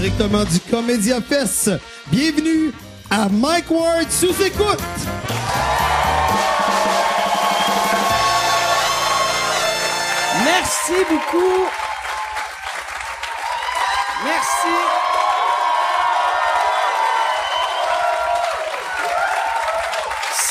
directement du Comédia Fest. Bienvenue à Mike Ward sous écoute. Merci beaucoup. Merci.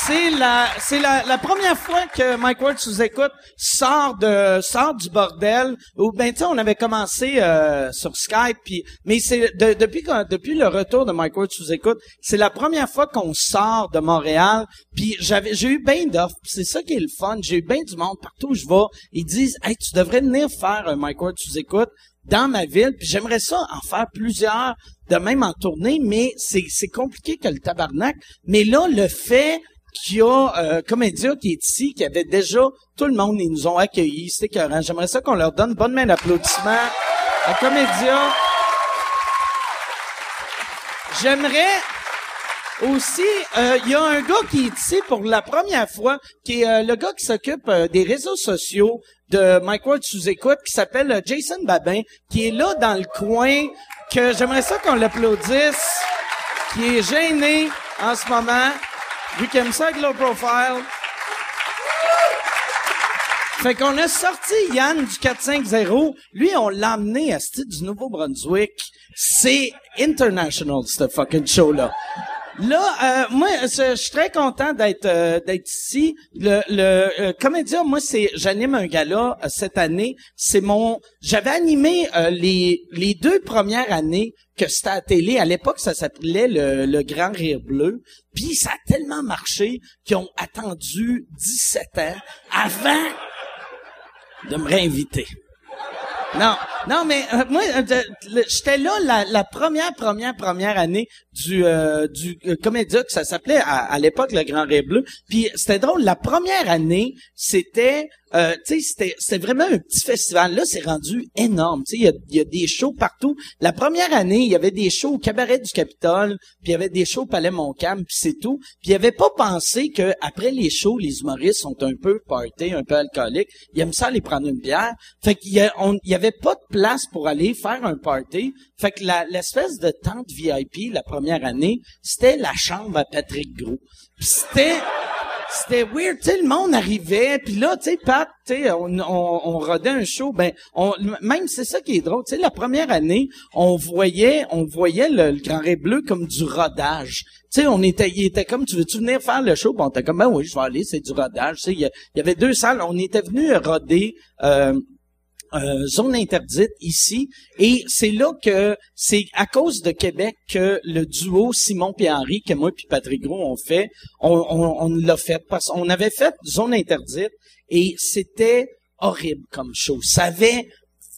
C'est la, c'est la, la première fois que Mike Ward sous écoute sort de, sort du bordel. Ou ben tu on avait commencé euh, sur Skype, puis mais c'est de- depuis depuis le retour de Mike Ward sous écoute, c'est la première fois qu'on sort de Montréal. Puis j'avais, j'ai eu bien d'offres. C'est ça qui est le fun. J'ai eu bien du monde partout où je vais. Ils disent, hey, tu devrais venir faire un Mike Ward sous écoute dans ma ville, puis j'aimerais ça en faire plusieurs, de même en tournée, mais c'est, c'est compliqué que le tabarnak. Mais là, le fait qu'il y a euh, Comédia qui est ici, qui avait déjà tout le monde, ils nous ont accueillis, c'était écœurant. J'aimerais ça qu'on leur donne bonne main d'applaudissement à Comédia. J'aimerais aussi, euh, il y a un gars qui est ici pour la première fois, qui est euh, le gars qui s'occupe euh, des réseaux sociaux de Mike Ward sous écoute, qui s'appelle euh, Jason Babin, qui est là dans le coin, que j'aimerais ça qu'on l'applaudisse, qui est gêné en ce moment, vu qu'il aime ça avec low profile. Fait qu'on a sorti Yann du 450. Lui, on l'a amené à ce du Nouveau-Brunswick. C'est international, ce fucking show-là. Là, euh, moi, je suis très content d'être euh, d'être ici. Le, le euh, comédien, moi, c'est j'anime un gala euh, cette année. C'est mon, j'avais animé euh, les les deux premières années que c'était à télé. À l'époque, ça s'appelait le, le Grand Rire Bleu. Puis ça a tellement marché qu'ils ont attendu 17 ans avant de me réinviter. Non, non, mais euh, moi, euh, j'étais là la, la première, première, première année du euh, du euh, comédia que ça s'appelait à, à l'époque le Grand Rêve Bleu. Puis c'était drôle. La première année, c'était, euh, c'était c'était vraiment un petit festival. Là, c'est rendu énorme. Tu sais, il y a, des shows partout. La première année, il y avait des shows au cabaret du Capitole, puis il y avait des shows au Palais Montcalm, puis c'est tout. Puis il avait pas pensé que après les shows, les humoristes sont un peu party, un peu alcooliques. Ils aiment ça aller prendre une bière. Fait qu'il y, a- on- il y avait pas de place pour aller faire un party. Fait que la- l'espèce de tente VIP la première année, c'était la chambre à Patrick Gros. Puis c'était c'était weird, tu sais, le monde arrivait, puis là, tu sais, Pat, tu sais, on, on, on rodait un show, ben, on, même c'est ça qui est drôle, tu sais, la première année, on voyait, on voyait le, le Grand Rêve Bleu comme du rodage. Tu sais, on était, il était comme, tu veux-tu venir faire le show? Bon, on était comme, ben oui, je vais aller, c'est du rodage. Tu sais, il y, a- il y avait deux salles, on était venu roder, euh, euh, zone interdite ici. Et c'est là que c'est à cause de Québec que le duo Simon et Henri que moi puis Patrick Gros ont fait on, l'a fait parce qu'on avait fait zone interdite et c'était horrible comme show. Ça avait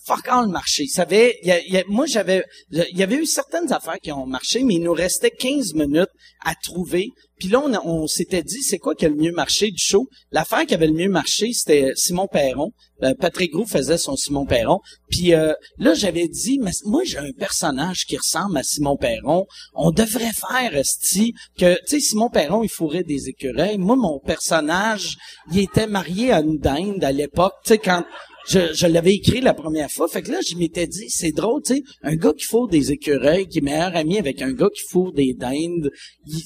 fuck all marché ça moi j'avais il y avait eu certaines affaires qui ont marché mais il nous restait 15 minutes à trouver puis là on, s'était dit c'est quoi qui a le mieux marché du show? L'affaire qui avait le mieux marché c'était Simon Perron euh, Patrick Gros faisait son Simon Perron. Puis euh, là, j'avais dit, mais moi, j'ai un personnage qui ressemble à Simon Perron. On devrait faire, esti, que, tu sais, Simon Perron, il fourrait des écureuils. Moi, mon personnage, il était marié à une dinde à l'époque. Tu sais, quand je, je l'avais écrit la première fois, fait que là, je m'étais dit, c'est drôle, tu sais, un gars qui fourre des écureuils, qui est meilleur ami avec un gars qui fourre des dindes,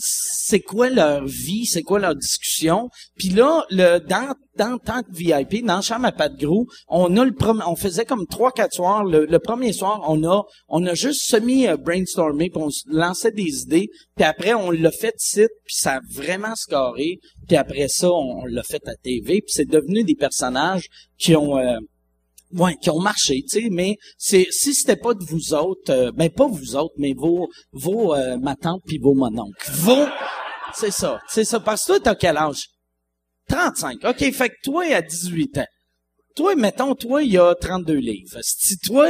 c'est quoi leur vie, c'est quoi leur discussion? Puis là, le dans dans tant que VIP, dans chambre à Pat Gros, on a le on faisait comme trois quatre soirs. Le, le premier soir, on a on a juste semi euh, brainstormé, puis on lançait des idées. Puis après, on l'a fait site, puis ça a vraiment scoré. Puis après ça, on, on l'a fait à TV, puis c'est devenu des personnages qui ont euh, Ouais, qui ont marché, tu sais, mais c'est si c'était pas de vous autres, euh, ben pas vous autres, mais vos vos euh, ma tante puis vos mononcles. Vos c'est ça, c'est ça parce que toi t'as quel âge? 35. OK, fait que toi à 18 ans. Toi mettons toi il y a 32 livres. Si toi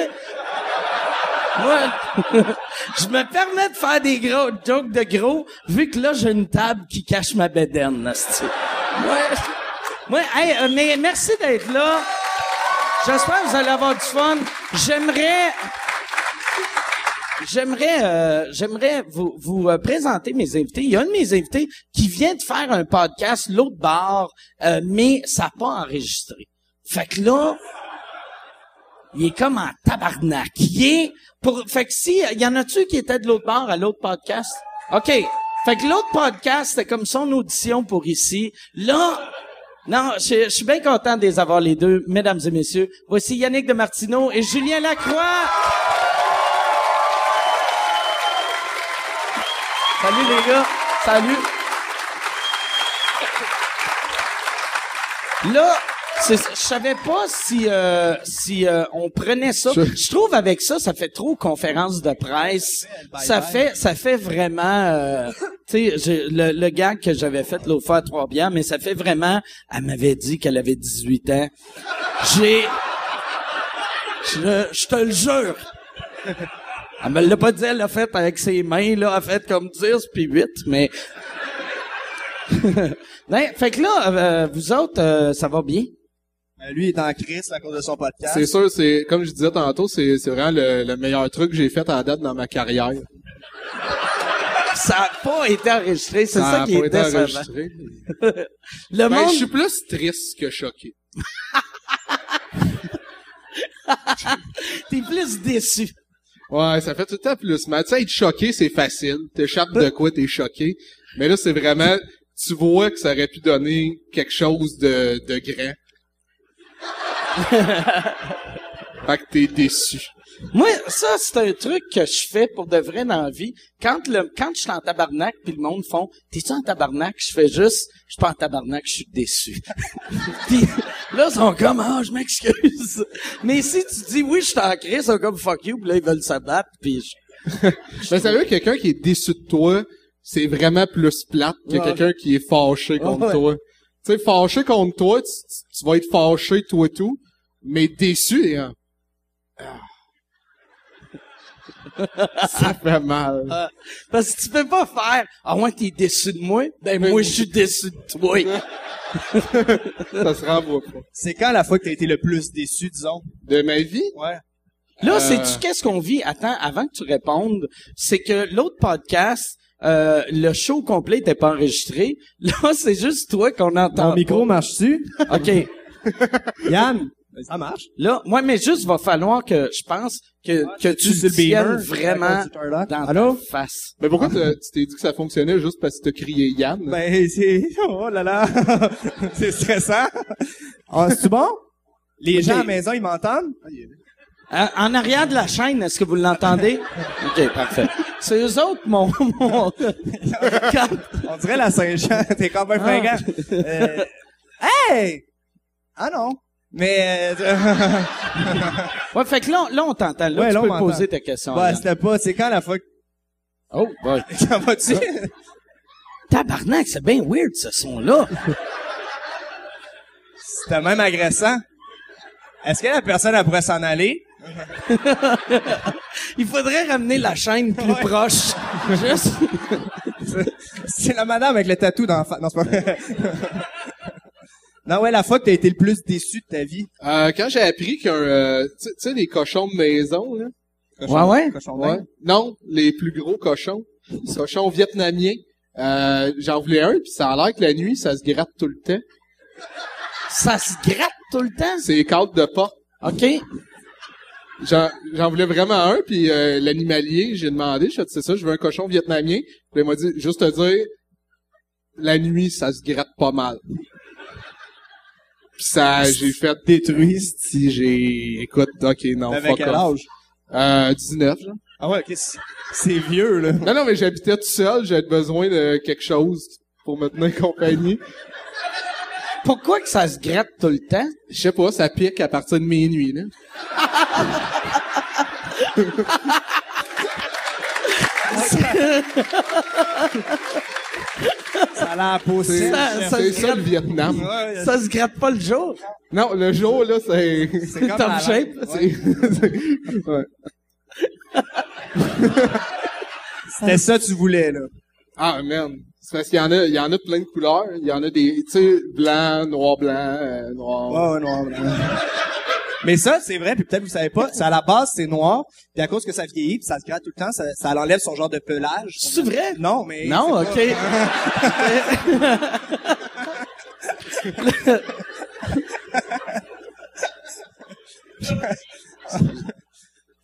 moi, je me permets de faire des gros jokes de gros, vu que là, j'ai une table qui cache ma bédaine, asti. Ouais. Ouais, hey, euh, mais merci d'être là. J'espère que vous allez avoir du fun. J'aimerais, j'aimerais, euh, j'aimerais vous, vous euh, présenter mes invités. Il y a un de mes invités qui vient de faire un podcast l'autre bar, euh, mais ça n'a pas enregistré. Fait que là, il est comme en tabarnak. Il est Pour, fait que si, y en a-tu qui étaient de l'autre bord à l'autre podcast? OK. Fait que l'autre podcast, c'était comme son audition pour ici. Là, non, je, je suis bien content de les avoir les deux, mesdames et messieurs. Voici Yannick de Martineau et Julien Lacroix. Salut les gars. Salut. Là, je savais pas si euh, si euh, on prenait ça. Je trouve avec ça, ça fait trop conférence de presse. Ça fait ça fait vraiment, euh, tu sais, j'ai- le, le gag que j'avais fait l'autre fois à trois bières, mais ça fait vraiment. Elle m'avait dit qu'elle avait 18 ans. J'ai, je, je te le jure. Elle me l'a pas dit, elle l'a fait avec ses mains, là, elle a fait comme 10 puis 8, mais... Ben, fait que là, euh, vous autres, euh, ça va bien? Euh, Lui il est en crise à cause de son podcast. C'est sûr, c'est comme je disais tantôt, c'est c'est vraiment le, le meilleur truc que j'ai fait à date dans ma carrière. Ça a pas été enregistré, c'est ça, a qui pas est été décevant. enregistré. Le Ben, monde... je suis plus triste que choqué. T'es plus déçu. Ouais, ça fait tout le temps plus mal. Tu sais, être choqué, c'est facile. T'échappes de quoi, t'es choqué. Mais là, c'est vraiment, tu vois que ça aurait pu donner quelque chose de, de grand. fait que t'es déçu. Moi, ça, c'est un truc que je fais pour de vrai dans la vie. Quand le, quand je suis en tabarnak, puis le monde font, t'es-tu en tabarnak? Je fais juste, je suis pas en tabarnak, je suis déçu. puis là, ils sont comme, ah, je m'excuse. Mais si tu dis, oui, je suis en crise, ils sont comme, fuck you, puis là, ils veulent se battre, puis je- Ben, sérieux, quelqu'un qui est déçu de toi, c'est vraiment plus plate que Ouais. quelqu'un qui est fâché contre Ouais. toi. Tu sais, fâché contre toi, tu, tu- tu vas être fâché, toi tout, mais déçu, hein. Ça fait mal. Ah, parce que tu peux pas faire, ah ouais, t'es déçu de moi? Ben, moi, je suis déçu de toi. Ça se renvoie pas. C'est quand la fois que t'as été le plus déçu, disons? De ma vie, Ouais. Là, Euh. sais-tu qu'est-ce qu'on vit? Attends, avant que tu répondes, c'est que l'autre podcast, euh, le show complet n'était pas enregistré. Là, c'est juste toi qu'on entend. Ton micro marche-tu? OK. Yann? Ça marche? Là, moi, mais juste, va falloir que, je pense, que, que tu le tiennes vraiment dans Allô? ta face. mais pourquoi t'as- tu t'es dit que ça fonctionnait juste parce que t'as crié Yann? Ben, c'est... Oh là là! c'est stressant. Ah, c'est bon? Les gens à la maison, ils m'entendent? En, en arrière de la chaîne, est-ce que vous l'entendez? OK, parfait. C'est eux autres, mon... mon quand- On dirait la Saint-Jean. T'es quand même Ah. fringant. Euh, hey! Ah non. Mais... Euh, Ouais, fait que là, là on t'entend. Là, Ouais, tu là, peux poser ta question. bah, c'était pas... C'est quand la fois. Oh, boy. Va-tu? Tabarnak, c'est bien weird, ce son-là. C'était même agressant. Est-ce que la personne, elle pourrait s'en aller? Il faudrait ramener la chaîne plus proche. Juste. C'est la madame avec le tatou dans la face. Non, c'est pas vrai. Non, ouais, la fois que t'as été le plus déçu de ta vie. Euh, quand j'ai appris qu'un, euh, tu sais- les cochons de maison, là. Ouais, ouais. cochon Ouais. d'Inde. Non, les plus gros cochons. Cochons vietnamiens. Euh, j'en voulais un, puis ça a l'air que la nuit, ça se gratte tout le temps. Ça se gratte tout le temps? C'est les cadres de porte. OK? J'en, j'en voulais vraiment un, puis euh, l'animalier, j'ai demandé, je c'est ça, je veux un cochon vietnamien. Puis il m'a dit, juste te dire, la nuit, ça se gratte pas mal. Puis ça, j'ai fait détruire si j'ai, écoute, ok, non, T'avais fuck quel off. âge? Euh, 19, genre. Ah ouais, ok, c'est- c'est vieux, là. Non, non, mais j'habitais tout seul, j'avais besoin de quelque chose pour me tenir compagnie. Pourquoi que ça se gratte tout le temps? Je sais pas, ça pique à partir de minuit, là. Ça a l'air poussé. Ça- ça C'est ça gratte. le Vietnam. Ouais, Ça se gratte pas le jour? Non, le jour, là, c'est... c'est comme Top shape. ouais. C'était ça que tu voulais, là. Ah, man. C'est parce qu'il y en a, il y en a plein de couleurs. Il y en a des, tu sais, blanc, noir, blanc, euh, noir. Ouais, ouais, noir, blanc. Mais ça, c'est vrai, puis peut-être vous savez pas, c'est à la base, c'est noir, puis à cause que ça vieillit, puis ça se gratte tout le temps, ça, ça enlève son genre de pelage. C'est vrai? Non, mais... Non. OK,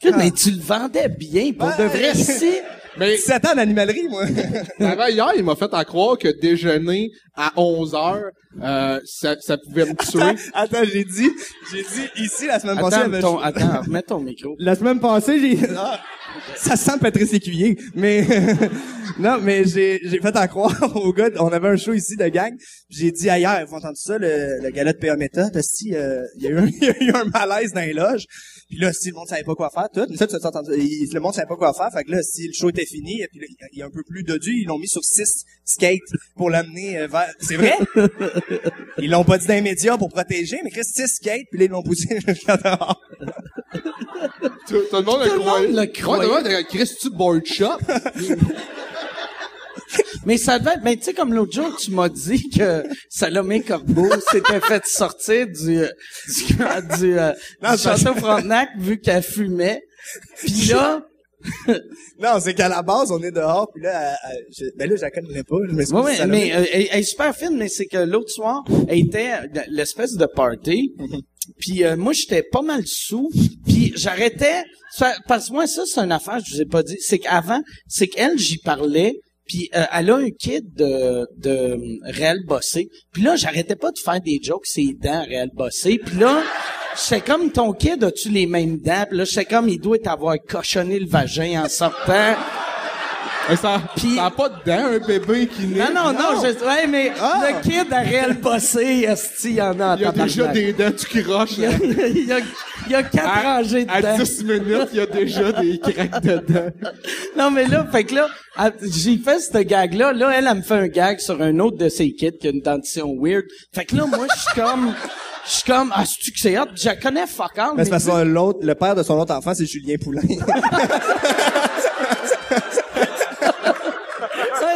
Mais tu le vendais bien, pour de vrai. Si, Mais 17 ans d'animalerie, moi. avant hier, il m'a fait à croire que déjeuner à 11 heures, euh, ça, ça pouvait me tuer. Attends, j'ai dit, j'ai dit ici la semaine passée. attends, mais ton, je- attends, remets ton micro. La semaine passée, j'ai. Ah, ça sent Patrice Écuyer, mais non, mais j'ai j'ai fait à croire au gars. On avait un show ici de gang. J'ai dit ailleurs, vous entendez ça, le, le gala de PA Meta, si euh, il y a eu un, il y a eu un malaise dans les loges. Puis là, si le monde savait pas quoi faire, tout. Mais ça, tu entendu, le monde savait pas quoi faire. Fait que là, si le show était fini, puis là, il y a un peu plus dodu, ils l'ont mis sur six skates pour l'amener euh, vers. C'est vrai? Ils l'ont pas dit dans les médias pour protéger, mais Chris, six skates, puis là, ils l'ont poussé jusqu'à dehors. Tout, tout le monde le croyé. monde l'a Ouais, le Chris, tu board shop? Mais ça devait être, mais tu sais, comme l'autre jour, tu m'as dit que Salomé Corbeau s'était fait sortir du, du, du, euh, Non, du Château Frontenac vu qu'elle fumait. Puis là, Non, c'est qu'à la base, on est dehors, puis là, elle- elle- je, ben là, je la connais pas, je m'excuse. Ouais, Salomé. mais euh, elle, elle est super fine, mais c'est que l'autre soir, elle était l'espèce de party. Puis euh, moi, j'étais pas mal sous. Puis j'arrêtais. Parce que moi, ça, c'est une affaire, je vous ai pas dit. C'est qu'avant, c'est qu'elle, j'y parlais. Puis euh, elle a un kit de, de euh, réel bossé. Puis là, j'arrêtais pas de faire des jokes, ses dents réel bossé. Puis là, j'étais comme ton kid, as-tu les mêmes dents? Puis là, j'étais comme, il doit t'avoir cochonné le vagin en sortant. Mais ça, Puis- ça a pas de dents, un bébé qui naît. Non, non, non, je, ouais, mais Ah! le kid a réel bossé, esti, il y en a Il y a déjà des dents, tu croches. Il y a, il y a, il y a quatre À, rangées de à dents. 10 minutes, il y a déjà des craques dedans. Non, mais là, fait que là, à- j'ai fait ce gag-là. Là, elle, elle me fait un gag sur un autre de ses kits qui a une dentition weird. Fait que là, moi, je suis comme... Je suis comme, ah, c'est-tu que c'est hot? Je connais fuck all, Mais c'est parce que l'autre, le père de son autre enfant, c'est Julien Poulain. ouais,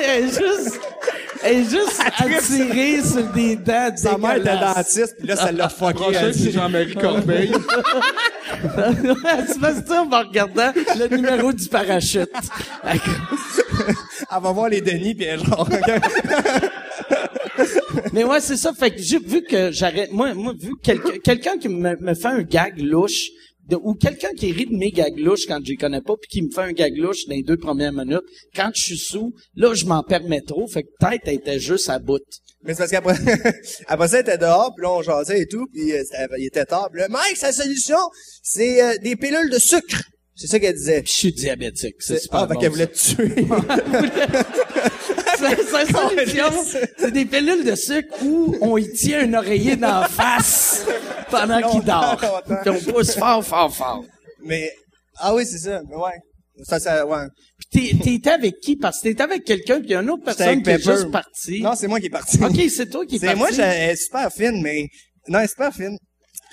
elle est juste... Elle est juste attirée sur des dents Sa mère était dentiste, puis là, ça l'a fucké. Prochain, elle dit- c'est Jean-Marie Corbeil. Elle se passe ça en regardant le numéro du parachute. Elle va voir les Denis, puis elle est genre... Mais ouais, c'est ça. Fait que j'ai vu que j'arrête. Moi, moi, vu que quelqu'un quelqu'un qui me, me fait un gag louche, ou quelqu'un qui rit de mes gags louches quand je les connais pas, puis qui me fait un gag louche dans les deux premières minutes, quand je suis sous, là, je m'en permets trop. Fait que peut-être elle était juste à bout. Mais c'est parce qu'après, après ça, elle était dehors, puis là, on jasait et tout, puis euh, il était tard. Puis Mike, sa solution, c'est euh, des pilules de sucre. C'est ça qu'elle disait. Puis je suis diabétique. C'est super Ah, fait bon, qu'elle ça. voulait te tuer. C'est c'est solution. C'est des pilules de sucre où on y tient un oreiller dans la face pendant qu'il dort. Puis on pousse fort, fort, fort. Mais, ah oui, c'est ça. Mais ouais. Ça, ça, ouais. Puis t'étais avec qui? Parce que t'étais avec quelqu'un, puis il y a une autre personne qui est juste partie. Non, c'est moi qui est parti. OK, c'est toi qui es C'est parti. moi, j'ai- elle est super fine, mais non, elle est super fine.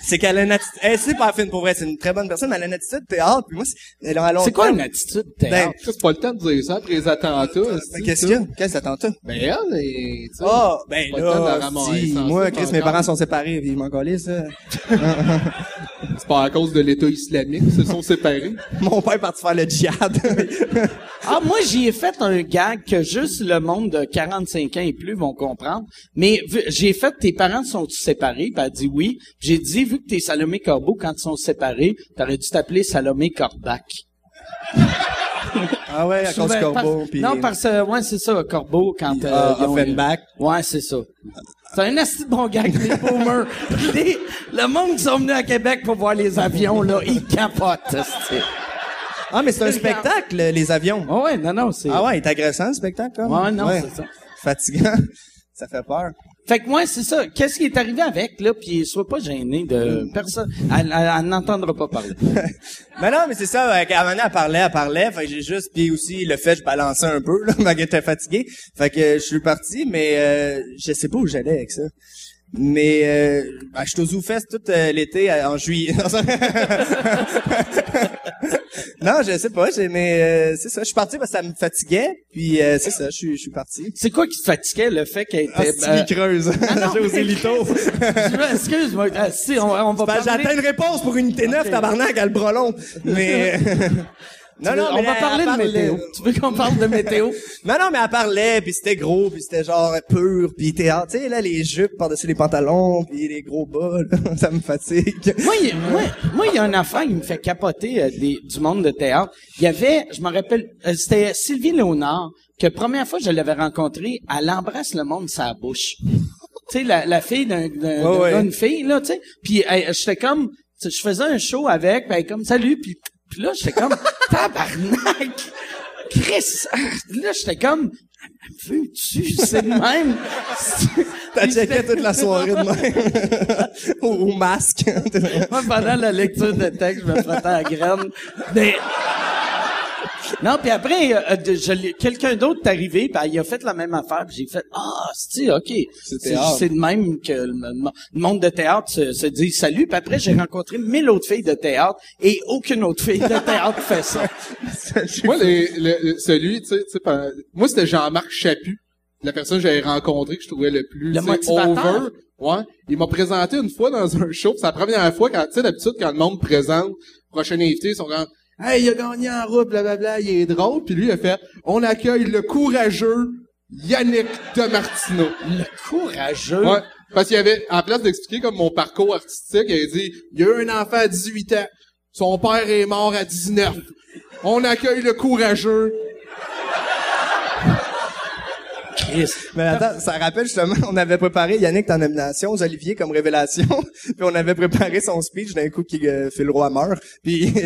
C'est qu'elle a une attitude, elle est super fine pour vrai, c'est une très bonne personne, mais elle a une attitude de théâtre, puis moi, c'est, elle a longtemps. C'est quoi une attitude de théâtre? C'est pas le temps de dire ça après les attentats. Ben, Qu'est-ce qu'il y a? Qu'est-ce Ben, elle, et, tu sais, Ah, ben Pas le temps de la là, si, moi, Chris, pas mes parents sont séparés, ils m'ont collé, ça. C'est pas à cause de l'État islamique, ils se sont séparés. Mon père est parti faire le djihad. Ah, moi, j'y ai fait un gag que juste le monde de 45 ans et plus vont comprendre. Mais j'ai fait, tes parents sont séparés? Puis elle a dit oui. J'ai dit, vu que t'es Salomé Corbeau, quand ils sont séparés, t'aurais dû t'appeler Salomé Corbac. ah ouais, à cause corbeau, par-. Non, parce que, ouais, c'est ça, Corbeau, quand... euh, Ah, ont- Offenbach. Ouais, c'est ça. C'est un assez bon gag, les boomers. Les- le monde qui sont venus à Québec pour voir les avions, là, ils capotent. Ah, mais c'est un spectacle, les avions. Ah ouais, non, non, c'est... Ah ouais, il est agressant, le spectacle, comme. Ouais, non, c'est ça. Fatigant. Ça fait peur. Fait que moi, c'est ça. Qu'est-ce qui est arrivé avec, là, puis sois pas gêné de personne. Elle, elle- elle n'entendra pas parler. Mais non, mais c'est ça, à un moment elle parlait, elle parlait, fait que j'ai juste, puis aussi, le fait, je balançais un peu, là, malgré que j'étais fatigué. Fait que je suis parti, mais euh, je sais pas où j'allais avec ça. Mais euh, ben, je suis au ZooFest tout euh, l'été euh, en juillet. non, je sais pas, j'ai- mais euh, c'est ça. Je suis parti parce que ça me fatiguait, puis euh, c'est ça, je suis, parti. C'est quoi qui te fatiguait, le fait qu'elle Ah, était... c'est creuse. mais- Lito. Je- Excuse-moi, si, on, on va parler... j'attends une réponse pour une unité 9, Ok. tabarnak, à le bras long. Mais, Non, non, on va parler de météo. Tu veux qu'on parle de météo? Non, non, mais elle parlait, puis c'était gros, puis c'était genre pur, puis théâtre. Tu sais, là, les jupes par-dessus les pantalons, puis les gros bas, là, ça me fatigue. moi, il, moi, moi, il y a une affaire qui me fait capoter euh, des- du monde de théâtre. Il y avait, je me rappelle, euh, c'était Sylvie Léonard, que première fois que je l'avais rencontrée, elle embrasse le monde sa bouche. tu sais, la, la fille d'un, ouais. fille, là, tu sais. Puis j'étais comme, je faisais un show avec, est comme, salut, puis, puis là, j'étais comme, tabarnak! Chris! Là, j'étais comme, veut-tu? C'est le même? T'as checké toute la soirée de même. au, au masque. Moi, pendant la lecture de texte, je me frottais à la graine. Mais... Non, puis après, euh, je l'ai- quelqu'un d'autre est arrivé, puis il a fait la même affaire, puis j'ai fait « Ah, c'est ok. C'est de même que le, monde de théâtre se, se dit salut. Puis après, j'ai rencontré mille autres filles de théâtre, et aucune autre fille de théâtre fait ça. Moi, les, le- celui, tu sais, tu sais, pendant- moi, c'était Jean-Marc Chaput, la personne que j'avais rencontré que je trouvais le plus Le over. Ouais. Il m'a présenté une fois dans un show, pis c'est la première fois quand, tu sais, d'habitude, quand le monde présente, prochain invité, ils sont comme, hey, il a gagné en route, blablabla, il est drôle, puis lui, il a fait, on accueille le courageux Yannick de Martineau. Le courageux? Ouais. Parce qu'il avait, en place d'expliquer comme mon parcours artistique, il a dit, il y a eu un enfant à 18 ans. Son père est mort à 19. On accueille le courageux. Mais attends, ça rappelle justement, on avait préparé Yannick en nomination aux Olivier comme révélation, puis on avait préparé son speech d'un coup qui euh, fait le roi meurt, puis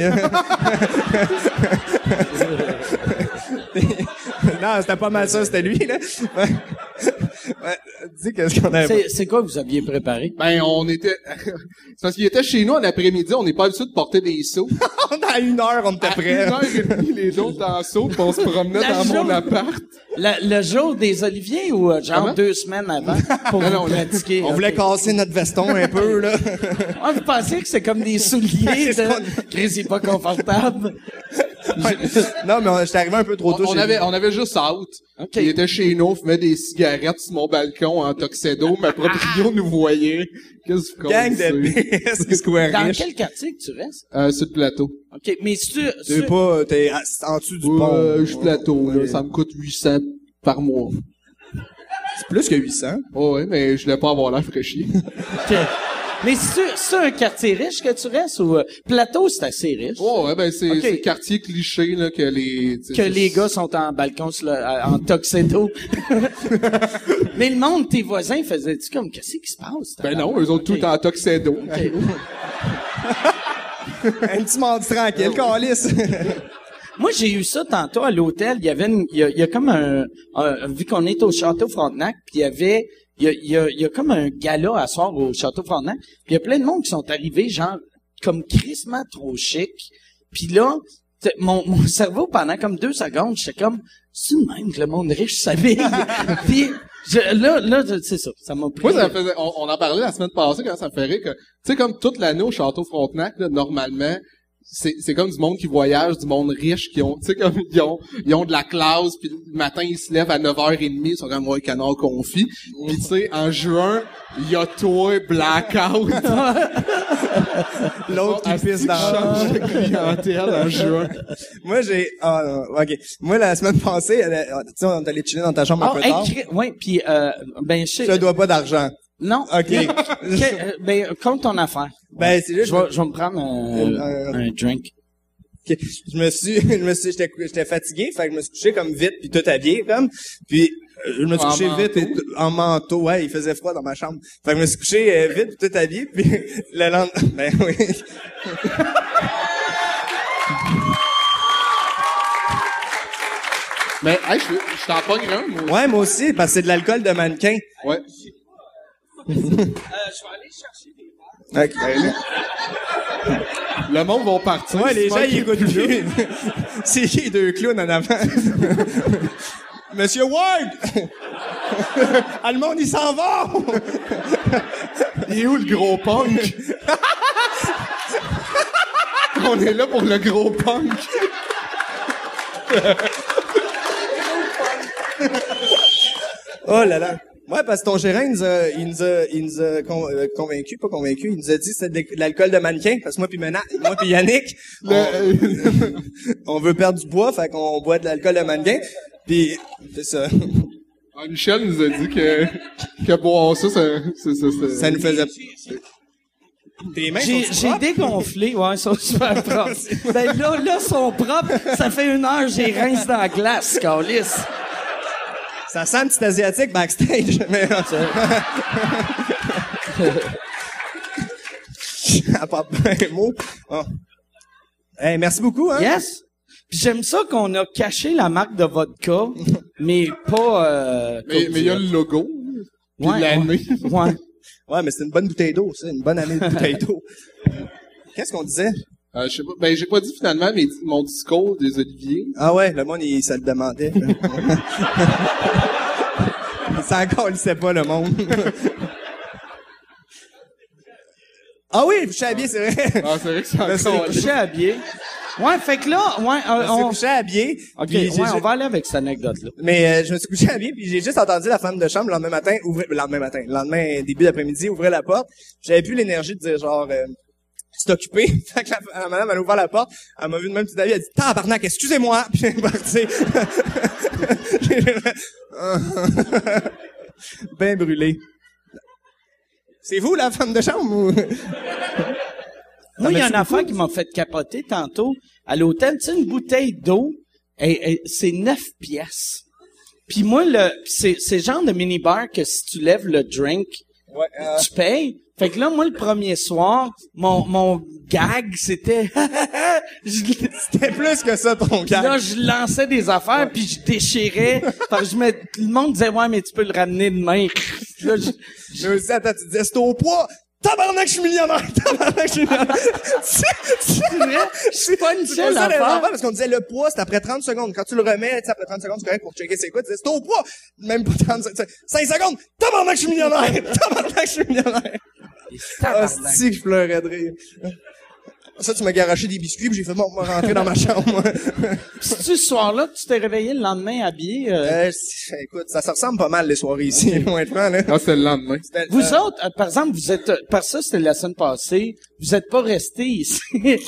non, c'était pas mal ça, c'était lui là. Ouais. Dis qu'est-ce qu'on avait. C'est c'est quoi que vous aviez préparé? Ben, on était, c'est parce qu'il était chez nous en après-midi, on n'est pas habitué de porter des seaux. À une heure, on était À prêt. une heure et demie, les autres en seau, puis on se promenait La dans mon appart. La- le jour des Oliviers ou euh, genre Comment? deux semaines avant pour Non, vous non, pratiquer? On voulait casser notre veston un peu là. Ah, vous pensiez que c'est comme des souliers C'est de... Chris, il est pas confortable? non, mais on- j'étais arrivé un peu trop tôt. on chez avait, lui. on avait juste out. OK. Il était chez nous, fumait des cigarettes sur mon balcon en tuxedo. Ma proprio nous voyait. Qu'est-ce qu'on gang de pisse, square Dans riche. quel quartier que tu restes? Euh, sur le plateau. OK, mais si tu... T'es si- pas, t'es en dessous du pont. Euh, je suis plateau, là. Ça me coûte 800 par mois. C'est plus que 800. Oh, ouais, mais je voulais pas avoir l'air fraîchier. OK. Mais si tu c'est un quartier riche que tu restes ou... euh, Plateau, c'est assez riche. Oh, ouais, ben, c'est, Ok. c'est le quartier cliché, là, que les, tu Que les gars sont en balcon sur le- en tuxedo. mais le monde, tes voisins, faisaient-tu comme, qu'est-ce qui se passe? Ben non, eux autres, Ok. tout en tuxedo. OK. Un petit mardi tranquille, calice. Moi, j'ai eu ça tantôt à l'hôtel. Il y avait une, il y a, il y a comme un, un- vu qu'on est au château Frontenac, puis il y avait, il y a, y a, y a comme un gala à soir au château Frontenac. Puis il y a plein de monde qui sont arrivés, genre, comme crissement trop chic. Puis là, mon, mon cerveau, pendant comme deux secondes, j'étais comme, c'est même que le monde riche s'habille. puis je- là, là, c'est ça. Ça m'a pris. Moi, ça faisait, on, on en parlait la semaine passée quand ça me fait rire que, tu sais, comme toute l'année au Château Frontenac, là, normalement, c'est, c'est comme du monde qui voyage, du monde riche, qui ont, tu sais, comme, ils ont, ils ont de la classe, puis le matin, ils se lèvent à 9h30, ils sont comme, ouais, canard confit. Puis tu sais, en juin, il y a toi, blackout. L'autre qui pisse dans change de clientèle en juin. Moi, j'ai, ah, non, ok. Moi, la semaine passée, elle a- tu sais, on est allé chiller dans ta chambre un Ah, peu hey, tard. Ouais, puis euh, ben je te dois pas d'argent. Non. Ok. Que- euh, ben compte ton affaire. Ben, c'est juste, Je vais, je vais me prendre un, Euh, un drink. Ok. Je me suis, je me suis, j'étais, j'étais fatigué, fait que je me suis couché comme vite puis tout habillé comme, puis euh, je me suis En couché manteau? vite et t- en manteau, ouais, il faisait froid dans ma chambre. Fait que je me suis couché euh, vite puis tout habillé puis le lendemain, ben oui. Mais, hey, je, je t'en pogne un, moi. Ouais, moi aussi, parce que c'est de l'alcool de mannequin. Ouais. Ok. Le monde va partir. Ouais, les gens, ils écoutent plus. c'est qui les deux clowns en avant? Monsieur Ward! le monde, il s'en va! Il est où le gros punk? On est là pour le gros punk. oh là là. Ouais, parce que ton gérant, il nous a, il nous a, il nous a con- euh, convaincu, pas convaincu, il nous a dit que c'était de l'alcool de mannequin, parce que moi puis Mena- moi puis Yannick, on, on veut perdre du poids, fait qu'on boit de l'alcool de mannequin, puis c'est ça. Ah, Michel nous a dit que, que boire ça, ça, ça, ça, ça- Ça nous faisait... Tes mains J'ai, dégonflé, ouais, ils sont super propres. ben là, là, ils sont propres. Ça fait une heure, j'ai rince dans la glace, Carlis. Ça sent un petit asiatique backstage, mais... à part un mot. Oh. Hey, merci beaucoup, hein? Yes? Puis j'aime ça qu'on a caché la marque de vodka, mais pas... Euh, Mais, mais il y a le logo. Puis Ouais, l'année. Ouais. Ouais, mais c'est une bonne bouteille d'eau, ça, une bonne année de bouteille d'eau. Qu'est-ce qu'on disait? Euh, je sais pas. Ben, j'ai pas dit finalement mais mon discours des Oliviers. Ah ouais, le monde, il, ça le demandait. ça encore, il sait pas, le monde. ah oui, je suis habillé, c'est vrai. Ah, c'est vrai que c'est Mais c'est. Couché habillé. Ouais, fait que là, ouais, euh, Je me suis on... couché habillé. OK, ouais, on va aller avec cette anecdote-là. Mais euh, je me suis couché habillé, puis j'ai juste entendu la femme de chambre le lendemain matin, ouvrir, le lendemain matin, le lendemain, début d'après-midi, ouvrir la porte. J'avais plus l'énergie de dire genre, euh, c'est occupé. la, madame, elle a ouvert la porte, elle m'a vu de même petit avis, elle a dit, tabarnak, excusez-moi, puis elle est partie. ben brûlé. C'est vous, la femme de chambre? Moi, il y a une affaire qui m'a fait capoter tantôt à l'hôtel. Tu sais, une bouteille d'eau, c'est neuf pièces. Puis moi, le, c'est, c'est genre de mini-bar que si tu lèves le drink, Ouais, euh, tu payes? Fait que là, moi, le premier soir, mon, mon gag, c'était... c'était plus que ça, ton gars. là, je lançais des affaires, puis je déchirais. Fait que je me, le monde disait, ouais, mais tu peux le ramener demain. Là, je- suis dit, attends, tu disais, c'est au poids. Tabarnak, je suis millionnaire! Tabarnak, je suis millionnaire! c'est vrai? Je suis pas une C'est seule affaire. parce qu'on disait le poids, c'est après 30 secondes. Quand tu le remets, sais, après 30 secondes, c'est correct pour checker c'est quoi. Tu disais, c'est au poids! Même pas 30 secondes. 5 secondes! Tabarnak, je suis millionnaire! Tabarnak, je suis millionnaire! Ah, c'est que je pleurais de rire. Ça, tu m'as garoché des biscuits, puis j'ai fait, bon, on va rentrer dans ma chambre, moi. Puis ce soir-là, tu t'es réveillé le lendemain habillé. euh, Euh, écoute, ça se ressemble pas mal, les soirées ici, honnêtement, là. Ah, c'est le lendemain. C'était- Vous euh, autres, euh, par exemple, vous êtes, euh, par ça, c'était la semaine passée, vous êtes pas restés ici.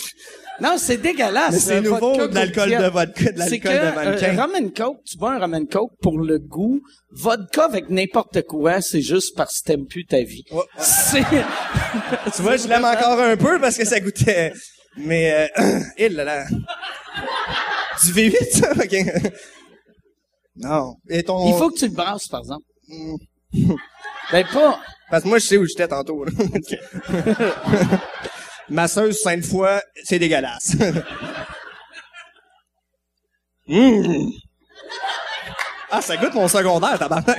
non, c'est dégueulasse. Mais c'est nouveau, vodka de l'alcool de vodka, de l'alcool de mannequin. euh, rum coke, tu bois un rum and coke pour le goût. Vodka avec n'importe quoi, c'est juste parce que t'aimes plus ta vie. C'est... Tu vois, je l'aime encore un peu parce que ça goûtait. Mais, euh, il là là. Du V8, ça? Ok. Non. Et ton... Il faut que tu le brasses, par exemple. Mm. ben pas... Parce que moi, je sais où j'étais tantôt, Masseuse Sainte-Foy, c'est dégueulasse. Mmh. Ah, ça goûte mon secondaire, tabarnak.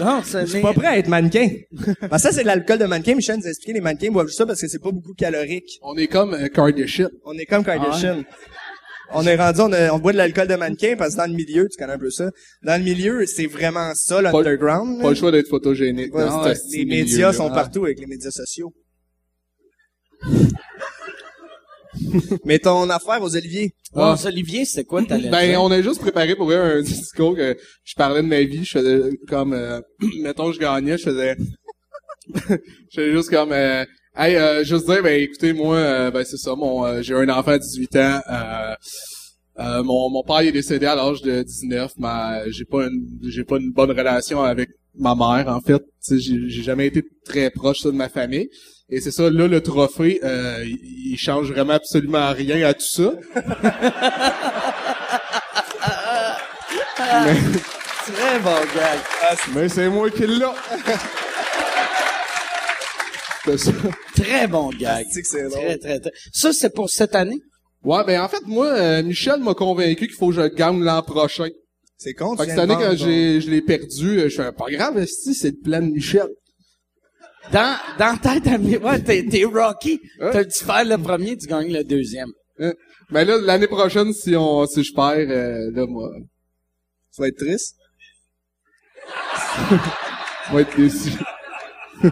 Non, c'est... Je suis pas prêt à être mannequin. Ben, ça, c'est de l'alcool de mannequin. Michel nous a expliqué, les mannequins boivent juste ça parce que c'est pas beaucoup calorique. On est comme euh, Kardashian. On est comme Kardashian. Ah On est rendu, on, a- on boit de l'alcool de mannequin parce que dans le milieu, tu connais un peu ça. Dans le milieu, c'est vraiment ça, l'underground. Pas le choix d'être photogénique. Ouais, ce les médias sont Ah. partout avec les médias sociaux. Mais ton affaire aux Olivier. Bon, Olivier, c'était quoi t'allais Ben, dire? on a juste préparé pour vrai un discours que je parlais de ma vie. Je faisais comme, euh, mettons, je gagnais, je faisais, je faisais juste comme, euh, hey, euh, juste dire, ben, écoutez, moi, euh, ben, c'est ça, mon, euh, j'ai un enfant de 18 ans, euh, euh, mon, mon père il est décédé à l'âge de 19, mais j'ai pas une, j'ai pas une bonne relation avec ma mère, en fait. J'ai j'ai jamais été très proche ça, de ma famille. Et c'est ça, là, le trophée, euh, il, il change vraiment absolument rien à tout ça. Mais- Très bon gag. Mais c'est moi qui l'ai. C'est ça. Très bon gag. C'est que c'est. Très, très, très. Ça, c'est pour cette année? Ouais, ben en fait, moi, euh, Michel m'a convaincu qu'il faut que je gagne l'an prochain. C'est con, Fait que cette année, quand j'ai, je l'ai perdu, euh, je suis pas grave, si c'est le plan de Michel. Dans, dans ta tête, ouais, t'es, t'es Rocky. Ouais. T'as dû faire le premier, tu gagnes le deuxième. Hein? Ben là, l'année prochaine, si on, si je perds, euh, là, moi, Tu vas être triste. je vais être déçu.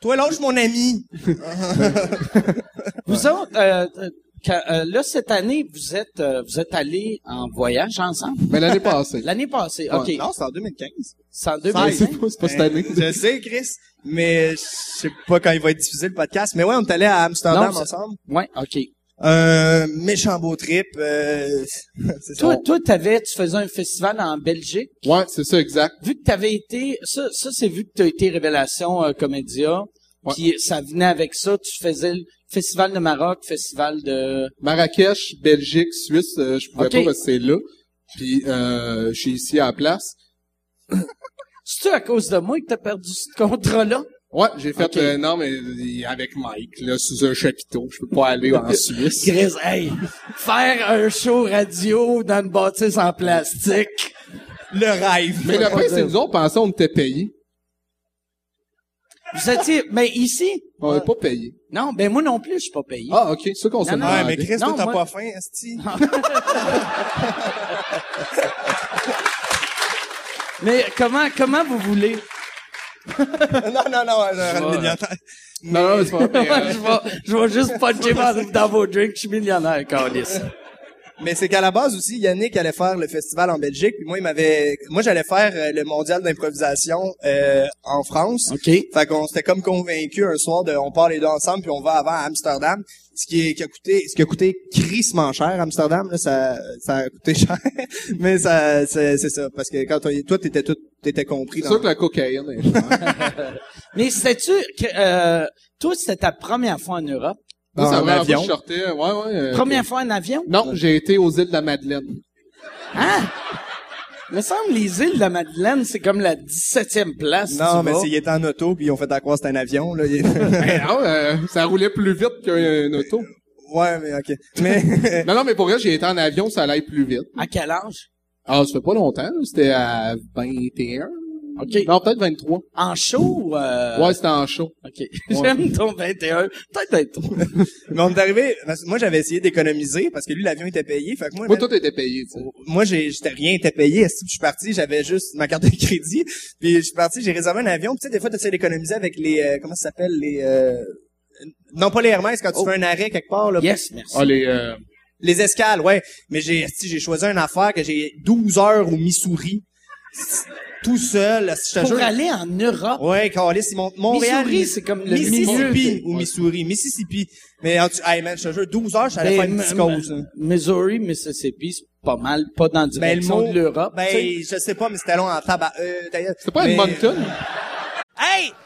Toi, lâche mon ami. Vous autres, euh, euh, quand- euh, là, cette année, vous êtes, euh, vous êtes allés en voyage ensemble? Mais l'année passée. L'année passée, Ouais. OK. Non, c'est en 2015. C'est en Mais 2005? c'est pas, c'est pas cette année. Je sais, Chris, mais je sais pas quand il va être diffusé le podcast. Mais ouais, on est allé à Amsterdam Non, ensemble. Ouais, OK. Un méchant beau trip. Euh, c'est Toi, ça. toi, t'avais, tu faisais un festival en Belgique. Ouais, c'est ça, exact. Vu que t'avais été, ça, ça c'est vu que t'as été Révélation euh, Comédia. Ouais. Puis ça venait avec ça, tu faisais le festival de Maroc, festival de. Marrakech, Belgique, Suisse, euh, je pouvais pas rester là. Puis euh, je suis ici à la place. C'est-tu à cause de moi que t'as perdu ce contrat-là? Ouais, j'ai fait Ok. euh, non mais euh, avec Mike là sous un chapiteau, je peux pas aller en Suisse. Chris, hey, faire un show radio dans une bâtisse en plastique. Le rêve. Mais le pire c'est que nous autres pensons on était payés. Vous étiez, mais ici? On n'est pas payés. Non, ben moi non plus, je suis pas payé. Ah ok, c'est ça qu'on se Non, non, Ouais, mais Chris, t'as moi- pas faim, esti. Mais comment, comment vous voulez? non, non, non, je rends Ouais. le millionnaire. Non, non, mais c'est pas vrai. euh, je vais, je vais juste puncher dans, dans vos drinks, je suis millionnaire, Carlis. Mais c'est qu'à la base aussi, Yannick allait faire le festival en Belgique, puis moi, il m'avait, moi, j'allais faire euh, le mondial d'improvisation euh, en France. OK. Fait qu'on s'était comme convaincu un soir de, on part les deux ensemble puis on va avant à Amsterdam. Ce qui, est, qui a coûté, ce qui a coûté crissement cher, Amsterdam, là, ça, ça a coûté cher. Mais ça, c'est, c'est ça. Parce que quand toi, toi, t'étais tout, t'étais compris. C'est dans- sûr que la cocaïne est chère. Mais c'était-tu, que, euh, toi, c'était ta première fois en Europe? En première fois avion. que je sortais. Ouais, ouais. euh, Première fois en avion? Non, j'ai été aux îles de la Madeleine. Hein? Me semble les îles de la Madeleine, c'est comme la 17e place. Non, mais vas. s'il était en auto puis ils ont fait à croire c'était un avion, là. il- Ben non, euh, ça roulait plus vite qu'un auto. ouais, mais ok. Mais, Non, non, mais pour vrai, j'ai été en avion, ça allait plus vite. À quel âge? Ah, ça fait pas longtemps, là, c'était à 21. OK. Non, peut-être 23. En show ou, euh... Ouais, c'était en show. OK. J'aime ton 21. Peut-être être mais on est arrivé, parce que moi, j'avais essayé d'économiser parce que lui, l'avion était payé. Fait que moi, Moi, man, tout était payé, tu sais. moi, j'ai, j'étais rien était payé. Je suis parti, j'avais juste ma carte de crédit. Puis je suis parti, j'ai réservé un avion. Puis tu sais, des fois, tu essaies d'économiser avec les, euh, comment ça s'appelle, les, euh, non pas les Hermès, quand tu Oh. fais un arrêt quelque part, là. Yes, merci. Ah, les, euh, Les escales, ouais. Mais j'ai, j'ai choisi une affaire que j'ai 12 heures au Missouri. Tout seul, je te Pour jure. aller en Europe. Ouais, Carlis, ils montent Montréal. Missouri, c'est comme le Mississippi milieu. ou Missouri. Mississippi. Mais, en tout- hey man, je te jure, 12 heures, allé Ben, faire une psychose. hein. Missouri, Mississippi, c'est pas mal, pas dans la Ben, le direction mot, de l'Europe. tu sais. ben, je sais pas, mais c'était long en tabac. Euh, d'ailleurs. c'était pas mais- une Moncton? Hey,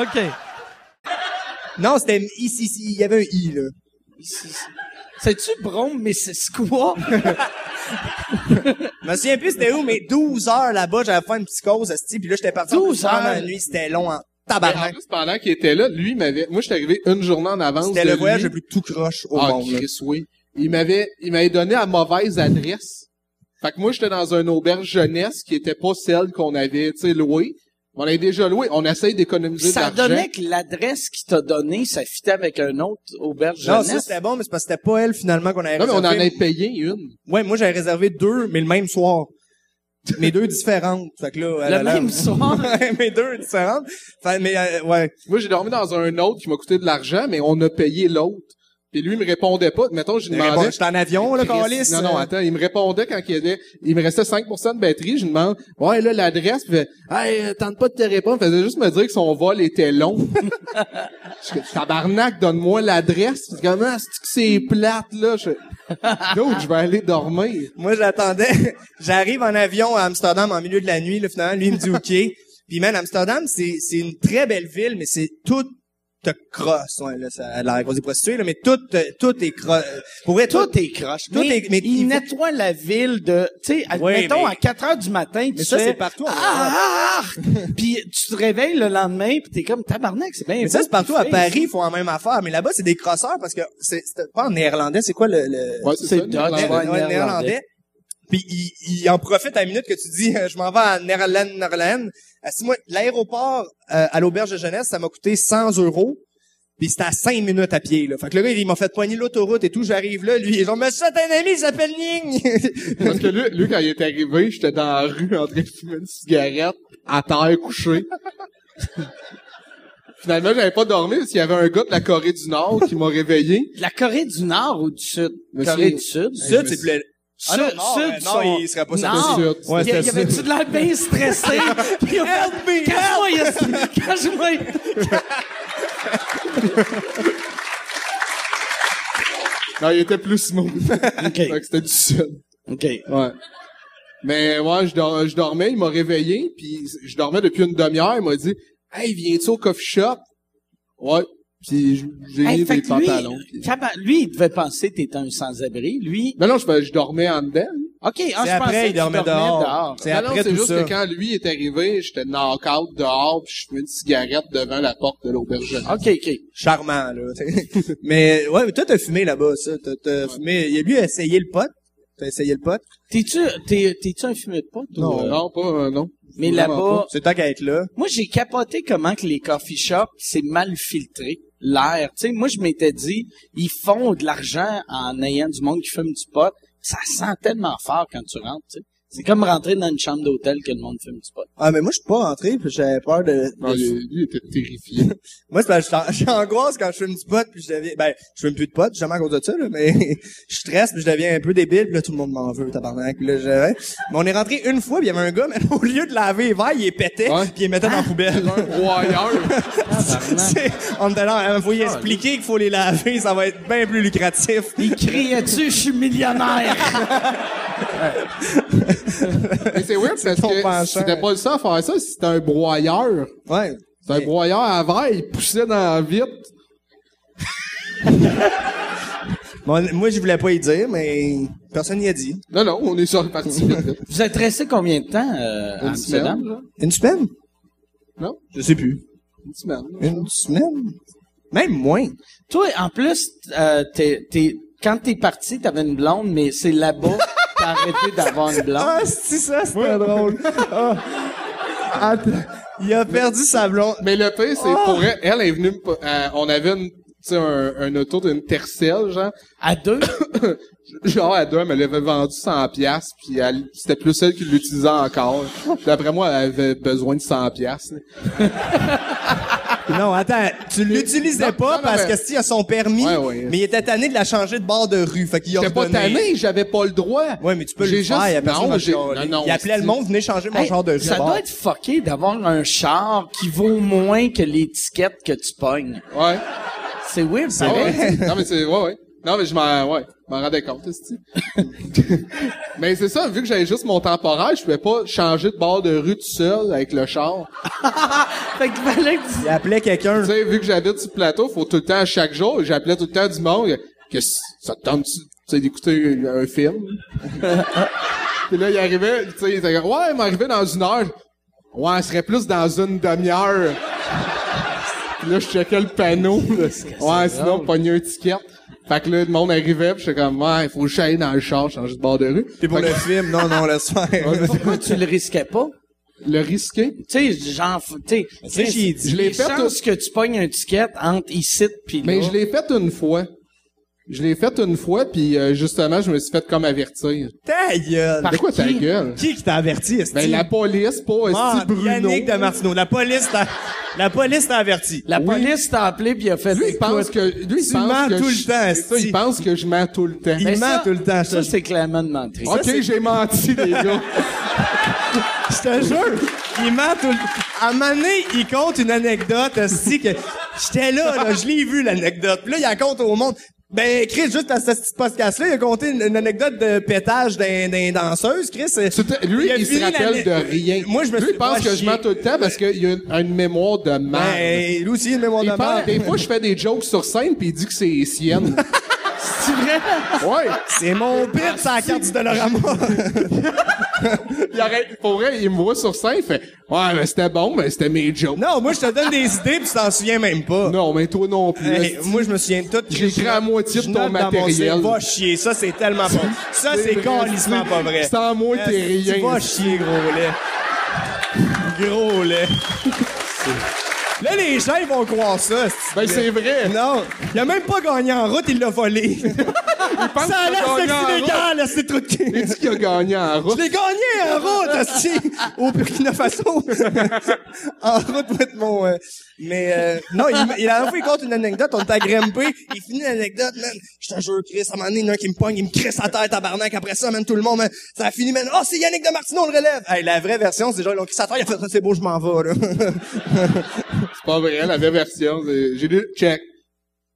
OK. Non, c'était ici, ici, il y avait un I, là. C'est-tu Brome, Missisquoi? Je me souviens plus c'était où, mais 12 heures là-bas, j'avais fait une psychose, esti, puis là, j'étais parti 12 pendant la heures? nuit, c'était long en En tabarnak. plus, pendant qu'il était là, lui, il m'avait, moi, j'étais arrivé une journée en avance. C'était le voyage le plus tout croche au Ah, monde, là. Chris, oui. Il m'avait, il m'avait donné la mauvaise adresse. Fait que moi, j'étais dans une auberge jeunesse qui était pas celle qu'on avait, tu sais, louée. On avait déjà loué. On essaye d'économiser de Ça l'argent. donnait que l'adresse qu'il t'a donnée, ça fitait avec un autre auberge Non, jeunesse. ça, c'était bon, mais c'est parce que c'était pas elle, finalement, qu'on avait Non, mais on en réservé. a payé une. Ouais, moi, j'avais réservé deux, mais le même soir. Mais deux différentes. Fait que là, elle Le même soir? Ouais, mais deux différentes. Fait, mais, euh, ouais. Moi, j'ai dormi dans un autre qui m'a coûté de l'argent, mais on a payé l'autre. Puis lui, il me répondait pas. Mettons, j'ai Bon, demandé. J'étais en avion, là, Calis. Non, non, attends, il me répondait quand il, était, il me restait 5% de batterie, je lui demande, ouais, là, l'adresse, puis hey, euh, tente pas de te répondre, il faisait juste me dire que son vol était long. je tabarnak, donne-moi l'adresse. Comment, c'est que c'est plate, là? Je D'autres, je vais aller dormir. Moi, j'attendais. J'arrive en avion à Amsterdam en milieu de la nuit, là, finalement. Lui, il me dit OK. Puis, man, Amsterdam, c'est, c'est une très belle ville, mais c'est tout te crosse. Ouais, là, ça a l'air cause des prostituées, là, mais tout, euh, tout est crosse. Pour vrai, tout, Tout est croche. Tout mais est- mais il il faut- nettoie la ville de, tu sais, mettons mais- à 4 heures du matin, tu Mais ça, fais, c'est partout en Ah, ah, ah! puis tu te réveilles le lendemain, puis t'es comme tabarnak, c'est bien. Mais ça, c'est partout à. Paris, ils font la même affaire. Mais là-bas, c'est des crosseurs parce que c'est, c'est pas en néerlandais, c'est quoi le, le... Ouais, c'est néerlandais. Néerlandais. Puis il, il en profite à la minute que tu dis je m'en vais à Nerland, Nerland. Euh, si moi, l'aéroport euh, à l'auberge de jeunesse, ça m'a coûté 100 euros. Puis c'était à 5 minutes à pied. Là. Fait que le gars, il m'a fait poigner l'autoroute et tout. J'arrive là, lui, il est genre, mais ça, t'as un ami, il s'appelle Ning. Parce que lui, lui, quand il est arrivé, j'étais dans la rue en train de fumer une cigarette, à terre, couché. Finalement, j'avais pas dormi parce qu'il y avait un gars de la Corée du Nord qui m'a réveillé. De La Corée du Nord ou du Sud? Monsieur- Corée du Sud. Sud, c'est plus... Ah non, Sud, non, Sud, non, sont- il serait pas Non. Sud. Ouais, il y avait-tu de l'air bien stressé? Puis il a fait, Help me, Cache-moi, il- cache-moi. Non, il était plus smooth. OK. Fait que c'était du Sud. OK. Ouais. Mais ouais, je, dor- je dormais, il m'a réveillé, puis je dormais depuis une demi-heure, il m'a dit Hey, viens-tu au coffee shop? Ouais. Puis j'ai Hey, des lui, pantalons. puis- caba- lui, il devait penser que t'étais un sans-abri. Lui, Non, non, je, je dormais en dedans. OK, ah, C'est je pensais après, que il dormait dehors. dehors. C'est non, non, après c'est tout juste ça. que quand lui est arrivé, j'étais knock-out dehors, puis je fumais une cigarette devant la porte de l'auberge. OK, OK. Charmant, là. mais ouais, mais toi, t'as fumé là-bas, ça. T'as, t'as fumé... Il a lui essayé le pot? T'as essayé le pot? T'es-tu, t'es, t'es-tu un fumeur de pote? ou, Non. euh, Non, pas, euh, non. Mais là-bas, C'est tant qu'à être là. moi, j'ai capoté comment que les coffee shops, c'est mal filtré. L'air, tu sais, moi, je m'étais dit, ils font de l'argent en ayant du monde qui fume du pot. Ça sent tellement fort quand tu rentres, tu sais. C'est comme rentrer dans une chambre d'hôtel que le monde fume du pot. Ah, mais moi, je suis pas rentré, puis j'avais peur de... Non, de- lui, lui, il était terrifié. Moi, c'est parce que j'angoisse quand je fume du pot, puis je deviens... Ben, je fume plus de pot, jamais à cause de ça, là, mais je stresse, puis je deviens un peu débile, puis là, tout le monde m'en veut, tabarnak. Puis là, je... Mais on est rentré une fois, puis il y avait un gars, mais au lieu de laver les verres, il les pétait, Ouais. puis il les mettait dans la poubelle. C'est- on était là, il faut y expliquer qu'il faut les laver, ça va être bien plus lucratif. Il criait-tu, je suis millionnaire? Mais c'est weird parce que c'était pas le seul à faire ça, c'était un broyeur. Ouais. C'était un broyeur à verre, il poussait dans la vitre. Bon, moi, je voulais pas y dire, mais personne n'y a dit. Non, non, on est sur parti vite, vite. Vous êtes resté combien de temps, euh, à Une Amsterdam? semaine, là? Une semaine? Non? Je sais plus. Une semaine. là. Une semaine? Même moins. Toi, en plus, euh, t'es, t'es, quand t'es parti, t'avais une blonde, mais c'est là-bas t'as arrêté d'avoir une blonde. Ah, c'est ça, c'était drôle. Ah. Attends. Il a perdu sa blonde. Mais le pire, c'est pour elle, elle est venue, me pa- euh, on avait une, tu sais, un, un auto d'une Tercel, genre. À deux? Genre, à deux, elle me l'avait vendu 100 piastres, puis elle, c'était plus elle qui l'utilisait encore. D'après moi, elle avait besoin de 100 piastres. Non, attends, tu l'utilisais pas non, non, parce mais- que si a son permis, Ouais, ouais. mais il était tanné de la changer de bord de rue, fait qu'il a pas tanné, j'avais pas le droit. Ouais, mais tu peux le faire, juste- non, non, non, Il appelait le c'est- monde, venez changer mon Hey, genre de ça de bord. doit être fucké d'avoir un char qui vaut moins que l'étiquette que tu pognes. Ouais. C'est weird, Ah pareil. ouais. non, mais c'est, ouais, ouais. Non, mais je m'en, ouais, je m'en rendais compte, mais c'est ça, vu que j'avais juste mon temporaire, je pouvais pas changer de bord de rue tout seul avec le char. Fait qu'il fallait que tu... Il appelait quelqu'un. Tu sais, vu que j'habite sur le plateau, faut tout le temps, chaque jour, j'appelais tout le temps du monde, que ça te tente, tu sais, d'écouter un film? Puis là, il arrivait, tu sais, il était comme, ouais, il m'arrivait dans une heure. Ouais, ce serait plus dans une demi-heure. Puis là, je checkais le panneau. là. Ouais, sinon, pogner un ticket. Fait que là, le monde arrivait, pis j'étais comme, ouais, il faut que j'aille dans le char, changer de bord de rue. T'es pour le film. Non, non, laisse faire. Pourquoi tu le risquais pas? le risquer? Tu sais, genre, tu sais, je l'ai les fait chances que tu pognes un ticket entre ici puis là. Mais je l'ai fait une fois. Je l'ai fait une fois, puis euh, justement, je me suis fait comme avertir. Ta gueule. Par De quoi ta gueule? Qui qui t'a averti, esti? Ben, la police, pas Ah, Esti Bruno? Yannick de Martineau. La police t'a, la police t'a averti. La police t'a appelé puis il a fait Lui, il pense que, lui, il tu pense mens que tout je- le temps, ça, il pense que je mens tout le temps. Il Mais ment ça- tout le temps. Ça, je- c'est clairement de mentir. Ok, j'ai menti, les gars. Je te jure, il ment tout le À un moment donné, il compte une anecdote, aussi que j'étais là, là, je l'ai vu, l'anecdote. Puis là, il la compte au monde. Ben, Chris, juste à ce petit podcast-là, il a compté une, une anecdote de pétage d'un, d'un danseuse, Chris. Lui, a il, se rappelle de rien. Moi, je me Lui, il pense que je mens tout le temps parce qu'il a une, a une mémoire de merde. Ben, lui aussi, il a une mémoire il de pense, merde. des fois, je fais des jokes sur scène puis il dit que c'est les siennes. C'est vrai? Ouais. C'est mon pit, c'est la carte du Dolorama. il arrête, pour vrai, il me voit sur scène, il fait, ouais, mais c'était bon, mais c'était mes jokes. Non, moi, je te donne des idées pis tu t'en souviens même pas. Non, mais toi non plus. Hey, moi, je me souviens de tout. J'ai écrit à moitié de ton matériel. Va chier, ça, c'est tellement pas. Ça, c'est calissement pas vrai. Sans moi, t'es rien. Va chier, gros lait. Gros lait. Là, les gens, ils vont croire ça. Ben, c'est vrai. Non, il a même pas gagné en route, il l'a volé. pense ça a l'air a sexy légal, là, c'est trop de Il dit qu'il a gagné en route. Je l'ai gagné en route, esti, au Burkina Faso. en route pour être mon... euh, mais euh, non, il, il, dernière fois, il compte une anecdote, on était à Grimper, il finit l'anecdote, man. Je te jure, Chris, à un moment donné, il y en a un qui me pogne, il me crisse la tête, tabarnak. Après ça, man, tout le monde, man, ça a fini, man. Oh, c'est Yannick de Martineau, on le relève. Hey, la vraie version, c'est genre, ils l'ont crissé la tête, il a fait, c'est beau, je m'en vais, là. C'est pas vrai, la vraie version. c'est- J'ai déjà, check.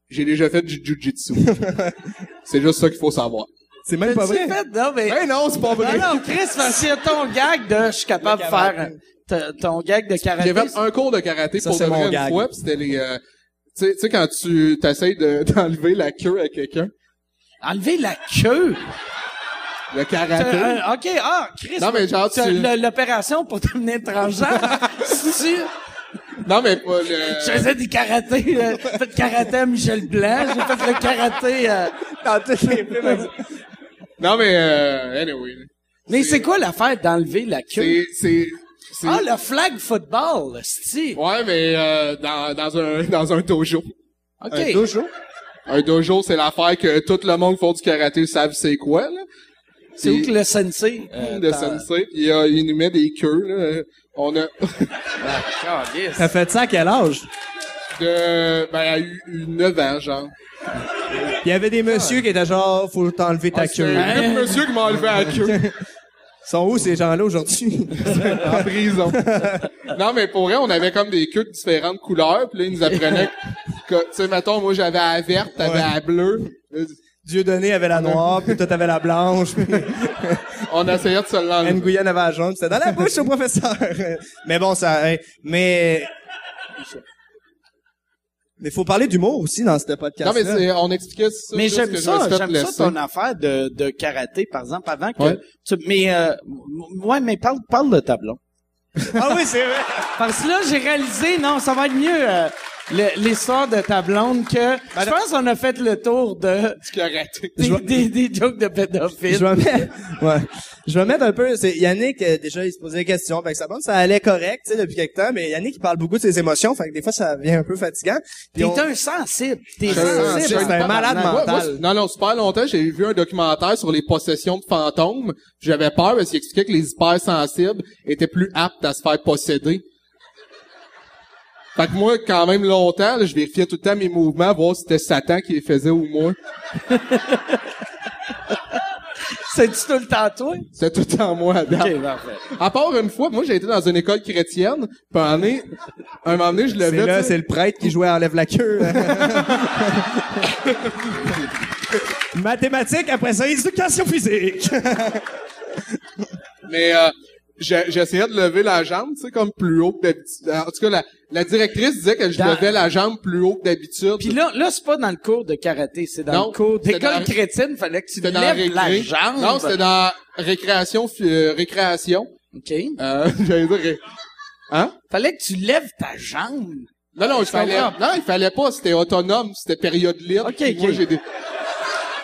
J'ai déjà fait du jujitsu. c'est juste ça qu'il faut savoir. c'est même pas vrai. fait? Non, mais... Ben non, c'est pas vrai. Non, non, Chris, parce a ton gag de je suis capable de faire euh, ton gag de karaté. J'ai fait un cours de karaté Ça, pour c'est de vrai une gag. fois, pis c'était les... euh, tu sais- tu sais, quand tu t'essayes de- d'enlever la queue à quelqu'un, Enlever la queue? le karaté... euh, OK, ah, Chris. Non, mais genre, tu- L'opération pour devenir transgenre. Si tu- Non, mais pas Je le... faisais du karaté. euh, J'ai fait karaté à Michel Blanc. J'ai fait le karaté... euh, Dans tous les films, Non, mais euh, anyway. Mais c'est quoi l'affaire d'enlever la queue? C'est... Ah, le flag football, c'est Ouais, mais euh, dans, dans, un, dans un dojo. OK. Un dojo? Un dojo, c'est l'affaire que tout le monde qui font du karaté savent c'est quoi, là. C'est où que le sensei? euh, t'en- sensei, euh, il nous met des queues, là. On a... T'as fait ça à quel âge? de... Ben, a eu, eu 9 ans, genre. Il y avait des messieurs qui étaient genre, faut t'enlever ta Ah, c'est queue. un monsieur qui m'a enlevé la queue Ils sont où ces gens-là aujourd'hui? en prison. non, mais pour vrai, on avait comme des queues de différentes couleurs, puis là, ils nous apprenaient que, tu sais, mettons, moi, j'avais la verte, t'avais Ouais. la bleue. Dieu donné avait la noire, puis toi t'avais la blanche, puis On essayait de se l'enlever. Nguyen avait la jaune. C'était dans la bouche au professeur. mais bon, ça... hein, mais... Mais faut parler d'humour aussi dans ce podcast Non, mais c'est, on expliquait ça. Mais j'aime ça, j'aime ça ton affaire de, de karaté, par exemple, avant que Ouais. tu, mais, euh, ouais, mais parle, parle de tableau. Ah oui, c'est vrai. Parce que là, j'ai réalisé, non, ça va être mieux, euh, l'histoire de ta blonde que, je pense qu'on a fait le tour de, des, Je vais- des, des jokes de pédophiles. Je vais mettre, ouais. Je vais mettre un peu, c'est Yannick, euh, déjà, il se posait des questions, fait que ça, bon, ça allait correct, tu sais, depuis quelque temps, mais Yannick, il parle beaucoup de ses émotions, fait que des fois, ça devient un peu fatigant. T'es on- un sensible. T'es sensible. c'est un malade mental. Moi, non, non, super longtemps, j'ai vu un documentaire sur les possessions de fantômes. J'avais peur parce qu'il expliquait que les hypersensibles étaient plus aptes à se faire posséder. Fait que moi, quand même longtemps, là, je vérifiais tout le temps mes mouvements, voir si c'était Satan qui les faisait ou moi. C'est-tu tout le temps toi? C'était tout le temps moi. Ok, parfait. À part une fois, moi, j'ai été dans une école chrétienne, puis un moment donné, un moment donné, je c'est levais... là, c'est le prêtre qui jouait Enlève la queue. Mathématiques, après ça, éducation physique. Mais euh, j'essayais de lever la jambe, tu sais, comme plus haut que d'habitude. En tout cas, la, la directrice disait que je Dans- levais la jambe plus haut que d'habitude. Puis là, là, c'est pas dans le cours de karaté, c'est dans Non, le cours d'école dans- chrétienne, fallait que tu lèves la jambe. Non, c'était dans récréation, euh, récréation. OK. Euh, j'allais dire, ré- hein? Fallait que tu lèves ta jambe. Non, non, il fallait, non, il fallait pas, c'était autonome, c'était période libre. Ok, Puis Moi, j'ai des,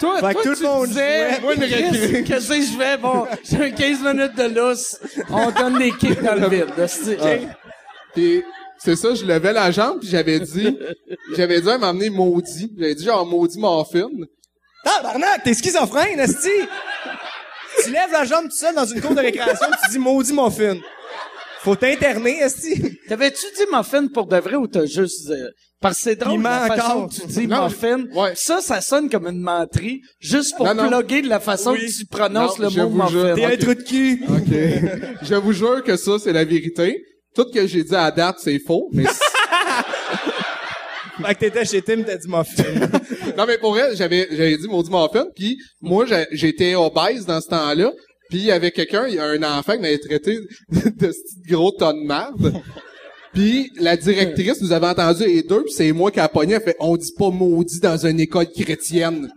Toi, Fait toi, tout le monde disais, jouait. moi, une. Qu'est-ce que je fais? Bon, j'ai un 15 minutes de lousse. On donne des kicks dans le vide. là, c'est- puis c'est ça, je levais la jambe, puis j'avais dit, j'avais dit à m'emmener maudit. J'avais dit genre maudit morphine. Tabarnak, t'es schizophrène, esti! tu lèves la jambe tout seul dans une cour de récréation, tu dis maudit mon fin. Faut t'interner, esti. T'avais-tu dit muffin pour de vrai ou t'as juste... euh, parce que c'est drôle Il la façon encore. que tu dis Non, muffin. ouais. Ça, ça sonne comme une menterie juste pour Non, non. plugger de la façon Oui. que tu prononces Non, le je mot vous jure. muffin. T'es un trou de cul. OK. je vous jure que ça, c'est la vérité. Tout ce que j'ai dit à date, c'est faux, mais Fait que t'étais chez Tim, t'as dit muffin. Non, mais pour vrai, j'avais, j'avais dit maudit muffin, puis moi, j'ai- j'étais obèse dans ce temps-là, puis il y avait quelqu'un, il y a un enfant qui m'avait traité de ce petit gros tas de merde. Puis la directrice nous avait entendu les deux, puis c'est moi qui a pogné, elle fait « On dit pas maudit dans une école chrétienne. »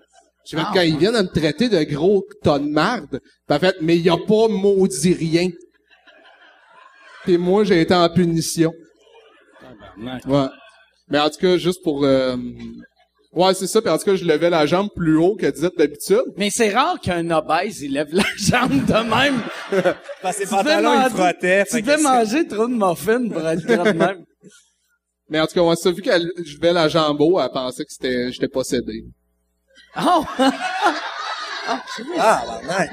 J'ai fait, quand ils viennent à me traiter de gros tas de marde, pis en fait, mais il a pas maudit rien. Puis moi, j'ai été en punition. Ouais. Mais en tout cas, juste pour... euh, Ouais, c'est ça. Puis en tout cas, je levais la jambe plus haut que disait d'habitude. Mais c'est rare qu'un obèse, il lève la jambe de même. Parce que ses pantalons, ils manger- frottaient. Tu devais manger trop de muffins pour être de même. Mais en tout cas, on s'est vu qu'elle je levais la jambe haut, elle pensait que c'était j'étais possédé. Oh! Ah,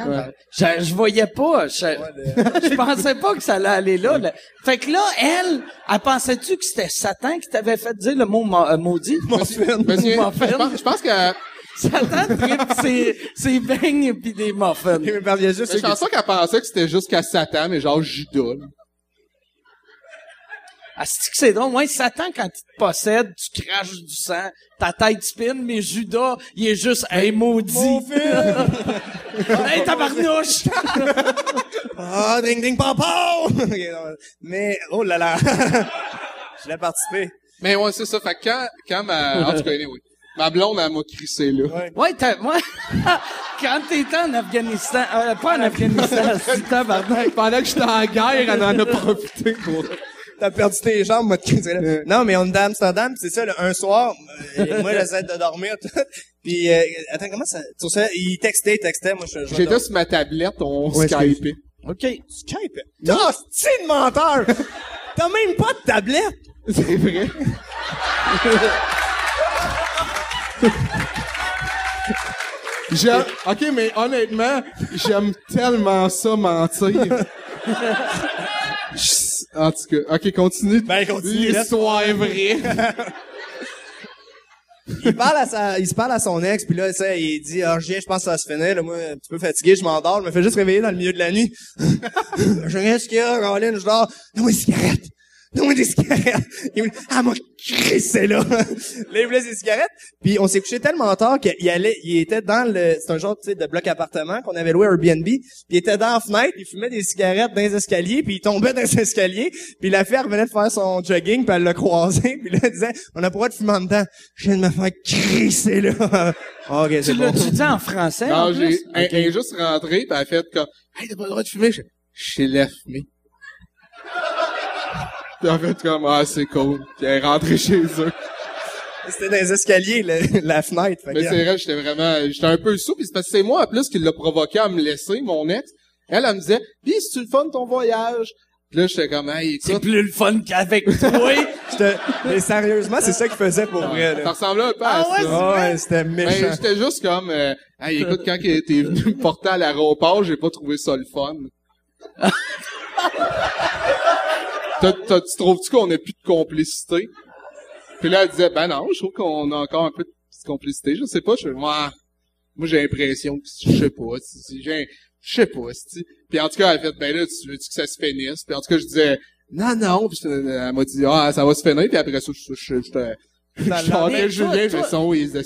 ouais. Je, je voyais pas. Je, je pensais pas que ça allait aller là, là. Fait que là, elle, elle pensait-tu que c'était Satan qui t'avait fait dire le mot ma- euh, maudit? Muffin. Muffin. je pense, je pense que Satan tripe ses, ses beignes pis des muffins. Il me parlait juste mais je pense pas qu'elle pensait que c'était jusqu'à Satan, mais genre Judas. là. Ah, c'est que c'est drôle? Moi, Satan, quand il te possède, tu craches du sang, ta tête spin, mais Judas, il est juste, hey, maudit. hey, tabarnouche! Ah, ding ding! Ok, non, Mais, oh là là. Je l'ai participé. Mais ouais, c'est ça. Fait que quand, quand ma, en tout cas, anyway, ma blonde, elle m'a crissé, là. Ouais. Ouais, t'as, moi, quand t'étais en Afghanistan, euh, pas en Afghanistan, c'est tabarnak. Pendant que j'étais en guerre, elle en a profité pour... T'as perdu tes jambes, moi, de là. Non, mais on est à Amsterdam, pis c'est ça, là, un soir, euh, moi, j'essaie de dormir, tout. Puis, euh, attends, comment ça, sur ça, il textait, il textait, moi, je, je J'étais sur ma tablette, on Ouais. Skypait. OK. Skype. Ah, c'est de menteur! T'as même pas de tablette! C'est vrai. J'aime, ok, mais honnêtement, j'aime tellement ça mentir. Je- en tout cas, ok, continue. Ben, continue. L'histoire est vraie. Il parle à sa, il se parle à son ex, puis là, ça, il dit, ah, je viens, je pense que ça va se finir, là, moi, un petit peu fatigué, je m'endors, je me fais juste réveiller dans le milieu de la nuit. je regarde ce qu'il y a, Caroline, je dors, donne-moi des cigarettes. Donne-moi des cigarettes. Il me dit, ah, moi, crissé, là. là, il me laisse des cigarettes. Puis on s'est couché tellement tard qu'il allait, il était dans le, c'est un genre, tu sais, de bloc appartement qu'on avait loué à Airbnb. Puis il était dans la fenêtre, il fumait des cigarettes dans les escaliers, puis il tombait dans les escaliers. Puis la fille elle revenait de faire son jogging, puis elle l'a croisé, puis là, elle disait, on a pas le droit de fumer en dedans. Je viens de me faire crisser, là. ok, Tu c'est bon. l'as-tu dit en français? Non, j'ai, elle, OK. elle est juste rentrée, pis elle a fait comme, hey, t'as pas le droit de fumer. Je, je sais la fumer. Puis a fait comme, ah, c'est cool. Puis elle est rentrée chez eux. C'était dans les escaliers, le- la fenêtre. Fait Mais c'est vrai, j'étais vraiment, j'étais un peu sous, pis c'est parce que c'est moi, en plus, qui l'a provoqué à me laisser, mon ex. Elle, elle me disait, pis c'est-tu le fun ton voyage? Pis là, j'étais comme, hey, C'est plus le fun qu'avec toi. J'étais- mais sérieusement, c'est ça qu'il faisait pour vrai, ça là. ressemblait un peu à Ah ouais, ça. Ah ouais, c'était Ben, méchant. j'étais juste comme, euh, hey, écoute, quand t'es venu me porter à l'aéroport, j'ai pas trouvé ça le fun. Tu trouves-tu qu'on a plus de complicité? Puis là, elle disait, ben non, je trouve qu'on a encore un peu de complicité. Je sais pas, je moi, moi j'ai l'impression que, je sais pas, si- j'ai, je sais pas, si. Puis en tout cas, elle a fait, ben là, tu veux-tu que ça se finisse? Puis en tout cas, je disais, non, non. Puis elle m'a dit, ah, ça va se finir. Puis après ça, je, je, je, je Julien, toi, je toi- son les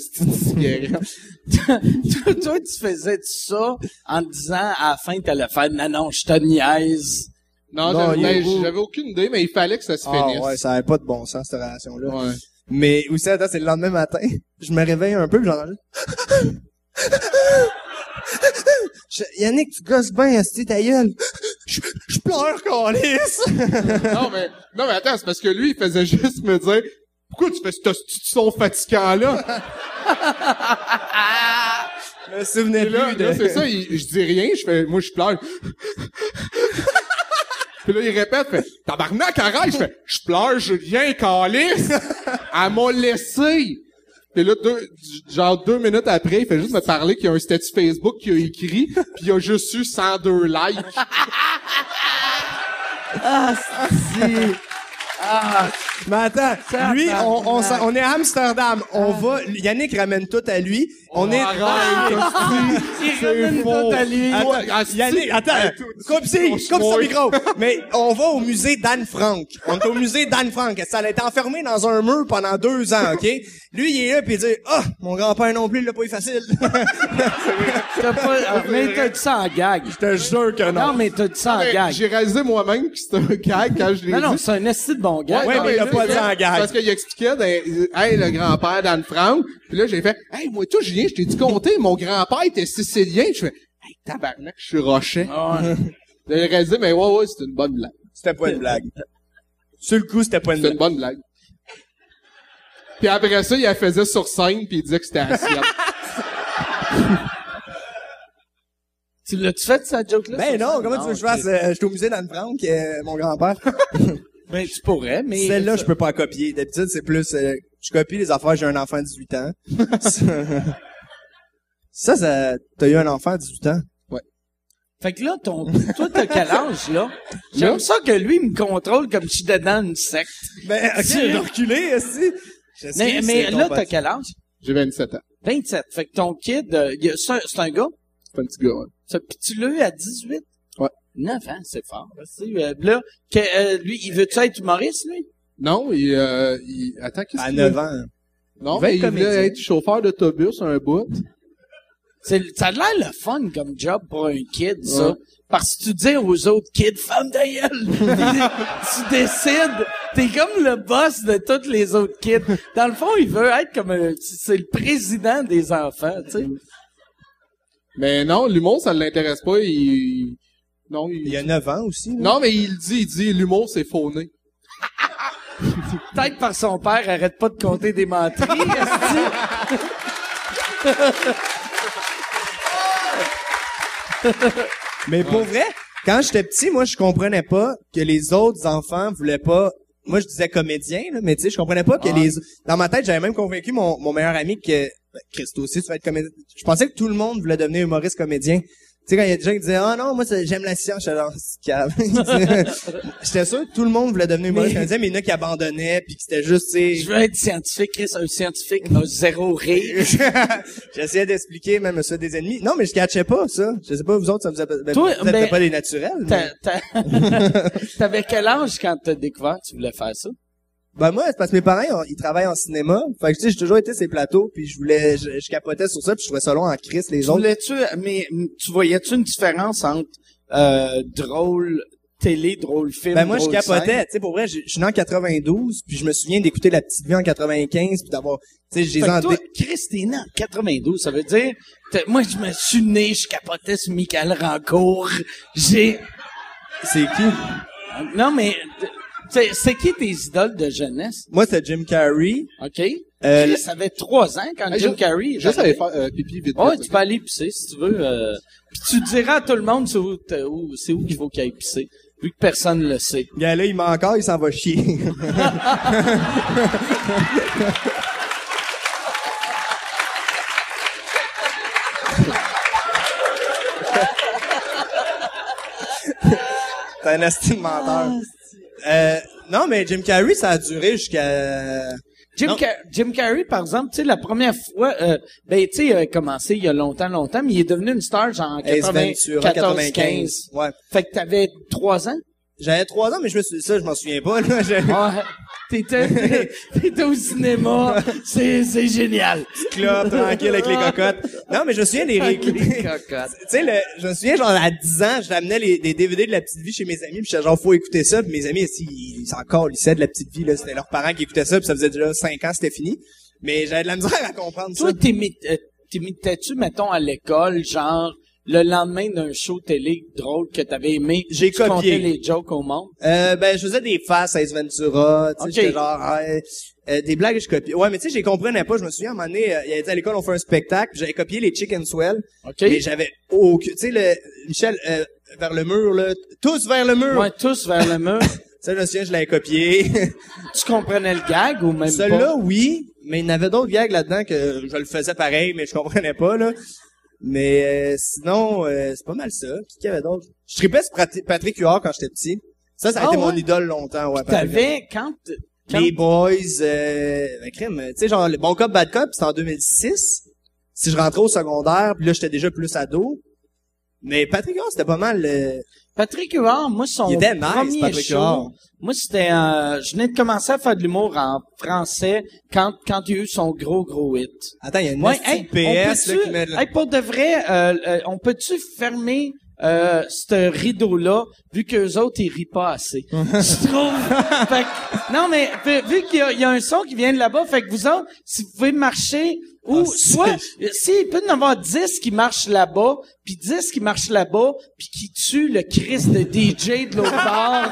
toi, toi, tu faisais ça en disant à la fin, t'allais faire, non, non, je te niaise. Non, Non, j'avais, ben, j'avais aucune idée, mais il fallait que ça se Ah finisse. ouais, ça avait pas de bon sens, cette relation-là. Ouais. Mais aussi, attends, c'est le lendemain matin. Je me réveille un peu, puis j'entends juste... Yannick, tu gosses bien, esti, ta gueule. Je, je pleure, calice. non, mais, non, mais attends, c'est parce que lui, il faisait juste me dire, pourquoi tu fais ce son fatigant-là? Je me souvenais Et là, plus de... là, c'est ça, il- je dis rien, je fais, moi, je pleure. Puis là, il répète, fait, tabarnak, arrête, je fais, je pleure, Julien, calice. Elle m'a laissé. Puis là, deux, genre deux minutes après, il fait juste me parler qu'il y a un statut Facebook qu'il a écrit, puis il a juste eu 102 likes. Mais attends, lui, on, on, s'en- on est à Amsterdam. On va... Yannick ramène tout à lui. On est... Il ramène tout à lui. Attends, Ah, Yannick, attends, coupe, si, coupe son micro. Mais on va au musée d'Anne Frank. On est au musée d'Anne Frank. Ça a été enfermé dans un mur pendant deux ans, OK? Lui, il est là, puis il dit, ah, mon grand-père non plus, il l'a pas eu facile. T'as pas, ah, mais t'as dit ça en gag. Je te jure que Non, mais t'as dit ça en Mais gag. J'ai réalisé moi-même que c'était un gag quand je l'ai Non, non, dit. c'est un esti de bon gars. Ouais, mais il a là, pas dit en gag. Parce qu'il expliquait, dans- hey, le grand-père d'Anne Frank. Puis là, j'ai fait, hey, moi, toi, Je t'ai dit compter, mon grand-père était sicilien. Je fais, hey, tabarnak, je suis rochais. Ah a réalisé, mais ouais, ouais, c'est une bonne blague. C'était pas une blague. Sur le coup, c'était pas une C'est une blague. bonne blague. Puis après ça, il la faisait sur scène, puis il disait que c'était assiette. Tu l'as-tu fait, cette joke-là? Ben non, comment tu veux que je fasse? euh, J'étais au musée d'Anne Frank, euh, mon grand-père. Ben, tu pourrais, mais... Celle-là, je peux pas la copier. D'habitude, c'est plus, euh, je copie les affaires, j'ai un enfant de 18 ans. Ça, ça, t'as eu un enfant de 18 ans? Fait que là, ton, toi, t'as quel âge, là? J'aime ça que lui il me contrôle comme si j'étais dans une secte. Ben, ok, Tu- j'ai reculé, aussi. Mais, mais là, t'as quel âge? J'ai 27 ans. 27. Fait que ton kid, euh, c'est un, c'est un gars? C'est un petit gars, ouais. Ça, Pis tu l'as eu à 18? Ouais. 9 ans, c'est fort. là, euh, là, que, euh, lui, il veut-tu être humoriste, lui? Non, il, euh, il, attends, qu'est-ce À qu'il 9 veut? ans. Non, Il mais être il voulait être chauffeur d'autobus un bout. C'est, ça a l'air le fun comme job pour un kid, ça. Ouais. Parce que tu dis aux autres kids, femme de gueule, tu décides, t'es comme le boss de tous les autres kids. Dans le fond, il veut être comme un, c'est le président des enfants, tu sais. Mais non, l'humour, ça l'intéresse pas. Il, non, il, Il y a 9 ans aussi. là. non, mais il dit, il dit, l'humour, c'est fauné. Peut-être par son père, arrête pas de compter des menteries. Mais pour vrai, quand j'étais petit, moi, je comprenais pas que les autres enfants voulaient pas. Moi, je disais comédien, là, mais tu sais, je comprenais pas que les. Dans ma tête, j'avais même convaincu mon, mon meilleur ami que ben, Christo aussi, tu vas être comédien. Je pensais que tout le monde voulait devenir humoriste comédien. Tu sais, quand il y a des gens qui disaient, ah non, moi, j'aime la science, j'étais c'est calme. J'étais sûr que tout le monde voulait devenir humoriste Mais- comédien, mais il y en a qui abandonnaient, puis qui c'était juste, tu sais, Je veux être scientifique, Chris, un scientifique a zéro rire. J'essayais d'expliquer même ça des ennemis. Non, mais je catchais pas ça. Je sais pas vous autres, ça vous appelle. Ben, Toi, vous ben, pas des naturels. mais- T'avais quel âge quand t'as découvert que tu voulais faire ça? Ben moi, c'est parce que mes parents, ils, ils travaillent en cinéma. Fait que tu sais, j'ai toujours été ces plateaux, puis je voulais, je, je capotais sur ça, puis je trouvais ça long en crise les autres. voulais-tu, mais tu voyais-tu une différence entre euh, drôle télé, drôle film, Ben moi, je capotais. Tu sais, pour vrai, je je suis né en 92, puis je me souviens d'écouter La Petite Vie en 95, puis d'avoir, tu sais, j'ai en toi, Chris, t'es né en 92, ça veut dire, moi, je me suis né, je capotais sur Michael Rancourt, j'ai, C'est qui? non, mais, c'est c'est qui tes idoles de jeunesse? Moi, c'était Jim Carrey. OK? Euh, ça avait trois ans quand Hey, Jim Carrey Juste aller faire euh, pipi vite. Ouais, vite, tu peux aller pisser si tu veux. Euh, puis tu diras à tout le monde c'est où, où- c'est où qu'il faut qu'il aille pisser, vu que personne le sait. Gars, là, il ment encore, il s'en va chier. T'es un asti de menteur. Euh, non, mais Jim Carrey, ça a duré jusqu'à... Jim, Non. Car- Jim Carrey, par exemple, tu sais, la première fois, euh, ben, tu sais, il a commencé il y a longtemps, longtemps, mais il est devenu une star genre en Ace Ventura, 94, 95. 15. Ouais. Fait que t'avais trois ans? J'avais trois ans, mais je me suis... Ça, je m'en souviens pas, là. Je-. T'étais, t'étais au cinéma. C'est, c'est génial. Club, tranquille, avec les cocottes. Non, mais je me souviens des réécouter. tu sais, le, je me souviens, genre, à 10 ans, j'amenais les, des DVD de La Petite Vie chez mes amis, puis j'étais genre, faut écouter ça, puis mes amis, ici, ils, ils encore lisaient de La Petite Vie, là. C'était leurs parents qui écoutaient ça, puis ça faisait déjà 5 ans, c'était fini. Mais j'avais de la misère à comprendre ça. Toi, euh, t'imitais-tu, mettons, à l'école, genre, le lendemain d'un show télé drôle que t'avais aimé, J'ai tu copié. comptais les jokes au monde? Euh, ben, je faisais des faces à Ace Ventura, tu sais, j'étais genre, euh, des blagues, je copiais. Ouais, mais tu sais, j'ai comprenais pas, je me souviens, à un moment donné, euh, il avait dit à l'école, on fait un spectacle, j'avais copié les Chicken Swell, OK? mais j'avais aucun, tu sais, le, Michel, euh, vers le mur, là, tous vers le mur! Ouais, tous vers le mur. Ça, je me souviens, je l'avais copié. tu comprenais le gag ou même Celui-là, pas? oui, mais il y en avait d'autres gags là-dedans que je le faisais pareil, mais je comprenais pas, là. Mais euh, sinon, euh, c'est pas mal ça. Qui qu'il y avait d'autre? Je tripais sur Patrick Huard quand j'étais petit. Ça, ça a Ah été mon idole longtemps, ouais. Patrick. T'avais, quand, quand Les Boys, euh, ben, crime, tu sais, genre, le Bon Cop, Bad Cop, c'était en 2006. Si je rentrais au secondaire, puis là, j'étais déjà plus ado. Mais Patrick Huard, c'était pas mal... euh, Patrick Huard, moi, son Il était nice, premier show, Huard. moi, c'était, euh, je venais de commencer à faire de l'humour en français quand, quand il y a eu son gros, gros hit. Attends, il y a une Ouais, hey, PS, là, qui met... hey, pour de vrai, euh, euh, on peut-tu fermer euh, ce rideau-là, vu qu'eux autres, ils rient pas assez. Je trouve. Fait que- non, mais vu qu'il y a, il y a un son qui vient de là-bas, fait que vous autres, si vous pouvez marcher, ou soit, s'il peut y en avoir 10 qui marchent là-bas, puis 10 qui marchent là-bas, puis qui tuent le Christ de DJ de l'autre bord,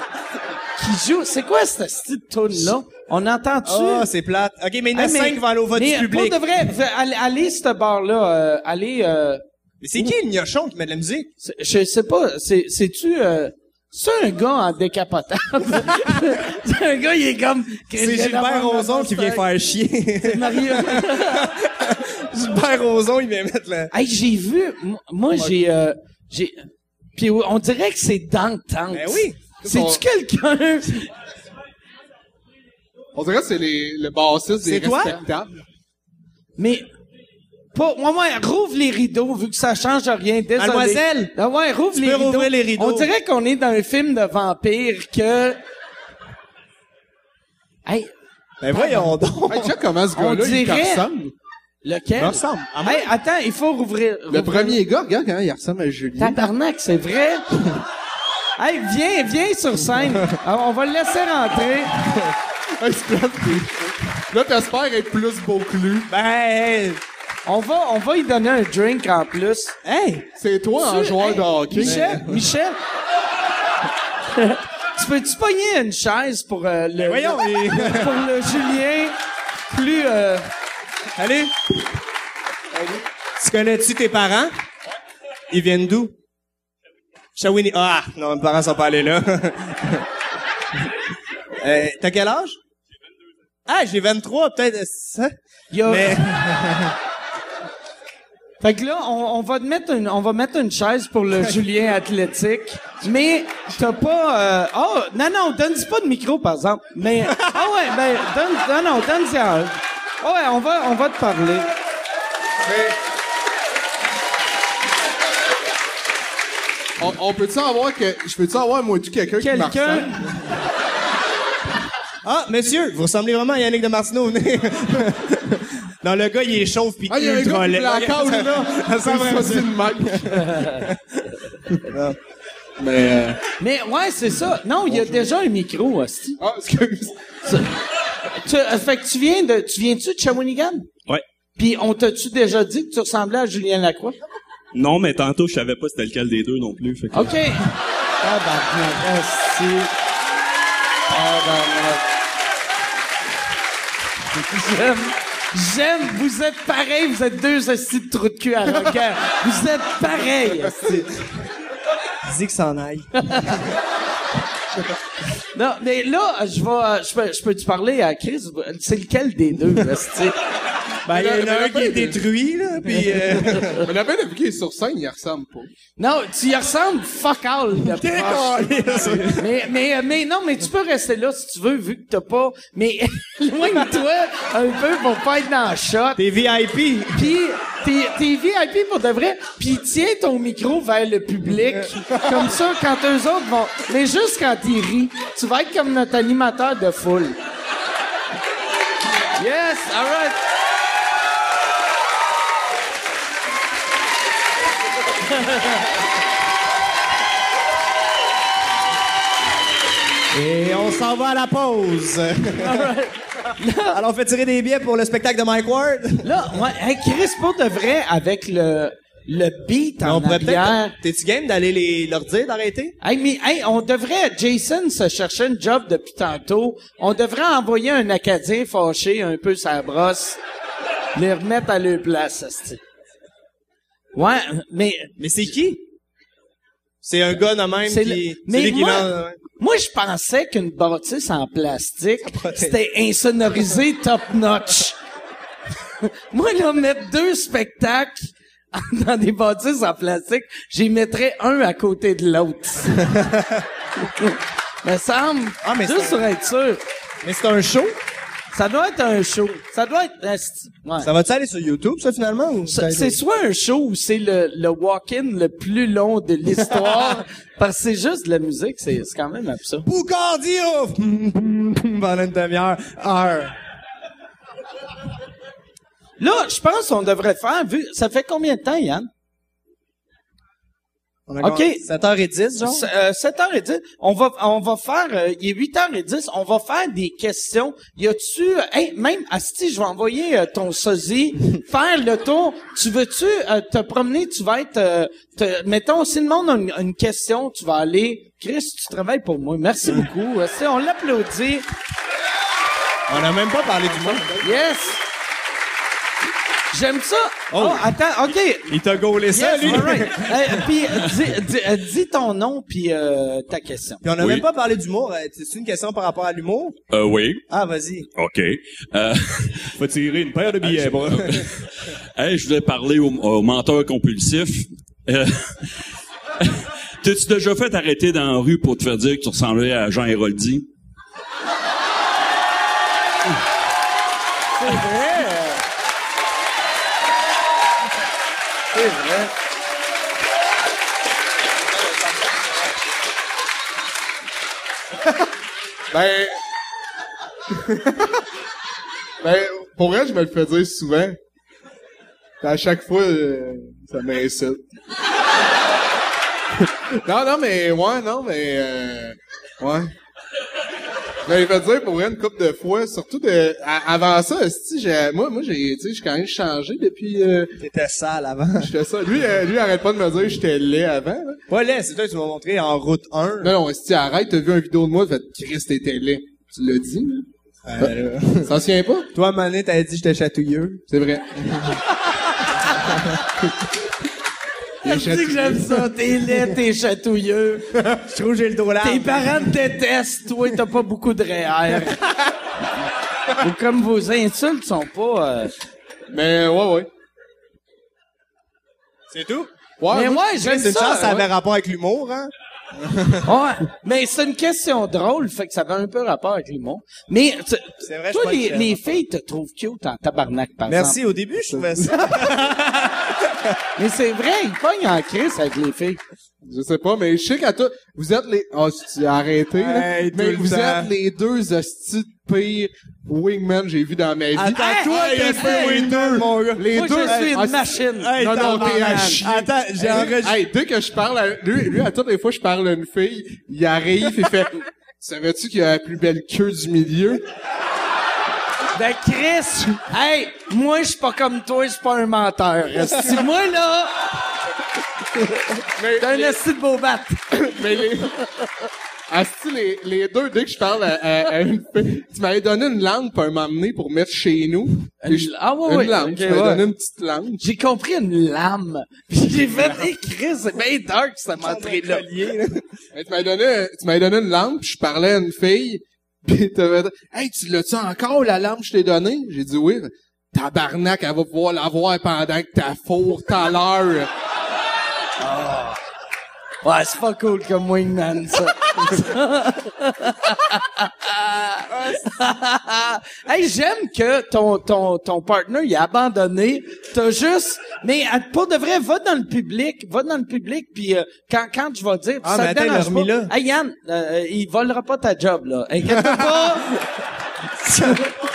qui joue. C'est quoi cette petite tune-là? On entend-tu? Ah, c'est plate. OK, mais il y en a Hey, mais- cinq qui vont aller au vote mais du public. Pour de vrai, allez, allez ce bar-là, euh, allez, euh, c'est qui le gnochon qui met de la musique? je sais pas, c'est, c'est-tu, euh, c'est un gars en décapotable? c'est un gars, il est comme... C'est Gilbert Rozon qui vient faire chier. Mario. Gilbert Rozon, il vient mettre la... hey, j'ai vu, moi, j'ai, euh, j'ai, puis on dirait que c'est dans le temps. Ben oui. C'est-tu quelqu'un? On dirait que c'est les, le bassiste des C'est toi? respectables. Mais, pas, ouais, ouais, rouvre les rideaux, vu que ça change rien. Désolé. Mademoiselle, Ah ouais, rouvre tu les peux rideaux. rouvrir les rideaux. On dirait qu'on est dans un film de vampire que... Hey, Ben voyons donc. Hey, check comment ce On gars-là, il dirait- ressemble. lequel? Il ressemble. Moi. Hey, attends, il faut rouvrir. Le premier gars, regarde comment il ressemble à Julien. Tabarnak, c'est vrai? hey, viens, viens sur scène. Alors, on va le laisser rentrer. Là, t'espères être plus beau que lui. Ben, On va, on va lui donner un drink en plus. hey! C'est toi, un joueur hey, de hockey. Michel, Michel. tu peux-tu pogner une chaise pour euh, le, voyons, il- pour le Julien plus euh, Allez! Tu connais-tu tes parents? Ils viennent d'où? Shawini. Ah! Non, mes parents sont pas allés là. euh, T'as quel âge? Ah, j'ai 23, peut-être. ça? y Mais, Fait que là, on, on va te mettre une, on va mettre une chaise pour le Julien athlétique, mais t'as pas, euh, oh, non, non, donne-y pas de micro, par exemple. Mais, ah ouais, ben, donne, non, non, donne-y un. Ah ouais, on va, on va te parler. On, on peut-tu avoir que, je peux-tu avoir, moi, tu quelqu'un qui marche Quelqu'un, ah, monsieur, vous ressemblez vraiment à Yannick de Martineau, venez. non, le gars, il est chauve pis Ah, il y a un ultra gars qui laid. blackout, là. Ça C'est ressemble ça, c'est une mic. Mais, euh, mais ouais, c'est ça. Non, il y a déjà un micro, hostie. ah, excuse. Tu, euh, fait que tu viens de, tu viens-tu de Shawinigan? Ouais. Puis on t'a-tu déjà dit que tu ressemblais à Julien Lacroix? Non, mais tantôt, je savais pas c'était lequel des deux non plus. Fait que... OK. Tabarnak. Tabarnak. J'aime, j'aime, vous êtes pareils, vous êtes deux esti de trous de cul arrogants. Vous êtes pareils, esti. Dis que s'en aille. Non, mais là, je vais, euh, je peux, je peux te parler à Chris? C'est lequel des deux, esti? Ben, il y en Mais a un qui est détruit, là, pis euh... Mais la peine depuis qu'il est sur scène, il ressemble pas. Non, tu y ressembles fuck all de mais, mais, euh, mais non, mais tu peux rester là si tu veux, vu que t'as pas. Mais loigne-toi un peu pour pas être dans le shot. T'es VIP. Puis t'es, t'es VIP pour de vrai. Puis tiens ton micro vers le public. Comme ça, quand eux autres vont. Mais juste quand ils rient, tu vas être comme notre animateur de foule. Yes, alright. Et on s'en va à la pause. Alors, on fait tirer des billets pour le spectacle de Mike Ward. Là, ouais, hey, Chris, pour de vrai, avec le, le beat en on pourrait arrière. peut-être... T'es-tu game d'aller les, leur dire d'arrêter? Hey, mais, hey, on devrait, Jason se cherchait un job depuis tantôt. On devrait envoyer un Acadien fâché un peu sa brosse, les remettre à leur place, esti. Ouais, mais, Mais c'est qui? C'est un gars de même qui... le- c'est mais lui qui moi- vend- moi, je pensais qu'une bâtisse en plastique, c'était insonorisé top notch. moi, là, mettre deux spectacles dans des bâtisses en plastique, j'y mettrais un à côté de l'autre. me semble. Ah, mais c'est- pour être sûr. Mais c'est un show? Ça doit être un show. Ça doit être. Ouais. Ça va-tu aller sur YouTube, ça, finalement? ou Ça- C'est soit un show où c'est le, le walk-in le plus long de l'histoire, parce que c'est juste de la musique, c'est c'est quand même absurde. Boucardio! Pendant une demi-heure. Heure. Là, je pense qu'on devrait faire, vu, ça fait combien de temps, Yann? On a OK. commencé 7h10, genre? Euh, 7h10. On va, on va faire, euh, il est 8h10, on va faire des questions. Y a-tu, hey, même, Asti, je vais envoyer euh, ton sosie faire le tour. Tu veux-tu euh, te promener, tu vas être, euh, te- mettons, si le monde a une, une question, tu vas aller, Chris, tu travailles pour moi. Merci beaucoup. Asti, on l'applaudit. On a même pas parlé du monde. Yes! J'aime ça. Oh, attends, OK. Il t'a gaulé ça, lui. right. Euh, puis, dis, dis, euh, dis ton nom puis euh, ta question. Puis on a Oui. même pas parlé d'humour. Euh, C'est une question par rapport à l'humour? Euh, oui. Ah, vas-y. OK. Euh, Faut tirer une paire de billets, bro. hey, je voulais parler au, au menteur compulsif. Euh, T'as-tu déjà fait arrêter dans la rue pour te faire dire que tu ressemblais à Jean Héroldi? C'est vrai. C'est Ben... ben, pour vrai, je me le fais dire souvent. À chaque fois, euh, ça m'insulte. non, non, mais, ouais, non, mais, euh, ouais. Me le fait dire pour vrai une couple de fois, surtout de, à- avant ça, si j'ai, moi, moi, j'ai, tu sais, j'ai quand même changé depuis, euh, T'étais sale avant. je fais ça. Lui, euh, lui, arrête pas de me dire que j'étais laid avant, là. Pas laid, c'est toi qui m'as montré en route 1. Non, non, si arrête, t'as vu une vidéo de moi, tu fais, Chris, t'étais laid. Tu l'as dit, là? Euh, Ça s'en tient pas? toi, Mané, t'avais dit que j'étais chatouilleux. C'est vrai. Je dis que j'aime ça. T'es laid, t'es chatouilleux. Je trouve que j'ai le dos large. Tes parents te détestent. Toi, t'as pas beaucoup de REER. Ou comme vos insultes sont pas... euh, Mais, ouais, ouais. C'est tout? Ouais, Mais moi, moi, j'aime C'est une ça. chance, ça avait ouais. rapport avec l'humour, hein? Ouais. Mais c'est une question drôle, fait que ça avait un peu rapport avec l'humour. Mais tu- C'est vrai, je toi, les, filles te trouvent cute en tabarnak, par Merci. exemple. Au début, je trouvais ça. Mais c'est vrai, ils pognent en crise avec les filles. je sais pas, mais je sais qu'à toi, vous êtes les, oh, tu as arrêté, là. Hey, tout Mais vous temps. êtes les deux hosties de pire wingmen que j'ai vu dans ma vie. Attends, Hey, toi, hey, t'es hey, fait winner, mon gars. Les Moi, deux, je suis une machine. Hey, non, non, t'es à chier. Attends, j'ai enregistré. hey, dès que je parle à, lui, lui, à toutes les fois je parle à une fille, il arrive et fait, savais-tu qu'il a la plus belle queue du milieu? Ben, Chris, hey, moi, je suis pas comme toi, je suis pas un menteur. Si moi, là, t'es un esti de beau bat. mais les, Asti, les, les deux, dès que je parle à, à- à une fille, tu m'avais donné une lampe moment donné pour mettre chez nous. Une- je- ah ouais, une ouais, lampe. tu m'avais ouais. donné une petite lampe. J'ai compris une lame. Puis j'ai fait, hey, Chris, c'est bien dark, cette entrée-là. Mais tu m'avais donné, tu m'avais donné une lampe, puis je parlais à une fille, t'avais dit, hey, tu l'as-tu encore, la lampe que je t'ai donnée? J'ai dit oui. Tabarnak, elle va pouvoir l'avoir pendant que t'as four tout à l'heure. Ouais, c'est pas cool comme wingman, ça. hey, j'aime que ton, ton, ton partner, il a abandonné. T'as juste, mais pour de vrai, va dans le public, va dans le public, puis euh, quand, quand je vais dire, Ah, ça mais te attends, dérange pas. là. Hey, Yann, euh, il volera pas ta job, là. Inquiète-toi pas.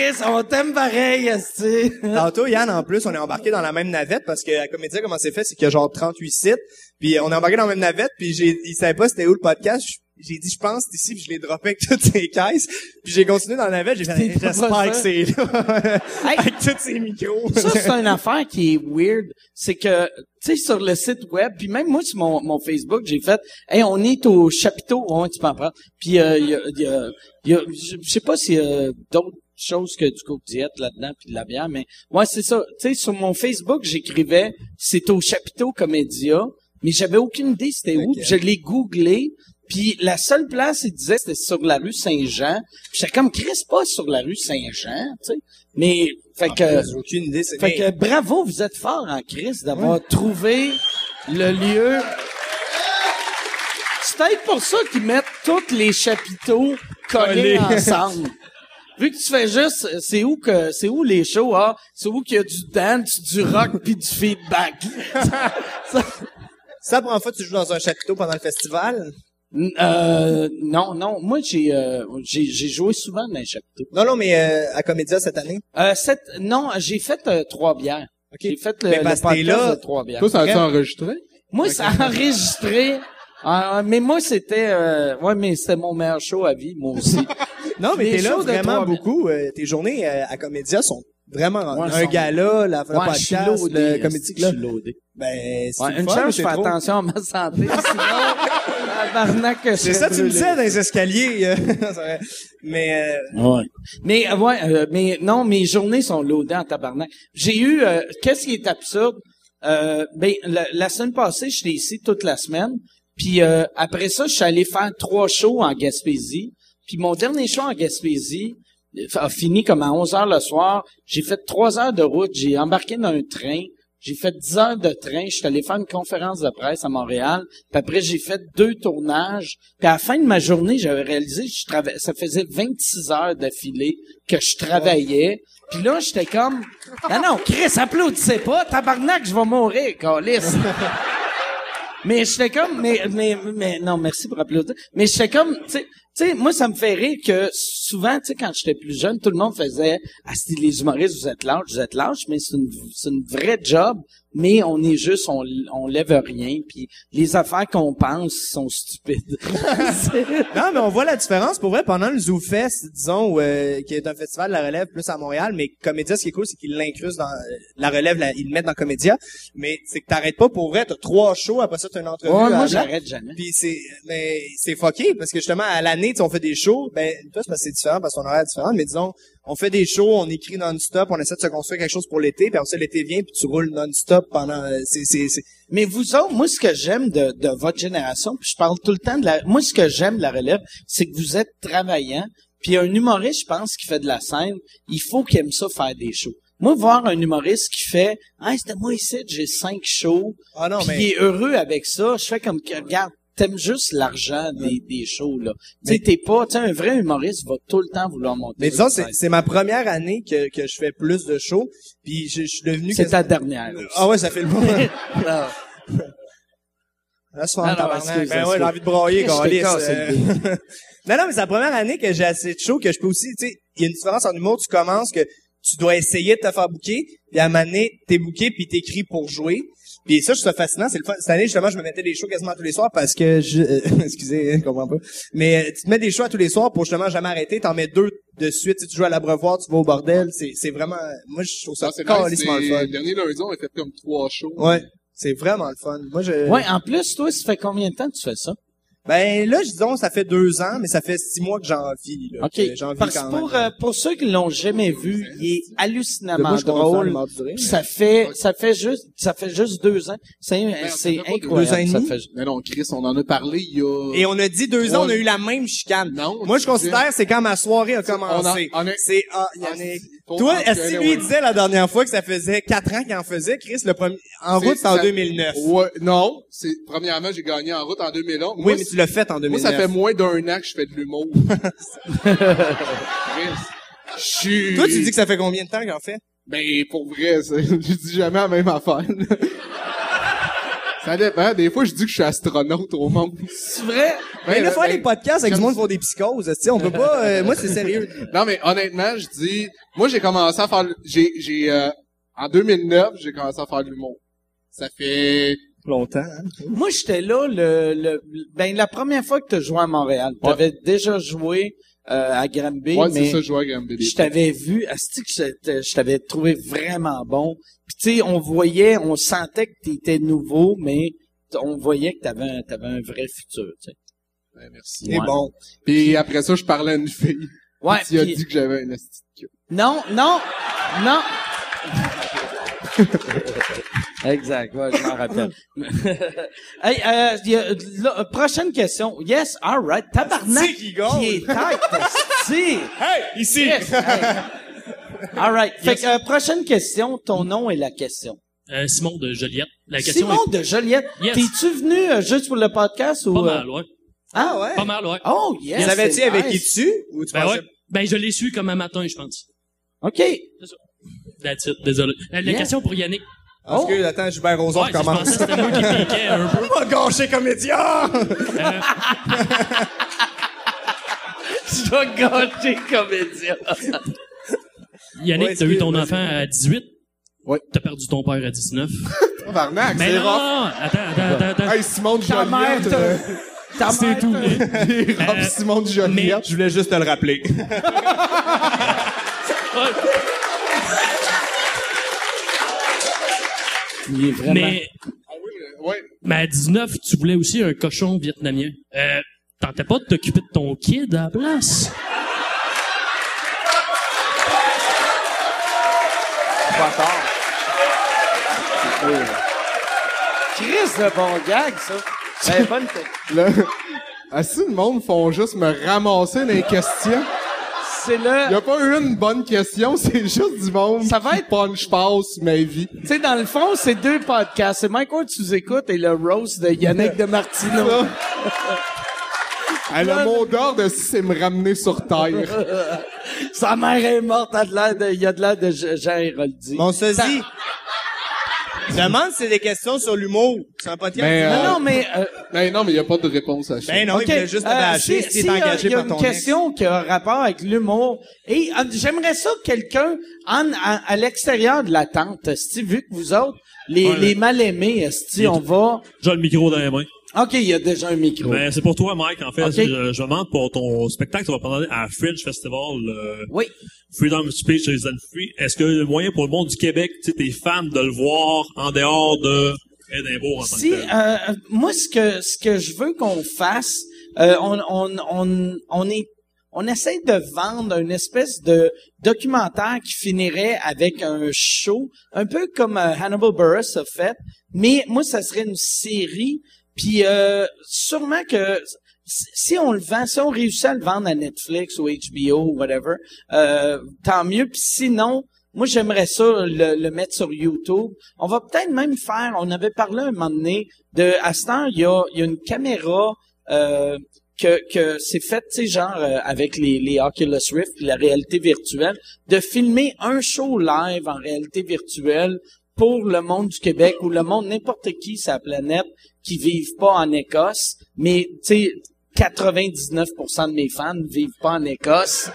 Chris, on t'aime pareil, esti. Tantôt, Yann, en plus, on est embarqué dans la même navette parce que la comédie, comment c'est fait, c'est qu'il y a genre 38 sites. Puis on est embarqué dans la même navette, puis j'ai, il savait pas c'était où le podcast. J'ai dit, je pense, c'est ici, puis je l'ai droppé avec toutes ces caisses. Puis j'ai continué dans la navette, j'ai fait, j'espère que c'est là. Hey. avec tous ces micros. Ça, c'est une affaire qui est weird. C'est que, tu sais, sur le site web, puis même moi, sur mon, mon Facebook, j'ai fait, hey, on est au chapiteau, ouais, tu peux en prendre. Puis, euh, il y a, il y a, il y a- je je sais pas s'il y a d'autres choses que du coke diète là-dedans, puis de la bière, mais ouais, c'est ça. Tu sais, sur mon Facebook, j'écrivais, c'est au chapiteau Comédia, mais j'avais aucune idée c'était où. Je l'ai googlé, puis la seule place, il disait, c'était sur la rue Saint-Jean. J'étais comme, Chris, pas sur la rue Saint-Jean, tu sais. Mais, fait que... Aucune idée. C'est Fait que bravo, vous êtes fort en crise d'avoir trouvé le lieu. C'est peut-être pour ça qu'ils mettent tous les chapiteaux collés Collés. ensemble. Vu que tu fais juste, c'est où que, c'est où les shows, ah? C'est où qu'il y a du dance, du rock puis du feedback? Ça- C'est la première fois que tu joues dans un chapiteau pendant le festival? euh, non, non. Moi, j'ai, euh, j'ai, j'ai joué souvent dans les chapiteaux. Non, non, mais euh, à Comédia cette année? Euh, cette- non, j'ai fait euh, trois bières. J'ai fait le, Mais le podcast là. de trois bières. Toi, ça a-tu enregistré? Moi, ça a enregistré. Ah, mais moi, c'était... euh, ouais, mais c'était mon meilleur show à vie, moi aussi. Non, mais t'es là vraiment beaucoup. euh, tes journées euh, à Comédia sont vraiment Ouais, un sont- gala, la, le Ouais, je suis podcast, loadé, le comédie je club. suis loadé. Ben, c'est Ouais, une chance, je c'est fais trop. attention à ma santé. Sinon, tabarnak que je C'est ça, tu me disais dans les escaliers. euh, c'est vrai. mais euh, Ouais. Mais ouais, euh, mais non, mes journées sont loadées en tabarnak. J'ai eu euh, qu'est-ce qui est absurde? Euh, ben la, la semaine passée, j'étais ici toute la semaine. Puis euh, après ça, je suis allé faire trois shows en Gaspésie. Puis mon dernier show en Gaspésie euh, a fini comme à 11 heures le soir. J'ai fait trois heures de route. J'ai embarqué dans un train. J'ai fait 10 heures de train. Je suis allé faire une conférence de presse à Montréal. Puis après, j'ai fait deux tournages. Puis à la fin de ma journée, j'avais réalisé que je trava- ça faisait 26 heures d'affilée que je travaillais. Puis là, j'étais comme... Non, non, Chris, applaudissez pas. Tabarnak, je vais mourir, câlisse. Mais j'étais comme, mais, mais, mais, non, merci pour applaudir. Mais j'étais comme, tu sais, tu sais, moi, ça me fait rire que souvent, tu sais, quand j'étais plus jeune, tout le monde faisait, ah, c'est les humoristes, vous êtes lâches, vous êtes lâches, mais c'est une, c'est une vraie job, mais on est juste, on, on lève rien, puis les affaires qu'on pense sont stupides. Non, mais on voit la différence. Pour vrai, pendant le Zoo Fest, disons, où, euh, qui est un festival de la relève plus à Montréal, mais Comédia, ce qui est cool, c'est qu'ils l'incrustent dans euh, la relève, la- ils le mettent dans Comédia. Mais c'est que t'arrêtes pas pour vrai, t'as trois shows, après ça t'as une entrevue. Ouais, moi, j'arrête jamais. Puis c'est, mais c'est fucké parce que justement à l'année, on fait des shows. Ben toi, c'est parce que c'est différent parce qu'on horaire est différent. Mais disons, on fait des shows, on écrit non-stop, on essaie de se construire quelque chose pour l'été. Puis après ça, l'été vient, puis tu roules non-stop pendant. euh, C'est, c'est, c'est. Mais vous autres, moi, ce que j'aime de, de votre génération, puis je parle tout le temps de la... Moi, ce que j'aime de la relève, c'est que vous êtes travaillant. Puis un humoriste, je pense, qui fait de la scène, il faut qu'il aime ça faire des shows. Moi, voir un humoriste qui fait « Ah, c'était moi ici, j'ai cinq shows. Ah non, puis mais. il est heureux avec ça. Je fais comme, regarde, t'aimes juste l'argent des, des shows, là. Tu sais, t'es pas... Tu un vrai humoriste va tout le temps vouloir monter. Mais disons, c'est, ma première année que, que je fais plus de shows. Puis je, je suis devenu. C'est ta dernière. aussi. Ah ouais, ça fait le bon. Là, ce soir, non, excuse, Ben ouais, j'ai envie de câlisse, casse euh. Non, non, mais c'est la première année que j'ai assez de shows que je peux aussi, tu sais, il y a une différence en humour, tu commences que tu dois essayer de te faire bouquer, puis à un moment donné, t'es booké puis t'écris pour jouer. Puis ça, je trouve ça fascinant. C'est le fun. Cette année, justement, je me mettais des shows quasiment tous les soirs parce que je, euh, excusez, je comprends pas. Mais euh, tu te mets des shows à tous les soirs pour justement jamais arrêter. T'en mets deux de suite. Tu, sais, tu joues à l'abreuvoir, tu vas au bordel. C'est, c'est vraiment, moi, je trouve ça nice. calissement le fun. Dernier lundi, on a fait comme trois shows. Ouais. C'est vraiment le fun. Moi, je, Ouais, en plus, toi, ça fait combien de temps que tu fais ça? Ben là, disons, ça fait deux ans, mais ça fait six mois que j'en vis. Là, OK. que vis Parce quand pour, même. euh, pour ceux qui l'ont jamais vu, il est hallucinamment moi, drôle. ça fait, ça fait juste, ça fait juste deux ans. C'est, pas deux incroyable. ans et ça demi? fait, Mais non, Chris, on en a parlé il y a... Et on a dit deux ans, on a eu la même chicane. Non, Moi, je considère c'est quand ma soirée a on commencé. a- on a- C'est ah, il y en Ah, a- faut Toi, est-ce que lui disait la dernière fois que ça faisait quatre ans qu'il en faisait, Chris, le premier en route c'est en ça- 2009. Ouais, non, c'est premièrement j'ai gagné en route en 2011. Oui, mais tu l'as fait en 2009. Moi, ça fait moins d'un an que je fais de l'humour. Chris, Je suis... Toi, tu dis que ça fait combien de temps qu'il en fait? Ben, pour vrai, ça, je dis jamais la même affaire. ça dépend. Des fois, je dis que je suis astronaute au monde. c'est vrai? Mais Ben, là, faire ben, des podcasts avec du monde qui font des psychoses, tu sais, on peut pas euh, moi c'est sérieux. Non, mais honnêtement, je dis... Moi, j'ai commencé à faire... J'ai... j'ai euh, en 2009, j'ai commencé à faire de l'humour. Ça fait... Longtemps. Hein? Moi, j'étais là le, le, ben, la première fois que tu as joué à Montréal. Tu avais déjà joué, euh, à Granby, Ouais, c'est mais ça, je à Granby. je t'avais vu, asti que je t'avais trouvé vraiment bon. Puis tu sais, on voyait, on sentait que tu étais nouveau, mais on voyait que t'avais un, t'avais un vrai futur, tu sais. Ben, merci. C'est Ouais. bon. Puis après ça, je parlais à une fille. Ouais, qui a dit que j'avais un queue. Non, non, non. exact, ouais, je m'en rappelle. hey, euh, y a- là, prochaine question. Yes, all right. Tabarnak qui est tête, asti. Hey, ici. Yes, hey. All right. Fait que, euh, prochaine question. Ton nom est la question. Euh, Simon de Joliette. La question Simon de Joliette. Yes. T'es-tu venu euh, juste pour le podcast ou... pas mal, ouais. Ah ouais? Pas mal, ouais. Oh, yes. Savais-tu avec nice. qui tu ou tu Ben pensais- ouais. Ben, je l'ai su comme un matin, je pense. OK. That's it, désolé. La Yeah. question pour Yannick. Parce Oh. que, attends, Gilbert Rozon Ouais, je commence. que c'était moi qui piquais un peu. On va gâcher comédien! Tu vas gâcher comédien. Yannick, Ouais, t'as eu ton enfant à 18. T'as perdu ton père à 19. Tabarnak, Mais c'est non, rough. non, attends, attends, attends, attends. Hey, Simon de Ta mère, Joliette. t'as- euh, C'est tout. J'ai Euh, Simon de Joliette. Je voulais juste te le rappeler. Il est vraiment... Mais, Ouais. mais à 19, tu voulais aussi un cochon vietnamien. Euh, tentais pas de t'occuper de ton kid à la place? Pas tard. Chris de bon gag, ça. Ben, bonne tête. Là, assez le monde font juste me ramasser les questions? C'est Y a pas eu une bonne question, c'est juste du monde Ça va être- punch passe ma vie. Tu sais, dans le fond, c'est deux podcasts. C'est Mike Ward, tu nous écoutes, et le roast de Yannick de Martino. Ça. Ah, le mot d'ordre, si c'est me ramener sur terre. Sa mère est morte, elle a de l'air de, il y a de l'air de Jean Héroldi. Mon sosie. Demande si c'est des questions sur l'humour. C'est un podcast. Mais, Non, euh, non, mais, euh, Ben non, mais y a pas de réponse à ça. Ben non, il voulait juste te euh, lâcher si- si y a- engagé y a par une ton ex. question qui a rapport avec l'humour. Et euh, j'aimerais ça que quelqu'un, en, à, à l'extérieur de la tente, vu que vous autres, les, Ouais, les mal-aimés, on va... J'ai le micro dans les mains. OK, il y a déjà un micro. Ben, c'est pour toi, Mike. En fait, Ok. je, je demande pour ton spectacle, tu vas prendre à Fringe Festival, euh, Oui. Freedom of Speech is Free. Est-ce a le moyen pour le monde du Québec, tu sais, tes fans, de le voir en dehors de Édimbourg en tant Si, que tel? euh, moi, ce que, ce que je veux qu'on fasse, euh, on, on, on, on est, on essaie de vendre une espèce de documentaire qui finirait avec un show, un peu comme euh, Hannibal Buress a fait, mais moi, ça serait une série, puis euh, sûrement que si on le vend, si on réussit à le vendre à Netflix ou HBO ou whatever, euh, tant mieux. Puis sinon, moi j'aimerais ça le, le mettre sur YouTube. On va peut-être même faire. On avait parlé un moment donné de à ce temps, il y a, y a une caméra euh, que, que c'est fait, tu sais, genre euh, avec les, les Oculus Rift, la réalité virtuelle, de filmer un show live en réalité virtuelle pour le monde du Québec ou le monde n'importe qui la planète qui vivent pas en Écosse, mais tu sais 99% de mes fans vivent pas en Écosse.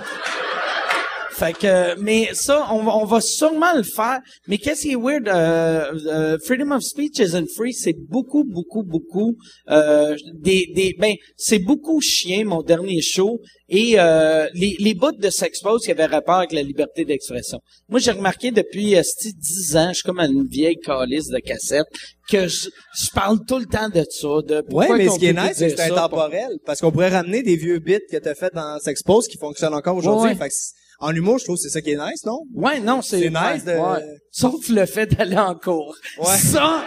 Fait que, mais ça, on, va- on va sûrement le faire. Mais qu'est-ce qui est weird? euh, euh, freedom of speech isn't free. C'est beaucoup, beaucoup, beaucoup euh, des, des, ben, c'est beaucoup chien mon dernier show et euh, les, les bouts de Sexpose qui avaient rapport avec la liberté d'expression. Moi, j'ai remarqué depuis 10 ans, je suis comme une vieille calice de cassette que je, je parle tout le temps de ça. De Ouais, mais ce qui est nice, c'est que c'est intemporel. Parce qu'on pourrait ramener des vieux bits que t'as fait dans Sexpose qui fonctionnent encore aujourd'hui. Ouais, ouais. En humour, je trouve que c'est ça qui est nice, non? Ouais, non, c'est C'est nice de- ouais. Sauf le fait d'aller en cours. Ouais. Ça,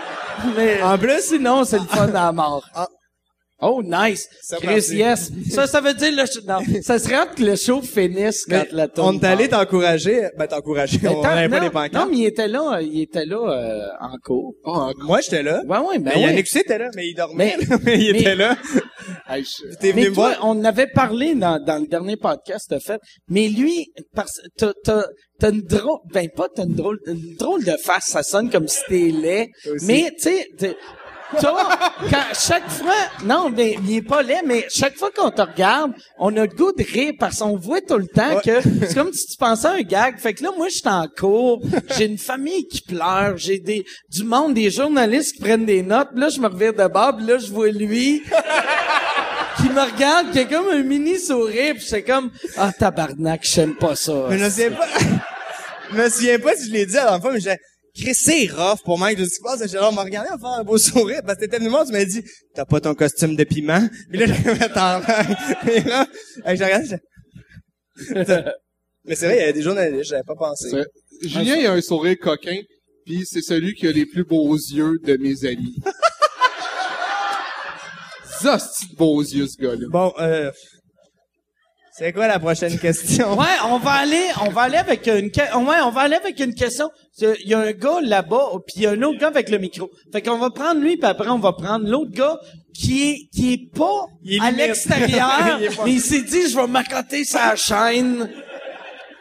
mais En plus- sinon c'est le fun à la mort. Ah. Oh, nice. Ça Chris, partit. yes. Ça, ça veut dire le show, non, ça serait hâte que le show finisse quand Mais la tourne on est allé t'encourager. Ben, t'encourager. Ben, On tant- avait pas des pancartes. Non, mais il était là, il était là euh, en cours. Oh, Moi, j'étais là. Ouais, ouais, ben mais ouais. Yannick aussi était là, mais il dormait. Mais- mais il mais- était là. hey, je- T'es venu Mais toi, voir? on avait parlé dans, dans le dernier podcast, t'as fait. Mais lui, parce, t'as, t'as, t'as une drôle, ben pas t'as une drôle, une drôle de face, ça sonne comme si t'es laid. Mais, tu sais, t'es- toi, quand, chaque fois, non, mais il est pas laid, mais chaque fois qu'on te regarde, on a le goût de rire parce qu'on voit tout le temps Ouais. que c'est comme si tu pensais à un gag. Fait que là, moi, je suis en cours, j'ai une famille qui pleure, j'ai des, du monde, des journalistes qui prennent des notes. Là, je me revire de bord, puis là, je vois lui qui me regarde, qui a comme un mini sourire, puis c'est comme ah tabarnak, j'aime pas ça. Mais je me souviens pas. je me souviens pas si je l'ai dit à fois, mais j'ai, Chris, c'est rough pour Mike de ce qui se passe. J'ai genre, m'a regardé à faire un beau sourire, parce que t'étais venu me voir, tu m'as dit, t'as pas ton costume de piment? Puis là, Et là, regardé, j'ai- Mais c'est vrai, il y avait des journalistes, j'avais pas pensé. c'est- Julien, il a un sourire coquin, puis c'est celui qui a les plus beaux yeux de mes amis. C'est de beaux yeux, ce gars-là. Bon, euh, c'est quoi la prochaine question? Ouais, on va aller, on va aller avec une, ouais, on va aller avec une question. Il y a un gars là-bas, puis il y a un autre gars avec le micro. Fait qu'on va prendre lui, puis après on va prendre l'autre gars qui est, qui est pas Il est à l'extérieur, pas- mais il s'est dit, je vais m'accoter sa chaîne,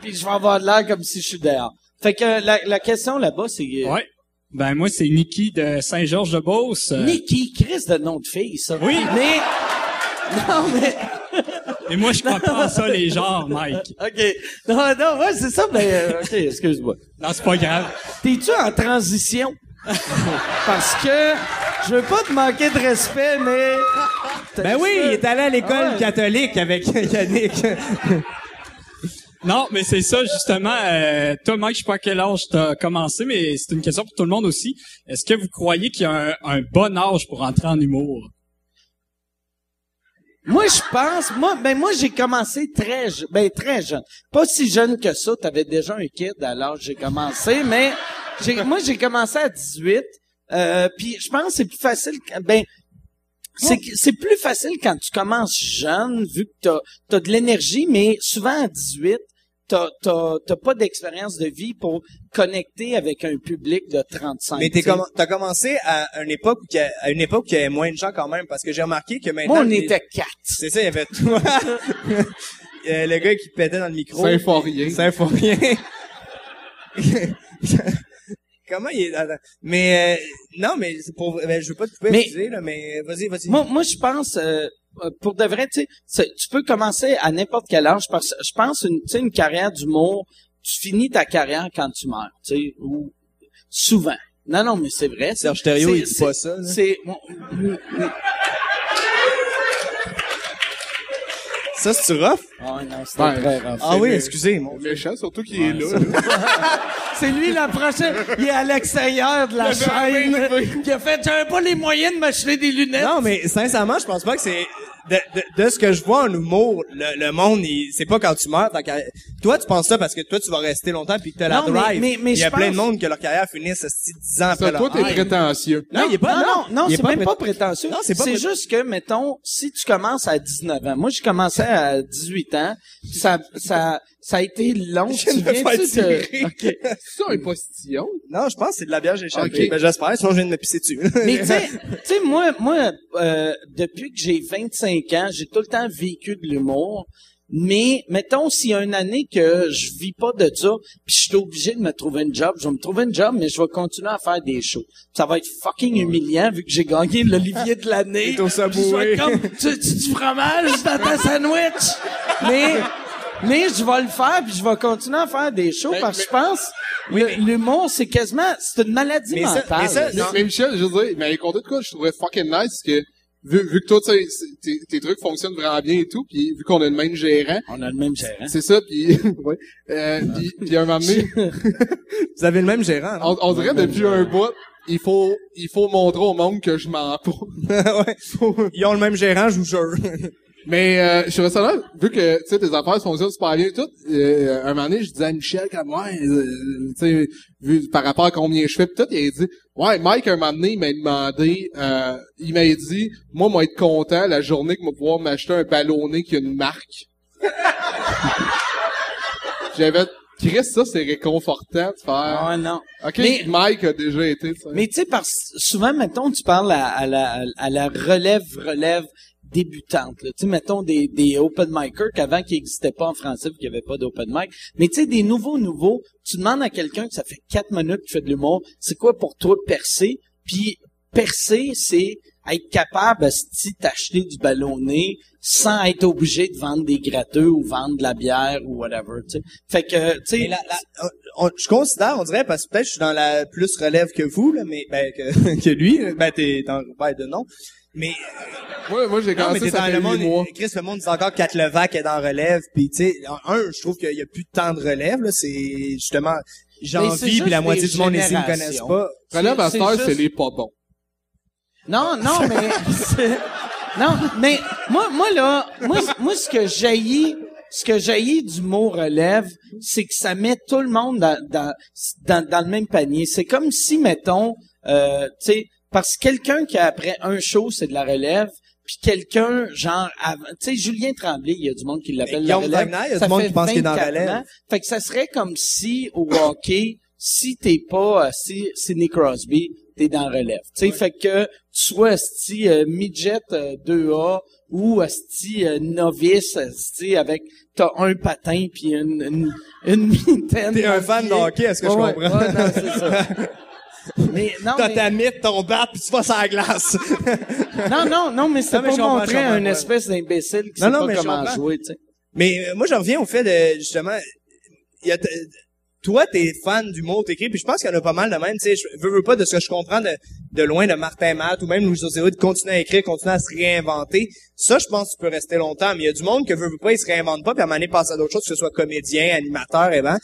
puis je vais avoir de l'air comme si je suis dehors. Fait que la, la question là-bas, c'est euh, Ouais. Ben moi c'est Niki de Saint-Georges-de-Beauce. Euh, Nicky, Chris de nom de fille, ça. Oui. Mais non, mais Et moi, je crois pas en ça, les genres, Mike. OK. Non, non, ouais, c'est ça, mais... euh, OK, excuse-moi. Non, c'est pas grave. T'es-tu en transition? Parce que je veux pas te manquer de respect, mais... Ben oui, il est allé à l'école ouais. catholique avec Yannick. Non, mais c'est ça, justement. Euh, toi, Mike, je sais pas à quel âge t'as commencé, mais c'est une question pour tout le monde aussi. Est-ce que vous croyez qu'il y a un, un bon âge pour entrer en humour? Moi, je pense, moi, ben moi, j'ai commencé très, ben très jeune. Pas si jeune que ça. T'avais déjà un kid où j'ai commencé, mais moi, j'ai commencé à 18. Euh, puis je pense que c'est plus facile. Ben, c'est, c'est plus facile quand tu commences jeune, vu que t'as, t'as de l'énergie, mais souvent à 18, t'as, t'as, t'as pas d'expérience de vie pour connecter avec un public de 35. Mais t'es comm- t'as commencé à une époque où il y a- à une époque où il y avait moins de gens quand même, parce que j'ai remarqué que maintenant. Moi, on les- était quatre. C'est ça, il y avait toi. Le gars qui pétait dans le micro. Symphorien. Symphorien. Comment il est attends. Mais euh, non, mais c'est pour ben, je veux pas te couper, Mais- excusez, là, mais vas-y, vas-y. Moi, moi, je pense, euh, euh, pour de vrai, tu sais, c'est- tu peux commencer à n'importe quel âge. Parce que je pense, une, tu sais, une carrière d'humour, tu finis ta carrière quand tu meurs, tu sais, ou souvent. Non, non, mais c'est vrai. Serge Thériault, C'est- il dit c'est- pas ça. C'est, Ça, c'est rough? oh non, c'était Ouais. très rough. Ah oui, excusez, mon. Méchant, surtout qu'il est là. là. C'est lui la prochaine. Il est à l'extérieur de la chaîne. Qui a fait, j'avais pas les moyens de m'acheter des lunettes. Non, mais sincèrement, je pense pas que c'est de, de, de ce que je vois en humour, le, le monde, il- c'est pas quand tu meurs. carrière- Toi, tu penses ça parce que toi, tu vas rester longtemps puis que t'as la Non, mais- drive. mais- mais il y a je plein de pense- monde que leur carrière finisse esti, 10 ans après Ça, leur toi, t'es prétentieux. Non, il est pas, non, non, non, c'est même pas prétentieux. Non, c'est pas C'est pré- juste que, mettons, si tu commences à 19 ans, moi, j'ai commencé à 18 ans, ça, ça, ça a été long. Je tu viens de... tirer. OK. C'est ça, un postillon? Non, je pense que c'est de la bière que j'ai échappée. Ok. Ben, j'espère, sinon je viens de me pisser dessus. Mais tu sais, tu sais, moi, moi, euh, depuis que j'ai 25 ans, j'ai tout le temps vécu de l'humour. Mais, mettons, s'il y a une année que je vis pas de ça, puis je suis obligé de me trouver une job, je vais me trouver une job, mais je vais continuer à faire des shows. Ça va être fucking humiliant vu que j'ai gagné l'Olivier de l'année. Au je comme, tu, tu du fromage dans ta sandwich? Mais, mais je vais le faire, puis je vais continuer à faire des shows, parce que je pense, le- l'humour, c'est quasiment, c'est une maladie Mais ça- mentale. mais ça, Mais, mais Michel, je veux dire, m'avait conté de quoi je trouvais fucking nice, que vu, vu que toi, tu sais, c'est- tes, tes trucs fonctionnent vraiment bien et tout, puis vu qu'on a le même gérant, On a le même gérant. c'est ça, puis ouais, euh, puis, un moment donné, Vous avez le même gérant. on, on dirait depuis un bout, il faut, il faut montrer au monde que je mens pas. ouais. Ils ont le même gérant, je vous jure. Mais euh, je trouvais ça là, vu que tu sais tes affaires fonctionnent super bien et tout, euh, un moment donné, je disais à Michel comme ouais, euh, tu sais, vu par rapport à combien je fais pis tout, il a dit Ouais, Mike un moment donné, il m'a demandé euh, il m'a dit Moi moi être content la journée que moi pouvoir m'acheter un ballonné qui a une marque. J'avais Chris, ça c'est réconfortant de faire. Ah non. Ok, Mais- Mike a déjà été. sais. Mais tu sais, parce souvent, mettons, tu parles à, à la, à la relève, relève débutante. là. Tu sais, mettons des, des open micers qu'avant qui n'existaient pas en français, qu'il n'y avait pas d'open mic. Mais tu sais, des nouveaux nouveaux, tu demandes à quelqu'un que ça fait quatre minutes qu'il fait de l'humour, c'est quoi pour toi percer? Puis percer, c'est être capable de t'acheter du ballonné sans être obligé de vendre des gratteux ou vendre de la bière ou whatever. Tu. Fait que, tu sais, je considère, on dirait, parce que peut-être je suis dans la plus relève que vous, là, mais ben, que, que lui, ben t'es dans ben, de non. Mais Moi, moi j'ai mais commencé t'es ça fait le monde. mois. Chris, le monde dit encore Kat Levac est dans relève, puis tu sais, un, je trouve qu'il y a plus de temps de relève, là, c'est justement Mais j'en c'est vis, juste puis la moitié du monde ici me connaissent pas. Relève à juste- c'est les pas bons. Non, non, mais non, mais moi, moi là, moi, moi ce que jaillit, ce que jaillit du mot relève, c'est que ça met tout le monde dans dans dans, dans le même panier. C'est comme si, mettons, euh, tu sais, parce que quelqu'un qui après un show c'est de la relève. Puis quelqu'un, genre, avant- tu sais, Julien Tremblay, il y a du monde qui l'appelle la relève. Il y a du monde qui pense qu'il est dans 24 relève. ans. Fait que ça serait comme si, au hockey, si t'es pas, euh, si Sidney Crosby, t'es dans relève. Tu sais, fait que tu sois sti euh, midget euh, 2A ou sti euh, novice sti avec t'as un patin puis une une, une mitaine. T'es un fan de hockey, est-ce que je Ouais, comprends? ouais, non, c'est ça. Mais non, T'as mais- ta mythe, ton bat, puis tu vas sur la glace. non, non, non, mais mais pour je comprends, montrer un ouais. espèce d'imbécile qui Non, sait non, pas comment jouer, tu sais. Mais euh, moi, je reviens au fait de, justement, il y a t- toi, t'es fan d'humour, t'écris, puis je pense qu'il y en a pas mal de même, tu sais, je veux, veux pas de ce que je comprends de, de loin de Martin Matt ou même Louis José de continuer à écrire, continuer à se réinventer. Ça, je pense que tu peux rester longtemps, mais il y a du monde que veut, veut pas, il se réinvente pas, puis à un moment donné, passe à d'autres choses, que ce soit comédien, animateur, et ben,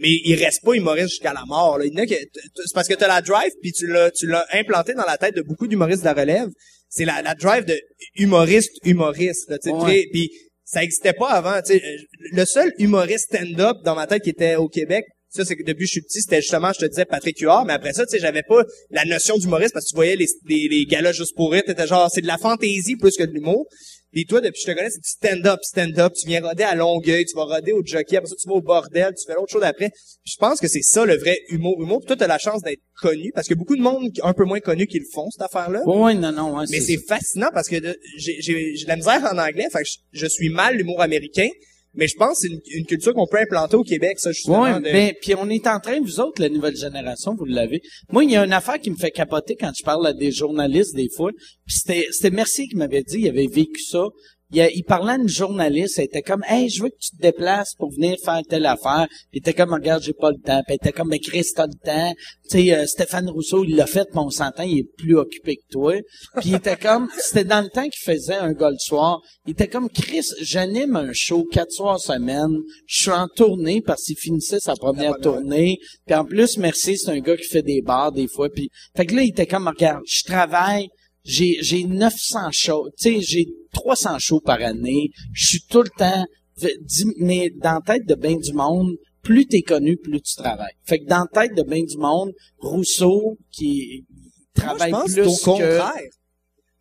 mais il reste pas humoriste jusqu'à la mort, là. Il y en a que, c'est parce que t'as la drive, puis tu l'as, tu l'as implanté dans la tête de beaucoup d'humoristes de la relève. C'est la, la drive de humoriste, humoriste, là, tu sais, Ouais. puis ça existait pas avant, tu sais. Euh, Le seul humoriste stand-up dans ma tête qui était au Québec, ça, c'est que depuis que je suis petit, c'était justement, je te disais, Patrick Huard, mais après ça, tu sais, j'avais pas la notion d'humoriste parce que tu voyais les, les, les galas juste pour rire, t'étais genre, c'est de la fantaisie plus que de l'humour. Puis toi, depuis que je te connais, c'est du stand-up, stand-up. Tu viens roder à Longueuil, tu vas roder au jockey, après ça, tu vas au bordel, tu fais l'autre chose après. Puis je pense que c'est ça, le vrai humour. Humour, puis toi, t'as la chance d'être connu, parce a beaucoup de monde un peu moins connu qui le font, cette affaire-là. Ouais, non, non, ouais, Mais c'est fascinant parce que j'ai de la misère en anglais, fait que je, je suis mal l'humour américain, mais je pense que c'est une, une culture qu'on peut implanter au Québec, ça justement. Ouais, de- ben, puis on est en train, vous autres, la nouvelle génération, vous l'avez. Moi, il y a une affaire qui me fait capoter quand je parle à des journalistes des fois. Puis c'était, c'était Mercier qui m'avait dit, il avait vécu ça. Il, il parlait à une journaliste, elle était comme, hey, je veux que tu te déplaces pour venir faire telle affaire. Puis il était comme, regarde, j'ai pas le temps. Puis était comme, mais Chris, t'as le temps. Tu sais, euh, Stéphane Rousseau, il l'a fait, mais on s'entend, il est plus occupé que toi. Puis il était comme, c'était dans le temps qu'il faisait un gars le soir. Il était comme, Chris, j'anime un show quatre soirs semaine. Je suis en tournée parce qu'il finissait sa première tournée. Puis en plus, merci, c'est un gars qui fait des bars des fois. Puis, fait que là, il était comme, regarde, je travaille, j'ai, j'ai 900 shows, tu sais, j'ai 300 shows par année. Je suis tout le temps, mais dans la tête de bien du monde, plus t'es connu, plus tu travailles. Fait que dans la tête de bien du monde, Rousseau, qui Moi, travaille je pense que plus au que...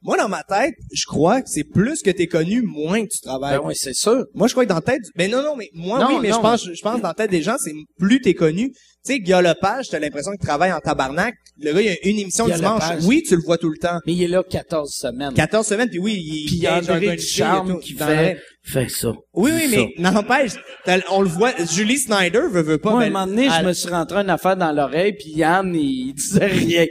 Moi, dans ma tête, je crois que c'est plus que t'es connu, moins que tu travailles. Ben oui, c'est sûr. Moi, je crois que dans la tête, ben non, non, mais moi, Non, oui, mais non. je pense, je pense dans la tête des gens, c'est plus t'es connu. Tu sais, Guillaume Lepage, t'as l'impression qu'il travaille en tabarnak. Le gars, il y a une émission dimanche. Lepage. Oui, tu le vois tout le temps. Mais il est là 14 semaines. 14 semaines, puis oui, il, Puis il y a un tout, qui fait, ça. Oui, oui, mais n'empêche, on le voit, Julie Snyder veut, veut pas, Moi, à un moment donné, elle- je me suis rentré une affaire dans l'oreille, puis Yann, il disait rien.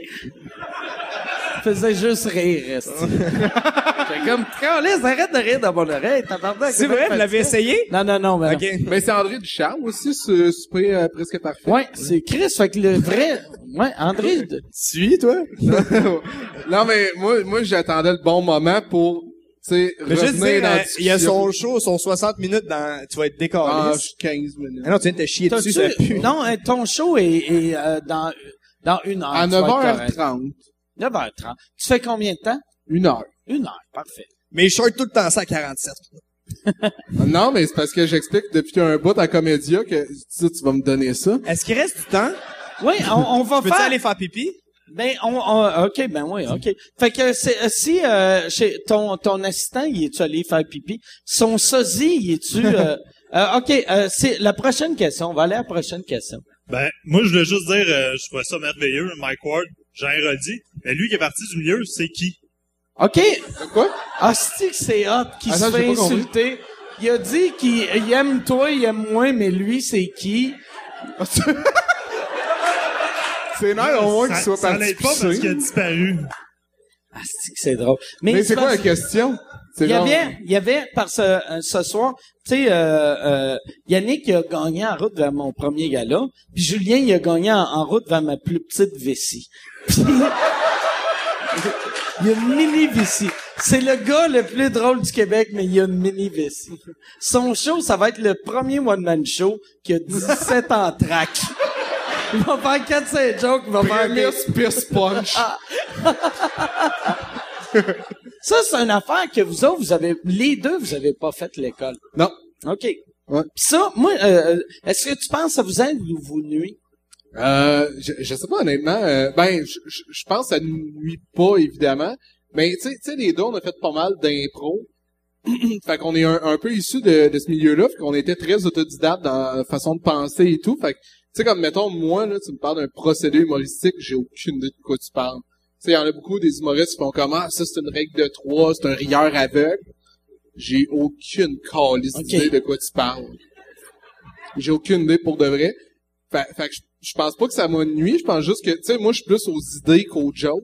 Faisait juste rire. J'étais comme, Calisse, arrête de rire dans mon oreille, tabarnak. C'est vrai, vous l'avez essayé? Non, non, non, mais non. Ok. Mais c'est André Ducharme aussi, ce super euh, presque parfait. Ouais, c'est Chris, fait que le vrai, ouais, André, de- Suis, toi? non, mais moi, moi, j'attendais le bon moment pour, tu sais, Mais juste revenir dire, dans euh, il y a son show, son 60 minutes dans, tu vas être décoré. Ah, je suis 15 minutes. Ah non, tu viens de te chier dessus, ça T'as-tu- pue. non, euh, ton show est, est, euh, dans, dans une heure. À tu vas être correct. 9h30. 9h30. Tu fais combien de temps? Une heure. Une heure, parfait. Mais je short tout le temps ça à 47. Non, mais c'est parce que j'explique depuis un bout à Comédia que tu, tu vas me donner ça. Est-ce qu'il reste du temps? Oui, on, on va Peux-tu faire... aller faire pipi? Ben, on, on- ok, ben oui, ok. Fait que c'est, euh, si euh, chez ton ton assistant, il est-tu allé faire pipi? Son sosie, il est-tu euh, euh, Ok, euh, c'est la prochaine question. On va aller à la prochaine question. Ben, moi, je voulais juste dire, euh, je trouvais ça merveilleux, Mike Ward, Jean Roddy. Mais lui qui est parti du milieu, c'est qui? Ok. Quoi? Ah, c'est que c'est hot qui Attends, se fait insulter. Il a dit qu'il il aime toi, il aime moi, mais lui, c'est qui? C'est nice au moins qu'il Ça- soit ça parti l'aide pas parce qu'il a disparu. Ah, c'est que c'est drôle. Mais c'est quoi la question? Il y avait, il y avait, par ce, euh, ce soir, tu sais, euh, euh, Yannick il a gagné en route vers mon premier gala, puis Julien, il a gagné en, en route vers ma plus petite vessie. Puis, il y a une mini vessie. C'est le gars le plus drôle du Québec, mais il y a une mini vessie. Son show, ça va être le premier one-man show qui a 17 ans track. Il va faire 4-5 jokes, il va faire des... Pierce Punch. Ça, c'est une affaire que vous autres, vous avez, les deux, vous avez pas fait l'école. Non. OK. Ouais. Pis ça, moi, euh, est-ce que tu penses que ça vous aide ou vous nuit? Euh, je, je sais pas honnêtement. euh, ben, je, je, je pense que ça nous nuit pas évidemment. Mais tu sais, les deux, on a fait pas mal d'impro. fait qu'on est un, un peu issus de, de ce milieu-là, fait qu'on était très autodidacte dans la façon de penser et tout. Fait que, tu sais, comme mettons, moi, là, tu me parles d'un procédé humoristique, j'ai aucune idée de quoi tu parles. Tu sais, il y en a beaucoup des humoristes qui font comment, ça c'est une règle de trois, c'est un rieur aveugle. J'ai aucune calice Ok. d'idée de quoi tu parles. J'ai aucune idée pour de vrai. Fait, fait que je je pense pas que ça m'a nuit. Je pense juste que, tu sais, moi, je suis plus aux idées qu'aux jokes.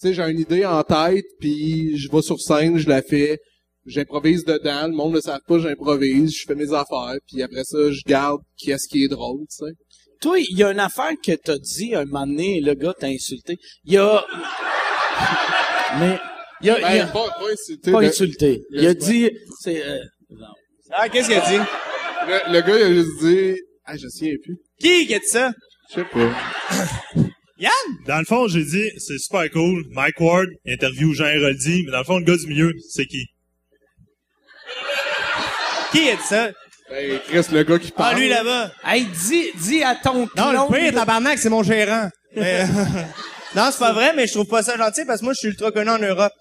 Tu sais, j'ai une idée en tête, puis je vais sur scène, je la fais, j'improvise dedans, le monde ne savent pas, j'improvise, je fais mes affaires, puis après ça, je garde qu'est-ce qui est drôle, tu sais. Toi, il y a une affaire que t'as dit un moment donné, le gars t'a insulté. Il y a... Mais... Il y a... il y Ben, a- pas, pas insulté. pas insulté. Il a dit... C'est... euh, non. Ah, qu'est-ce qu'il a dit? le, le gars, il a juste dit, ah, je sais plus. Qui qui a dit ça? Je sais pas. Dans le fond, j'ai dit, c'est super cool. Mike Ward, interview Jean Héroldi, mais dans le fond, le gars du milieu, c'est qui? Qui a dit ça? Ben, Chris, le gars qui parle. Ah, lui là-bas. Hey, dis, dis à ton Non, clone le pire, de- tabarnak, c'est mon gérant. Mais, non, c'est pas vrai, mais je trouve pas ça gentil parce que moi, je suis ultra connu en Europe.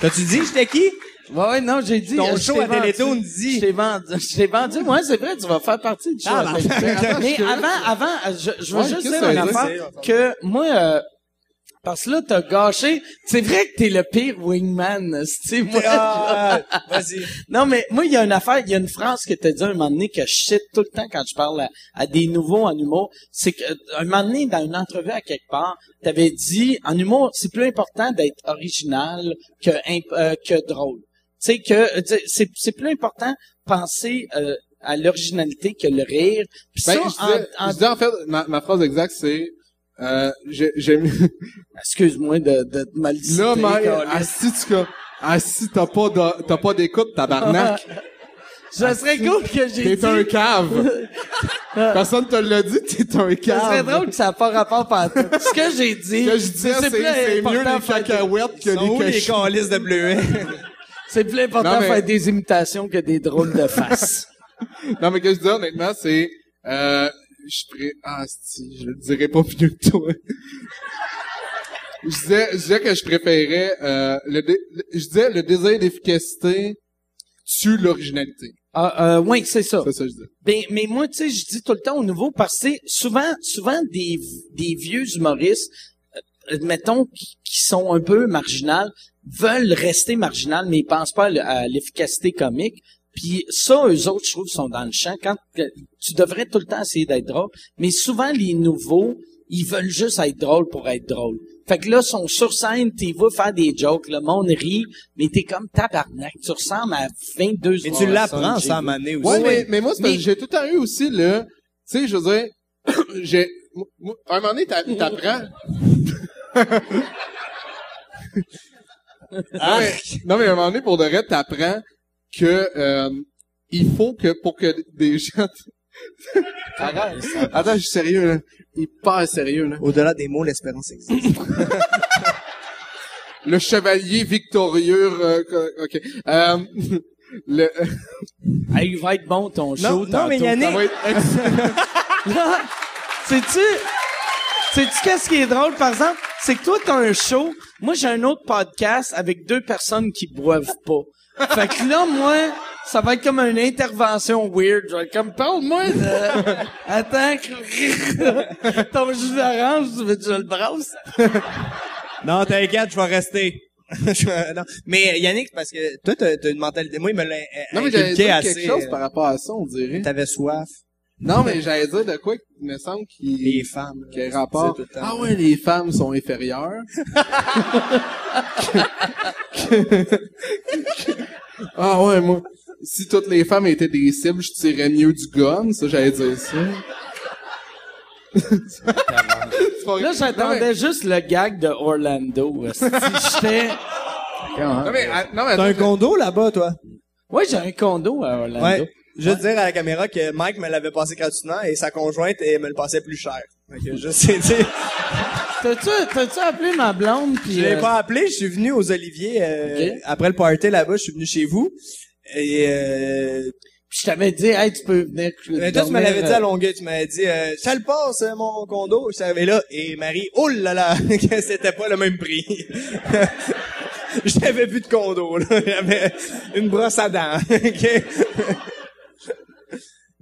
T'as-tu dit j'étais qui? Ouais, ouais, non, j'ai dit. Ton euh, je show à. Télétoon dit. Je t'ai vendu. Je t'ai vendu. Ouais, c'est vrai, tu vas faire partie du show. Ah, à ben, Télétoon. Mais avant, avant, euh, je, je veux Ouais, juste dire que une affaire que moi, euh, parce que là, t'as gâché. C'est vrai que t'es le pire wingman, c'est moi. Ah, vas-y. Non, mais moi, il y a une affaire, il y a une phrase que t'as dit un moment donné que je cite tout le temps quand je parle à, à des nouveaux en humour. C'est que, euh, un moment donné, dans une entrevue à quelque part, t'avais dit, en humour, c'est plus important d'être original que, imp- euh, que drôle. Tu sais, que, euh, c'est, c'est plus important penser, euh, à l'originalité que le rire. Puis Ben, ça, je disais, en- en- je disais, en fait, ma, ma phrase exacte, c'est, euh, j'ai, j'ai mis, excuse-moi de, de te mal citer, là, câlisse. assis, tu assis, t'as pas de, t'as pas d'écoute, tabarnak. Ça serait cool que j'ai T'es dit. un cave. Personne te l'a dit, t'es un cave. Ça serait drôle que ça n'a pas rapport par tout. Ce que j'ai dit, Ce que je disais, c'est, mieux les cacahuètes que les les cachous. calices de bleuets? C'est plus important de mais- faire des imitations que des drôles de face. Non, mais que je dis honnêtement, c'est, euh, je pourrais, ah, si, je le dirais pas mieux que toi. je disais, je disais que je préférais, euh, le, dé- je disais le désir d'efficacité tue l'originalité. Ah, euh, oui, c'est ça. C'est ça que je dis. Ben, mais moi, tu sais, je dis tout le temps au nouveau parce que souvent, souvent des, des vieux humoristes, euh, mettons, qui, qui sont un peu marginales, veulent rester marginales, mais ils pensent pas à l'efficacité comique. Puis ça, eux autres, je trouve, sont dans le champ. Quand tu devrais tout le temps essayer d'être drôle, mais souvent les nouveaux, ils veulent juste être drôles pour être drôles. Fait que là, ils sont sur scène, t'es vas faire des jokes, le monde rit, mais t'es comme tabarnak. Tu ressembles à 22 Mais tu l'apprends, ça, à un moment donné aussi. Ouais, mais, mais moi, c'est parce Mais- que j'ai tout le temps eu aussi le, tu sais, je veux dire, j'ai, moi- moi, à un moment donné, t'a- t'apprends. non, mais, non, mais à un moment donné, pour de vrai, t'apprends que, euh, il faut que, pour que des gens, Attends, je suis sérieux, là. Hyper sérieux, là. Au-delà des mots, l'espérance existe. Le chevalier victorieux, euh, ok. Euh, le, Hey, il va être bon ton show. Non, non, mais. Yannick- sais-tu, sais-tu qu'est-ce qui est drôle, par exemple? C'est que toi, t'as un show. Moi, j'ai un autre podcast avec deux personnes qui boivent pas. Fait que là, moi, ça va être comme une intervention weird. Je vais être comme, parle-moi de... Attends, ton jus d'orange, tu veux que je le brasse? non, t'inquiète, je vais rester. Non. Mais Yannick, parce que toi, t'as, t'as une mentalité... Moi, il me l'a euh, Non, mais assez. quelque chose euh, par rapport à ça, on dirait. T'avais soif. Non, mais j'allais dire de quoi il me semble qu'il Les femmes. qu'il y a rapport. tu disais tout le temps. Ah ouais, les femmes sont inférieures. ah ouais, moi, si toutes les femmes étaient des cibles, je tirais mieux du gun, ça, j'allais dire ça. Là, j'attendais juste le gag de Orlando. Si j'étais... Non, mais, ah, non, mais T'as un condo là-bas, toi? Ouais, j'ai un condo à Orlando. Ouais. Juste dire à la caméra que Mike me l'avait passé gratuitement et sa conjointe elle me le passait plus cher. Fait que je sais, tu sais. T'as-tu, t'as-tu appelé ma blonde? Puis, Je l'ai euh, pas appelé, je suis venu aux Oliviers euh, Ok. après le party là-bas, je suis venu chez vous. Et euh, Puis je t'avais dit, hey, tu peux venir. mais toi, tu me l'avais dit euh, à Longueuil, tu m'avais dit euh, ça le passe euh, mon condo, je arrivé là et Marie, oh là là, que c'était pas le même prix. J'avais plus de condo là, j'avais une brosse à dents.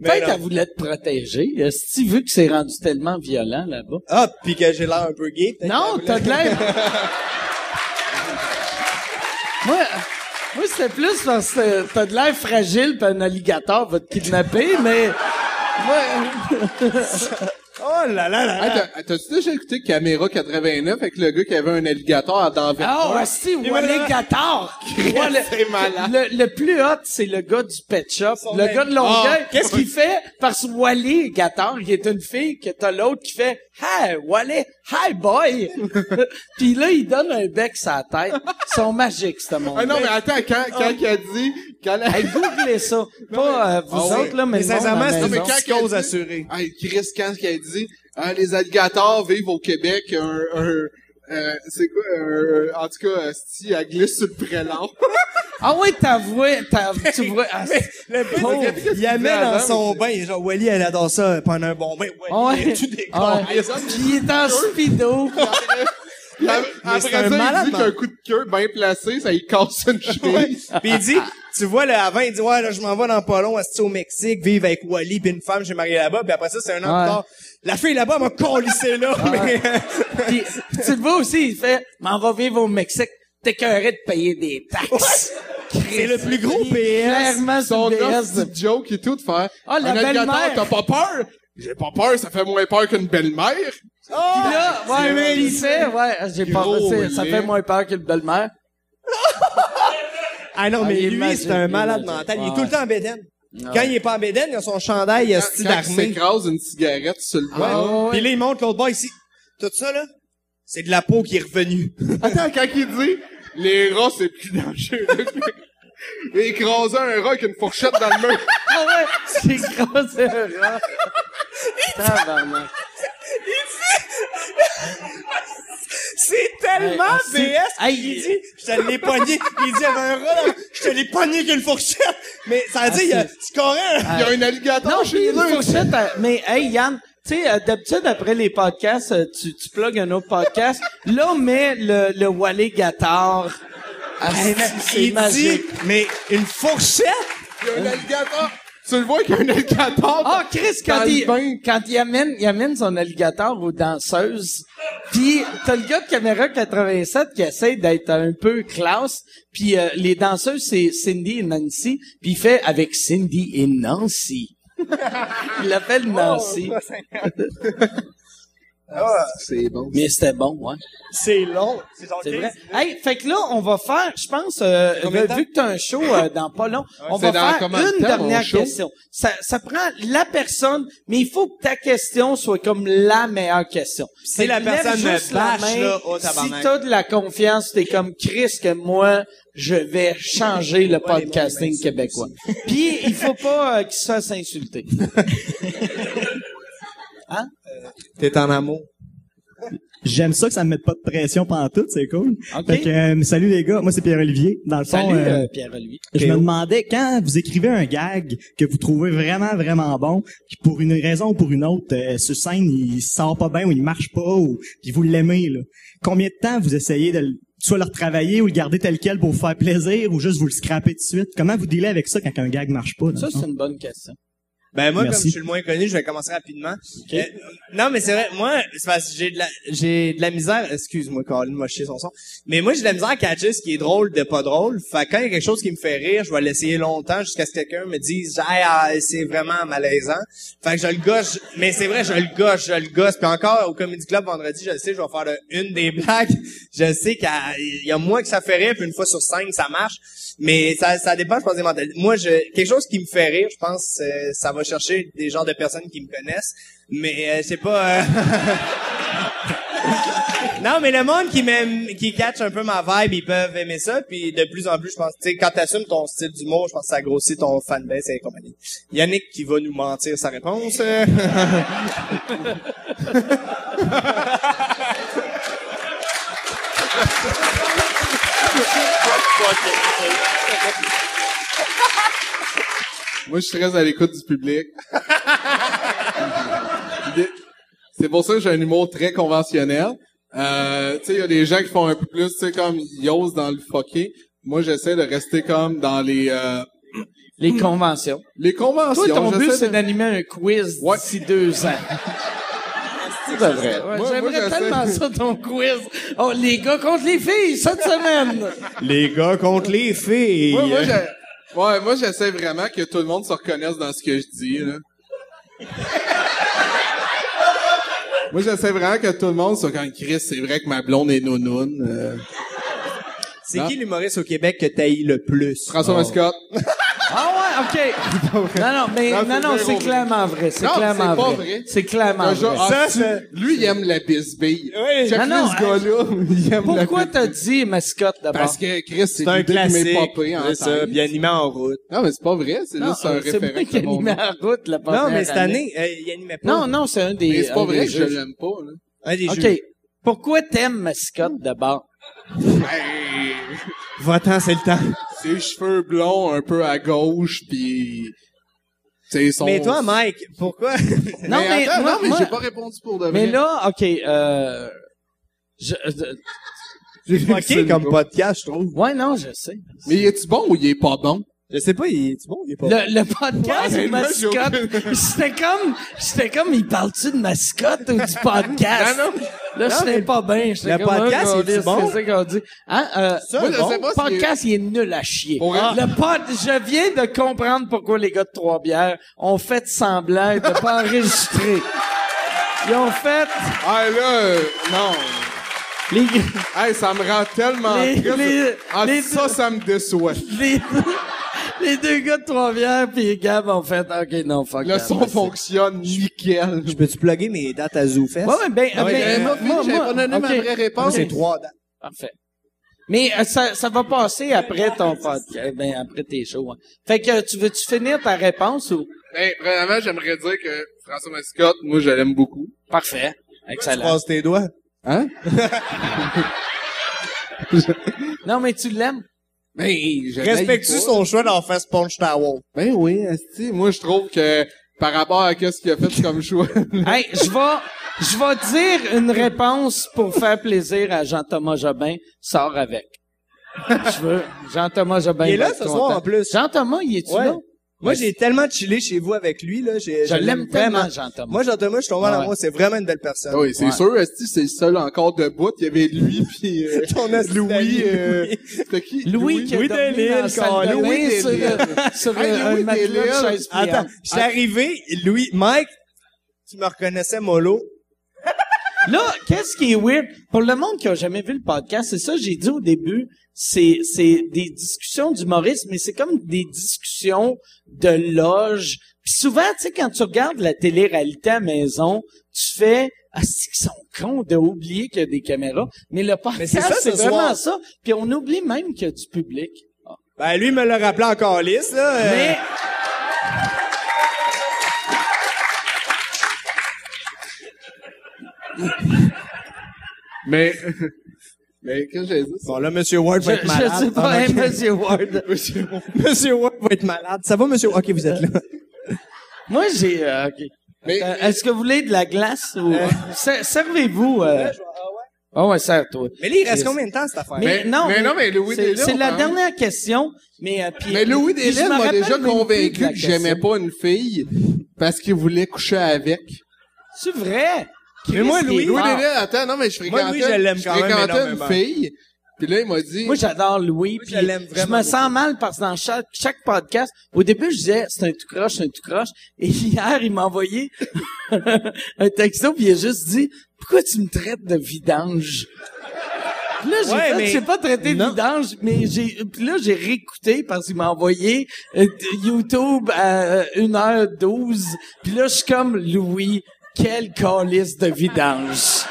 Peut-être qu'elle voulait te protéger. Est-ce que tu vu que c'est rendu tellement violent là-bas? Ah, puis que j'ai l'air un peu gay. Non, t'as de l'air. moi, Moi, c'était plus parce que t'as de l'air fragile pis un alligator va te kidnapper, mais... Moi, Oh là là là Hey, là. t'as- T'as-tu déjà écouté Caméra 89 avec le gars qui avait un alligator à dents vertes? Ah, c'est Walligator. Ouais, le- c'est malade. Le, le plus hot, c'est le gars du Pet Shop. Le gars de Longueuil. Ah, Qu'est-ce qu'il fait? Parce que Wally Gator, il est une fille, que t'as l'autre qui fait « Hey, Wally, hi boy! » Puis là, il donne un bec la tête. Ils sont magiques, ce monde. Ah non, mais attends, quand, quand il a dit... Quand la- Hey, googlez ça. Pas euh, vous Ah oui. autres, là, mais Mais sincèrement, c'est a dit- assurée. Hey, Chris, quand il a dit ah, les alligators vivent au Québec, un... un euh, c'est quoi? Un, en tout cas, si elle glisse sur le prélat. Ah oui, t'avouais, t'avouais, tu vois... ah, Le Pauvre. qu'il y met dans son bain. Genre, Wally, elle adore ça pendant un bon bain. Wally, Ouais. tu ouais. Puis il est en speedo. Après ça, malade il dit qu'un coup de queue bien placé, ça y casse une cheville. Puis il dit, tu vois, là, avant, il dit, ouais, là, je m'en vais dans pas long, au Mexique, vivre avec Wally puis une femme, j'ai marié là-bas, puis après ça, c'est un an Ouais. plus tard. La fille là-bas m'a collissé là, mais... Puis, tu le vois aussi, il fait, m'en va vivre au Mexique, t'écœuré de payer des taxes. c'est le plus gros PS. Clairement, Son joke et tout de faire. Ah, la belle-mère. t'as pas peur? J'ai pas peur, ça fait moins peur qu'une belle-mère. Puis là, ouais, vrai, il fait, ouais, j'ai pas, c'est- ça fait moins peur que le belle-mère. Ah non, Ah, mais lui, c'est un malade mental. Il est tout le temps en bédaine. Quand il est pas en bédaine, il a son chandail, il a Quand, style quand il s'écrase une cigarette sur le Ouais. Puis là, il monte l'autre bord ici. Tout ça, là, c'est de la peau qui est revenue. Attends, quand il dit, les rats, c'est plus dangereux. Écraser un rat avec une fourchette dans le mur. Ah ouais, c'est écrasé un rat. Tabarnak. C'est tellement Hey, BS. Hey, il dit, je te l'ai pogné. Il dit, il y avait un rat, là, je te l'ai pogné avec une fourchette. Mais ça veut dire, il y a, c'est. Il y a un alligator Non, chez une eux. fourchette, mais hey Yann, tu sais, euh, d'habitude après les podcasts, euh, tu, tu plugues un autre podcast. Là, mais le, le Wally Gator. Ah, c'est- c'est Il dit, magique. mais une fourchette? Il y a un alligator. Tu le vois qu'il y a un alligator. Ah, Chris, quand il, quand il amène, il amène son alligator aux danseuses, puis t'as le gars de caméra 87 qui essaie d'être un peu classe, puis euh, les danseuses, c'est Cindy et Nancy, puis il fait avec Cindy et Nancy. il l'appelle Nancy. C'est bon. Mais c'était bon, ouais. C'est long. C'est C'est 15 vrai. Hey, fait que là, on va faire, je pense, euh, vu que t'as un show euh, dans pas long, on c'est va faire une temps, dernière question. Ça, ça prend la personne, mais il faut que ta question soit comme la meilleure question. Que la personne me bâche, main. là, oh, si t'as de la confiance, t'es comme Chris que moi, je vais changer le podcasting québécois. Puis il faut pas euh, qu'il se fasse insulter. T'es en amour. J'aime ça que ça me mette pas de pression pendant tout, c'est cool. OK? Fait que, euh, salut les gars, moi c'est Pierre-Olivier. Dans le fond, Salut, euh, euh, Pierre-Olivier. je me demandais quand vous écrivez un gag que vous trouvez vraiment vraiment bon, puis pour une raison ou pour une autre, euh, sur scène il sort pas bien ou il marche pas ou puis vous l'aimez là. Combien de temps vous essayez de soit le retravailler ou le garder tel quel pour vous faire plaisir ou juste vous le scraper tout de suite? Comment vous dealez avec ça quand un gag marche pas Ça, c'est une bonne question. Ben moi, Merci. comme je suis le moins connu, je vais commencer rapidement. Euh, non, mais c'est vrai, moi, c'est parce que j'ai de la, j'ai de la misère. Excuse-moi, Colin m'a chier son son. Mais moi, j'ai de la misère à catcher ce qui est drôle de pas drôle. Fait que quand il y a quelque chose qui me fait rire, je vais l'essayer longtemps jusqu'à ce que quelqu'un me dise, hey, ah, c'est vraiment malaisant. Fait que je le gosse, mais c'est vrai, je le gosse, je le gosse. Puis encore, au Comedy Club vendredi, je sais, je vais faire le- une des blagues. Je sais qu'il y a- il y a moi que ça fait rire, puis une fois sur cinq, ça marche. Mais ça, ça dépend, je pense, des mentalités. Moi, je, quelque chose qui me fait rire, je pense, euh, ça va chercher des genres de personnes qui me connaissent. Mais, euh, c'est pas... euh, non, mais le monde qui m'aime, qui catch un peu ma vibe, ils peuvent aimer ça. Puis de plus en plus, je pense, tu sais, quand t'assumes ton style d'humour, je pense que ça grossit ton fanbase et compagnie. Yannick qui va nous mentir sa réponse. Moi, je suis très à l'écoute du public. C'est pour ça que j'ai un humour très conventionnel. Euh, tu sais, il y a des gens qui font un peu plus, tu sais, comme ils osent dans le fucké. Moi, j'essaie de rester comme dans les euh, Les conventions. les conventions. Toi, ton but, c'est d'animer un quiz Ouais. d'ici deux ans. C'est vrai. Ouais, J'aimerais tellement ça, ton quiz. Oh, les gars contre les filles, cette semaine. Les gars contre les filles. Moi, moi, j'ai- ouais, moi, j'essaie vraiment que tout le monde se reconnaisse dans ce que je dis, là. moi, j'essaie vraiment que tout le monde soit comme Chris, c'est vrai que ma blonde est nounoune. euh. C'est qui l'humoriste au Québec que t'as le plus? François Oh. Mascotte. Ah ouais, OK. Non, non, mais Non, non, c'est non, c'est clairement vrai. C'est Non, clairement c'est pas vrai. vrai. C'est clairement vrai. ah, Ça, c'est- lui, il aime la bisbille. Oui. Non, non, ce gars-là, il aime Pourquoi t'as dit mascotte d'abord? Parce que Chris, c'est C'est un classique. C'est ça, bien animé en route. Non, mais c'est pas vrai, c'est juste un c'est référent animais nom. en route la Non, mais cette année, euh, il animait pas. Non, non, c'est un des. Mais c'est pas vrai que je l'aime pas, là. Un des OK. Pourquoi t'aimes mascotte d'abord? Va-t'en, c'est le temps. Ses cheveux blonds un peu à gauche, puis... C'est son... Mais toi, Mike, pourquoi? Non, mais, attends, moi, non, mais moi- j'ai pas répondu pour de vrai. mais là, OK, euh, je, J'ai fucké comme podcast, je trouve. ouais, non, je sais. Mais il est-tu bon ou il est pas bon? Je sais pas, il est bon, il est pas Le, le podcast Ouais, mascotte, c'était comme, c'était comme, il parle-tu de mascotte ou du podcast? Non, non. Là, Non, je n'étais pas bien. Le comme, podcast, il c'est bon? ça qu'on dit? Hein, euh, Ça, Moi, je bon. sais pas si... podcast, il est nul à chier. Le pod, je viens de comprendre pourquoi les gars de Trois-Bières ont fait semblant de pas enregistrer. Ils ont fait, Ah, là, euh, non. les, Hey, ça me rend tellement Les- triste. les- ah, les- ça, ça me déçoit. les, les deux gars de Trois-Bières pis Gab ont fait, OK, non, fuck Le that. son fonctionne nickel. Je peux-tu plugger mes dates à ZooFest? Ouais, ouais, ben, Ah ouais, ben, euh, moi, moi, pas donné ma vraie Moi, réponse. c'est trois dates. Parfait. Mais euh, ça, ça va passer après ton podcast, ben après tes shows. hein. Fait que tu veux-tu finir ta réponse ou? Ben, premièrement, j'aimerais dire que François Mascotte, moi, je l'aime beaucoup. parfait, Tu excellent. passes tes doigts? Hein? Non mais tu l'aimes. Ben, je Respectes-tu son choix d'en faire Sponge Tower? Ben oui. Moi, je trouve que par rapport à ce qu'il a fait comme choix. Hey, je vais je vais dire une réponse pour faire plaisir à Jean-Thomas Jobin. Sors avec. Je veux Jean-Thomas Jobin. Il est là ce content. soir, en plus. Jean-Thomas, il est-tu Ouais. là? Moi, j'ai tellement chillé chez vous avec lui, là. j'ai- Je l'aime vraiment. tellement, Jean-Thomas. Moi, Jean-Thomas, je suis tombé en Ouais. amour. C'est vraiment une belle personne. oui, c'est Ouais. sûr, esti, c'est le seul encore debout. Il y avait lui, puis euh, Ton Louis, euh, Louis. c'était qui? Louis, qui a Louis Delisle, Louis sur, Delisle. sur Hey, un Louis matelas de Delisle. chaise pliante. Attends, je suis arrivé, Louis, Mike, tu me reconnaissais mollo. Là, qu'est-ce qui est weird? Pour le monde qui a jamais vu le podcast, c'est ça que j'ai dit au début, c'est, c'est des discussions d'humoristes, mais c'est comme des discussions de loge. Puis souvent, tu sais, quand tu regardes la télé-réalité à la maison, tu fais, ah, c'est qu'ils sont cons de oublier qu'il y a des caméras. Mais le podcast, c'est ça, c'est ce vraiment soir. ça. Puis on oublie même qu'il y a du public. Ben, lui, me l'a rappelé encore lisse, là. euh, Mais, Mais, mais, qu'est-ce que j'ai dit? Bon, là, Monsieur Ward va être malade. je sais pas, Ah, hein. Monsieur Ward. Monsieur Ward va être malade. Ça va, Monsieur? Ok, vous êtes là. Moi, j'ai, euh, ok. Mais, Euh, Est-ce que vous voulez de la glace ou Ser- servez-vous euh... Ah ouais, serre-toi. Mais là, il reste combien de temps, cette affaire? Mais, Mais- non, mais non, mais Louis c'est, Delisle, c'est la hein. dernière question, mais euh, puis- mais Louis Delisle m'a déjà convaincu que j'aimais pas une fille parce qu'il voulait coucher avec. C'est vrai? Mais moi, Louis- attends, non, mais je fréquentais, Moi, Louis, je l'aime quand même fréquentais une fille, puis là, il m'a dit, Moi, j'adore Louis. puis je l'aime je vraiment me sens mal parce que dans chaque, chaque podcast, au début, je disais, c'est un tout croche, c'est un tout croche. Et hier, il m'a envoyé un texto, puis il a juste dit, pourquoi tu me traites de vidange? Puis là, j'ai Ouais, fait, mais- j'ai pas traité de vidange, mais j'ai, puis là, j'ai réécouté parce qu'il m'a envoyé euh, YouTube à euh, 1h12. Puis là, je suis comme, Louis, quel calice de vidange.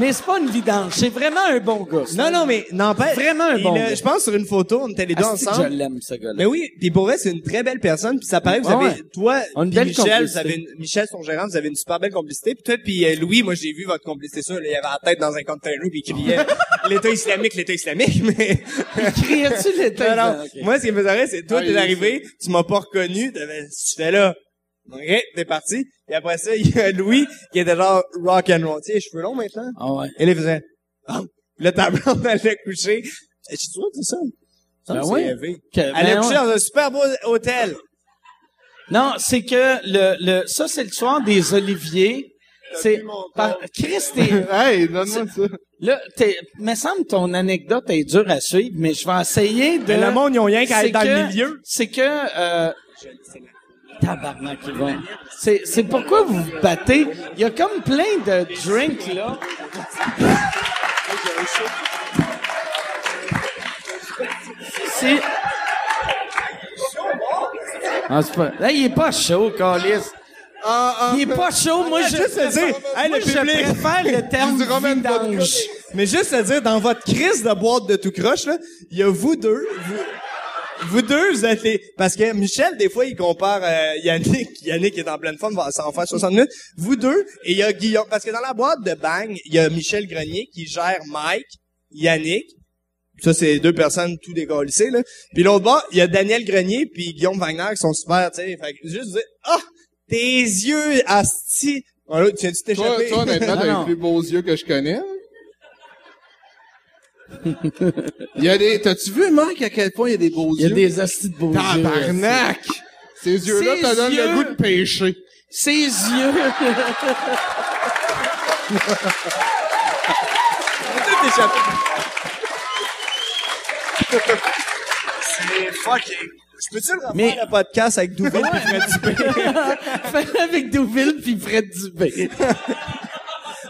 Mais c'est pas une vidange, c'est vraiment un bon gars. Non, non, mais n'empêche. Vraiment un bon gars. Je pense sur une photo, on était les deux Ah, ensemble. je l'aime, ce gars-là? Mais oui, puis pour vrai, c'est une très belle personne. Puis ça paraît que vous Ouais, avez, toi, une belle Michel, complicité. vous avez une, Michel, son gérant, vous avez une super belle complicité. Puis toi, puis euh, Louis, moi, j'ai vu votre complicité ça. Là, il avait la tête dans un container, puis il criait l'État islamique, l'État islamique. Mais Criais-tu l'état? non, non. Ok. moi, ce qui me faisait c'est toi, Ah, t'es arrivé, tu m'as pas reconnu, t'avais, j'étais là. Ok, t'es parti. Et après ça, il y a Louis qui était genre rock and roll. Tu sais, les cheveux longs maintenant. Ah ouais. Et là, il faisait. Ah. Là, ta blonde allait coucher. Et tu vois, c'est ça? Ça, Ben. Que- Elle ben allait coucher ouais. dans un super beau hôtel. Non, c'est que le, le, ça, c'est le soir des Oliviers. C'est, par, Chris, t'es, Hey, donne-moi ça. là, t'es, me semble ton anecdote est dure à suivre, mais je vais essayer de... Mais le monde, ils ont rien qu'à être dans que- le milieu. C'est que, euh, tabarnak. C'est, c'est pourquoi vous vous battez. Il y a comme plein de drinks, là. C'est... Ah, c'est pas... Là, il est pas chaud, Calis. Il est pas chaud, moi, je... juste te dire, hey, moi, le je public. préfère le terme Du Roman vidange. Mais juste à dire, dans votre crise de boîte de tout croche, là, il y a vous deux, vous, vous deux, vous êtes les... Parce que Michel, des fois, il compare euh, Yannick. Yannick est en pleine forme, va s'en faire 60 minutes. Vous deux, et il y a Guillaume. Parce que dans la boîte de Bang, il y a Michel Grenier qui gère Mike, Yannick. Ça, c'est deux personnes tout décollissées, là. Puis l'autre bord, il y a Daniel Grenier puis Guillaume Wagner qui sont super, tu sais. Fait que juste dire, ah, tes yeux, asti. Oh, là, tu viens-tu Toi, t'échapper? toi, honnêtement, Non, t'as les plus beaux yeux que je connais. Il y a des, t'as-tu vu, Mike, à quel point il y a des beaux Il y a yeux? des astis de beaux yeux. Tabarnak! Ces yeux-là te donnent yeux- le goût de pêcher. Ses yeux. C'est fucking. Je peux-tu le refaire Mais- le podcast avec Douville et Fred Dubé? Avec Deauville puis Fred Dubé.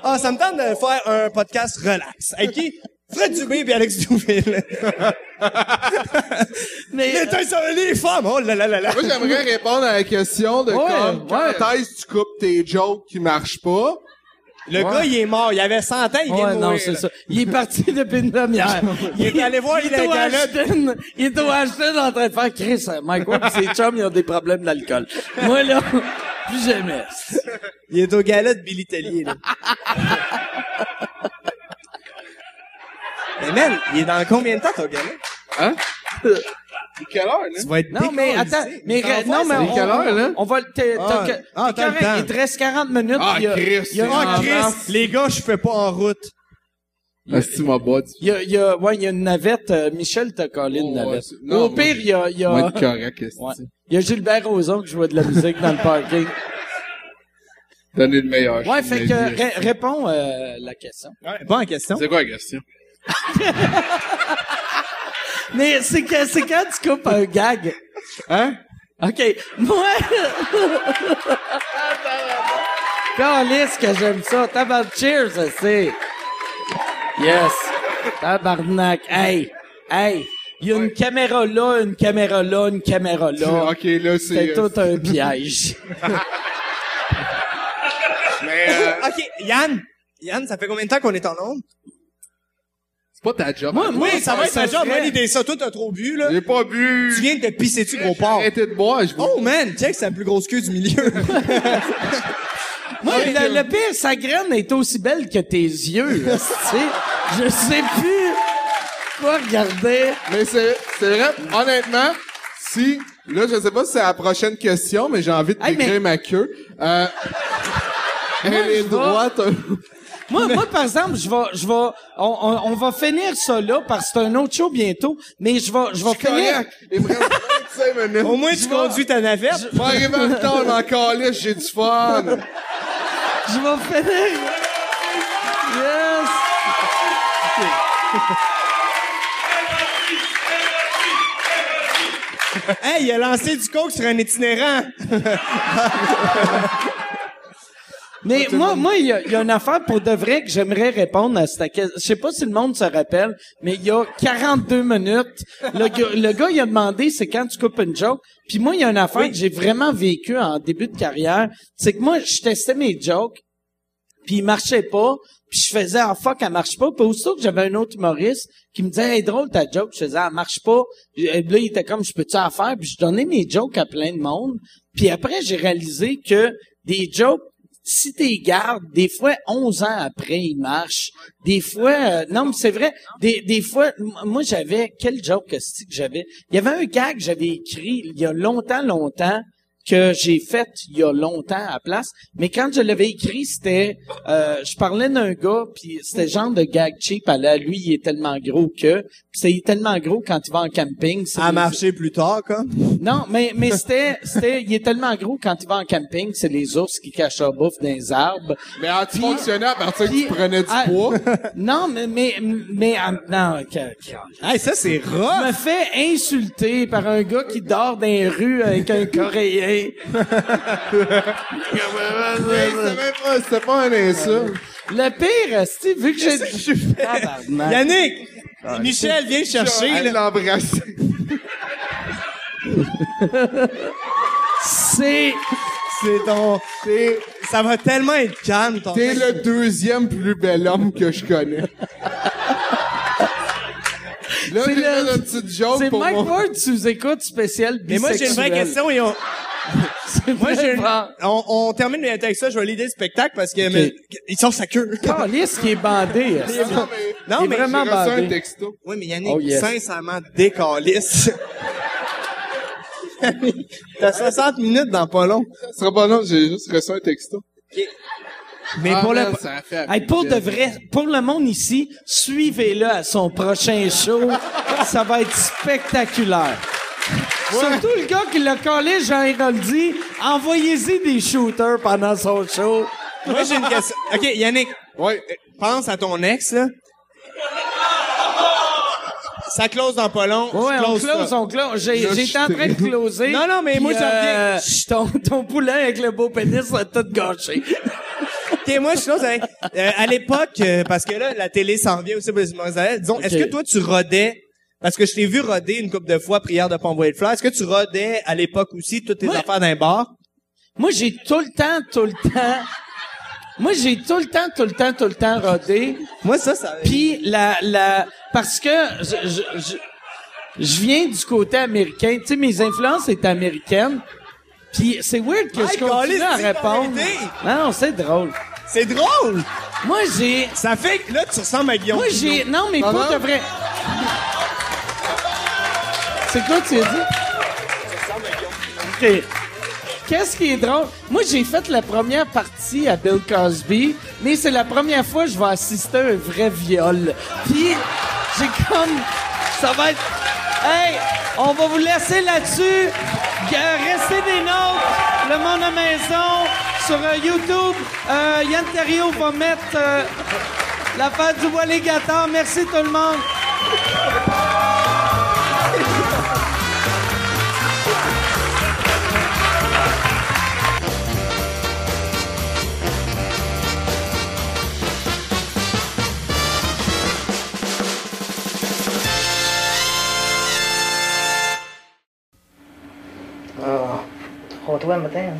Ah, ça me tente de faire un podcast relax. Avec qui? Fred Dubé et Alex Douville. Mais, Les sur les femmes! Oh là là là là! Moi, j'aimerais répondre à la question de Ouais, comme, quand ouais. est-ce que tu coupes tes jokes qui marchent pas? Le gars, il est mort. Il avait 100 ans, il vient de non, mourir. c'est là. ça. Il est parti depuis une demi-heure. Il est allé voir il la est. Ashton. Il est au Ashton en train de faire Chris. euh, Mike Ward pis ses chums, ils ont des problèmes d'alcool. Moi, là, plus jamais. Il est au gala de Billy Tellier, là. Mais man, il est dans combien de temps, ton gala? Hein? Quelle heure, là? Tu vas être Non, mais attends, mais, non, mais on, quelle heure, là? on va t'es- Ah, ah, t'es correct, il te reste 40 minutes. Ah, il y a- Chris, il y a- c'est Ah, Chris, les gars, je fais pas en route. Est-ce que tu m'as bot? Il y a, il y a, ouais, il y a une navette. euh, Michel t'a collé une Oh, navette. Au moi, pire, il y a, il y Moi, a, correct, il y a Gilbert Rozon qui jouait de la musique dans le parking. Donner le meilleur. Ouais, fait que, réponds, euh, la question. Ouais, question. C'est quoi la question? Mais c'est que, c'est quand tu coupes un gag. Hein? OK. Moi. Calisse que j'aime ça. Tabarnak. Cheers, c'est. Yes. Tabarnak. Hey. Hey. Il y a une caméra là, une caméra là, une caméra là. Ok, là, c'est... C'est tout un piège. Mais, euh, OK, Yann. Yann, ça fait combien de temps qu'on est en onde? Pas ta job. Moi, moi, Oui, ça va être ma job, serait- valider ça. Toi, t'as trop bu, là. J'ai pas bu. Tu viens de te pisser dessus, gros porc. Arrêtez de boire, je. Oh, man, check, c'est la plus grosse queue du milieu. Moi, le, le pire, sa graine est aussi belle que tes yeux. là, tu sais. Je sais plus quoi regarder. Mais c'est, c'est vrai, honnêtement, si, là, je sais pas si c'est la prochaine question, mais j'ai envie de Hey, décrire mais- ma queue. Euh, elle est droite. Moi, moi, par exemple, je vais, je vais, on, on, on va finir ça là parce que c'est un autre show bientôt, mais je vais, je vais finir. Il me reste 25 minutes. Au moins, tu conduis ta navette. Je vais arriver en retard, mais encore là, j'ai du fun. Je vais finir. Yes. Hey, il a lancé du coke sur un itinérant. Mais moi, moi, il y a, y a une affaire pour de vrai que j'aimerais répondre à cette question. Je sais pas si le monde se rappelle, mais il y a 42 minutes, le gars, le gars, il a demandé, c'est quand tu coupes une joke? Puis moi, il y a une affaire que j'ai vraiment vécu en début de carrière. C'est que moi, je testais mes jokes, puis ils marchaient pas. Puis je faisais, ah fuck, elle marche pas. Puis aussitôt que j'avais un autre humoriste qui me disait, hey, drôle ta joke. Je faisais, elle marche pas. Puis euh, là, il était comme, je peux-tu en faire? Puis je donnais mes jokes à plein de monde. Puis après, j'ai réalisé que des jokes, si t'es gardes, des fois, 11 ans après, ils marchent. Des fois, euh, non, mais c'est vrai, des, des fois, moi, j'avais, quel joke que j'avais? Il y avait un gag que j'avais écrit il y a longtemps, longtemps, que j'ai fait il y a longtemps à place. Mais quand je l'avais écrit, c'était, euh, je parlais d'un gars, puis c'était genre de gag cheap. À la, lui, il est tellement gros que, c'est il est tellement gros quand il va en camping. c'est À les- marcher plus tard, comme? Non, mais mais c'était, c'était, il est tellement gros quand il va en camping, c'est les ours qui cachent leur bouffe dans les arbres. Mais anti-fonctionnel à partir que tu prenais du ah, poids? Non, mais mais mais ah, non. que- que- Hey, ça, c'est je rough! me fais insulter par un gars qui dort dans les rues avec un Coréen. Même pas, pas un insulte. Le pire, c'est vu que j'ai... Tabarnak. Yannick! Michel, viens le chercher, l'embrasser. C'est... C'est ton... c'est- Ça va tellement être calme, ton... T'es le deuxième plus bel homme que je connais. Là, C'est j'ai le- petite joke C'est pour Mike moi. Ward sous-écoute spécial Mais moi, j'ai une vraie bisexuel. question et on... C'est Moi, j'ai une- vraiment- on, on termine bientôt avec ça. Je vais l'idée le spectacle parce que mais, il sort sa queue. Calisse qui est bandé. Non, mais, Non, Il est mais vraiment reçu un bandé. texto. Oui, mais Yannick, Oh, yes. sincèrement, décalisse. T'as 60 minutes dans pas long. Ce sera pas long, j'ai juste reçu un texto. Mais Ah, pour le... man, Hey, pour de rapide. vrai, pour le monde ici, suivez-le à son prochain show. Ça va être spectaculaire. Surtout le gars qui l'a collé, Jean Héroldi, envoyez-y des shooters pendant son show. Moi, j'ai une question. OK, Yannick, Ouais. pense à ton ex, là. Ça close dans pas long. Ouais, on close on close. J'ai, j'étais en train de closer. Non, non, mais moi, je euh, ton, ton poulet avec le beau pénis a tout gâché. OK, moi, je close avec... euh, à l'époque, euh, parce que là, la télé s'en vient aussi pour les humoristes. Disons, est-ce que toi, tu rodais... Parce que je t'ai vu roder une couple de fois, prière de pas envoyer de fleurs. Est-ce que tu rodais à l'époque aussi toutes tes affaires d'un bar? Moi, j'ai tout le temps, tout le temps... Moi, j'ai tout le temps, tout le temps, tout le temps rodé. Moi, ça, ça... Puis la la parce que je je, je, je viens du côté américain, tu sais mes influences étaient américaines. Puis c'est weird que Hey, je continue à dis la répondre. vérité. Non, non, c'est drôle. C'est drôle! Moi j'ai Ça fait que là, tu ressembles à Guillaume moi j'ai non mais pas de vrai. C'est quoi tu as dit? OK. Qu'est-ce qui est drôle? Moi, j'ai fait la première partie à Bill Cosby, mais c'est la première fois que je vais assister à un vrai viol. Puis, j'ai comme... Ça va être... Hey, on va vous laisser là-dessus. Restez des nôtres. Le monde à maison, sur euh, YouTube. Euh, Yann Terriot va mettre euh, l'affaire du alligator. Merci tout le monde. Toi le matin.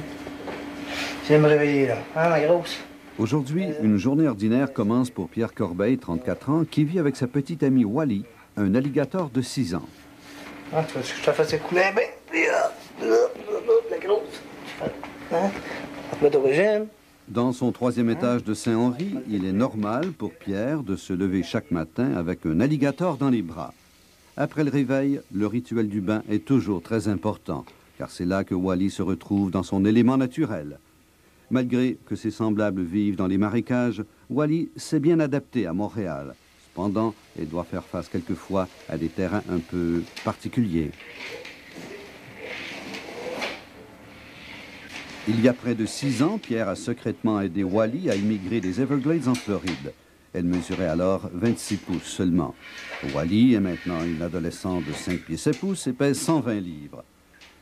Je vais me réveiller, là. Hein, ma grosse? Aujourd'hui, une journée ordinaire commence pour Pierre Corbeil, 34 ans, qui vit avec sa petite amie Wally, un alligator de 6 ans. Ah, tu veux que je te fasse écouler un bain? Ah, ah, ah, ah, La grosse. Hein? D'origine. Dans son troisième étage de Saint-Henri, il est normal pour Pierre de se lever chaque matin avec un alligator dans les bras. Après le réveil, le rituel du bain est toujours très important, car c'est là que Wally se retrouve dans son élément naturel. Malgré que ses semblables vivent dans les marécages, Wally s'est bien adapté à Montréal. Cependant, il doit faire face quelquefois à des terrains un peu particuliers. Il y a près de six ans, Pierre a secrètement aidé Wally à immigrer des Everglades en Floride. Elle mesurait alors 26 pouces seulement. Wally est maintenant une adolescente de 5 pieds 7 pouces et pèse 120 livres.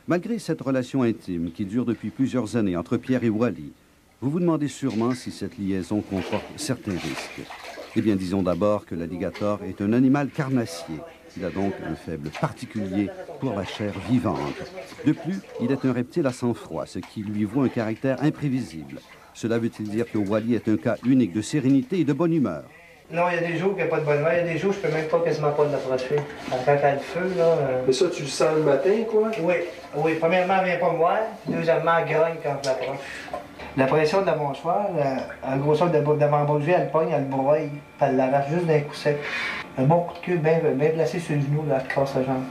Malgré cette relation intime qui dure depuis plusieurs années entre Pierre et Wally, vous vous demandez sûrement si cette liaison comporte certains risques. Eh bien, disons d'abord que l'alligator est un animal carnassier. Il a donc un faible particulier pour la chair vivante. De plus, il est un reptile à sang-froid, ce qui lui vaut un caractère imprévisible. Cela veut-il dire que Wally est un cas unique de sérénité et de bonne humeur? Non, il y a des jours qu'il n'y a pas de bonne humeur. Il y a des jours, je peux même pas quasiment pas l'approcher. Quand il y a le feu, là. euh, Mais ça, tu le sens le matin, quoi? Oui, oui. Premièrement, elle vient pas me voir. Deuxièmement, elle grogne quand je l'approche. La pression de la mâchoire, la, la grosseur j'ai, elle pogne, elle broye, puis elle l'arrache juste d'un coup sec. Un bon coup de queue bien bien placé sur le genou, là, elle casse la jambe.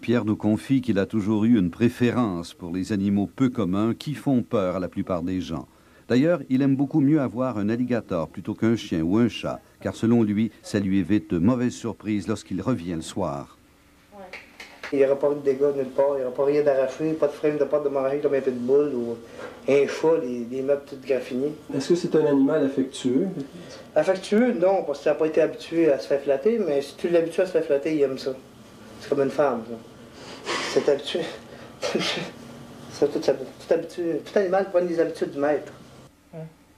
Pierre nous confie qu'il a toujours eu une préférence pour les animaux peu communs qui font peur à la plupart des gens. D'ailleurs, il aime beaucoup mieux avoir un alligator plutôt qu'un chien ou un chat, car selon lui, ça lui évite de mauvaises surprises lorsqu'il revient le soir. Il n'y aura pas eu de dégâts nulle part, il n'y aura pas rien d'arraché, pas de frame de porte de manger comme un pitbull ou un chat, les, les meubles tout graffinés. Est-ce que c'est un animal affectueux? Affectueux, non, parce qu'il n'a pas été habitué à se faire flatter, mais si tu l'habitues à se faire flatter, il aime ça. C'est comme une femme, ça. C'est habitué. C'est tout, tout, habitué. tout animal prend les habitudes du maître.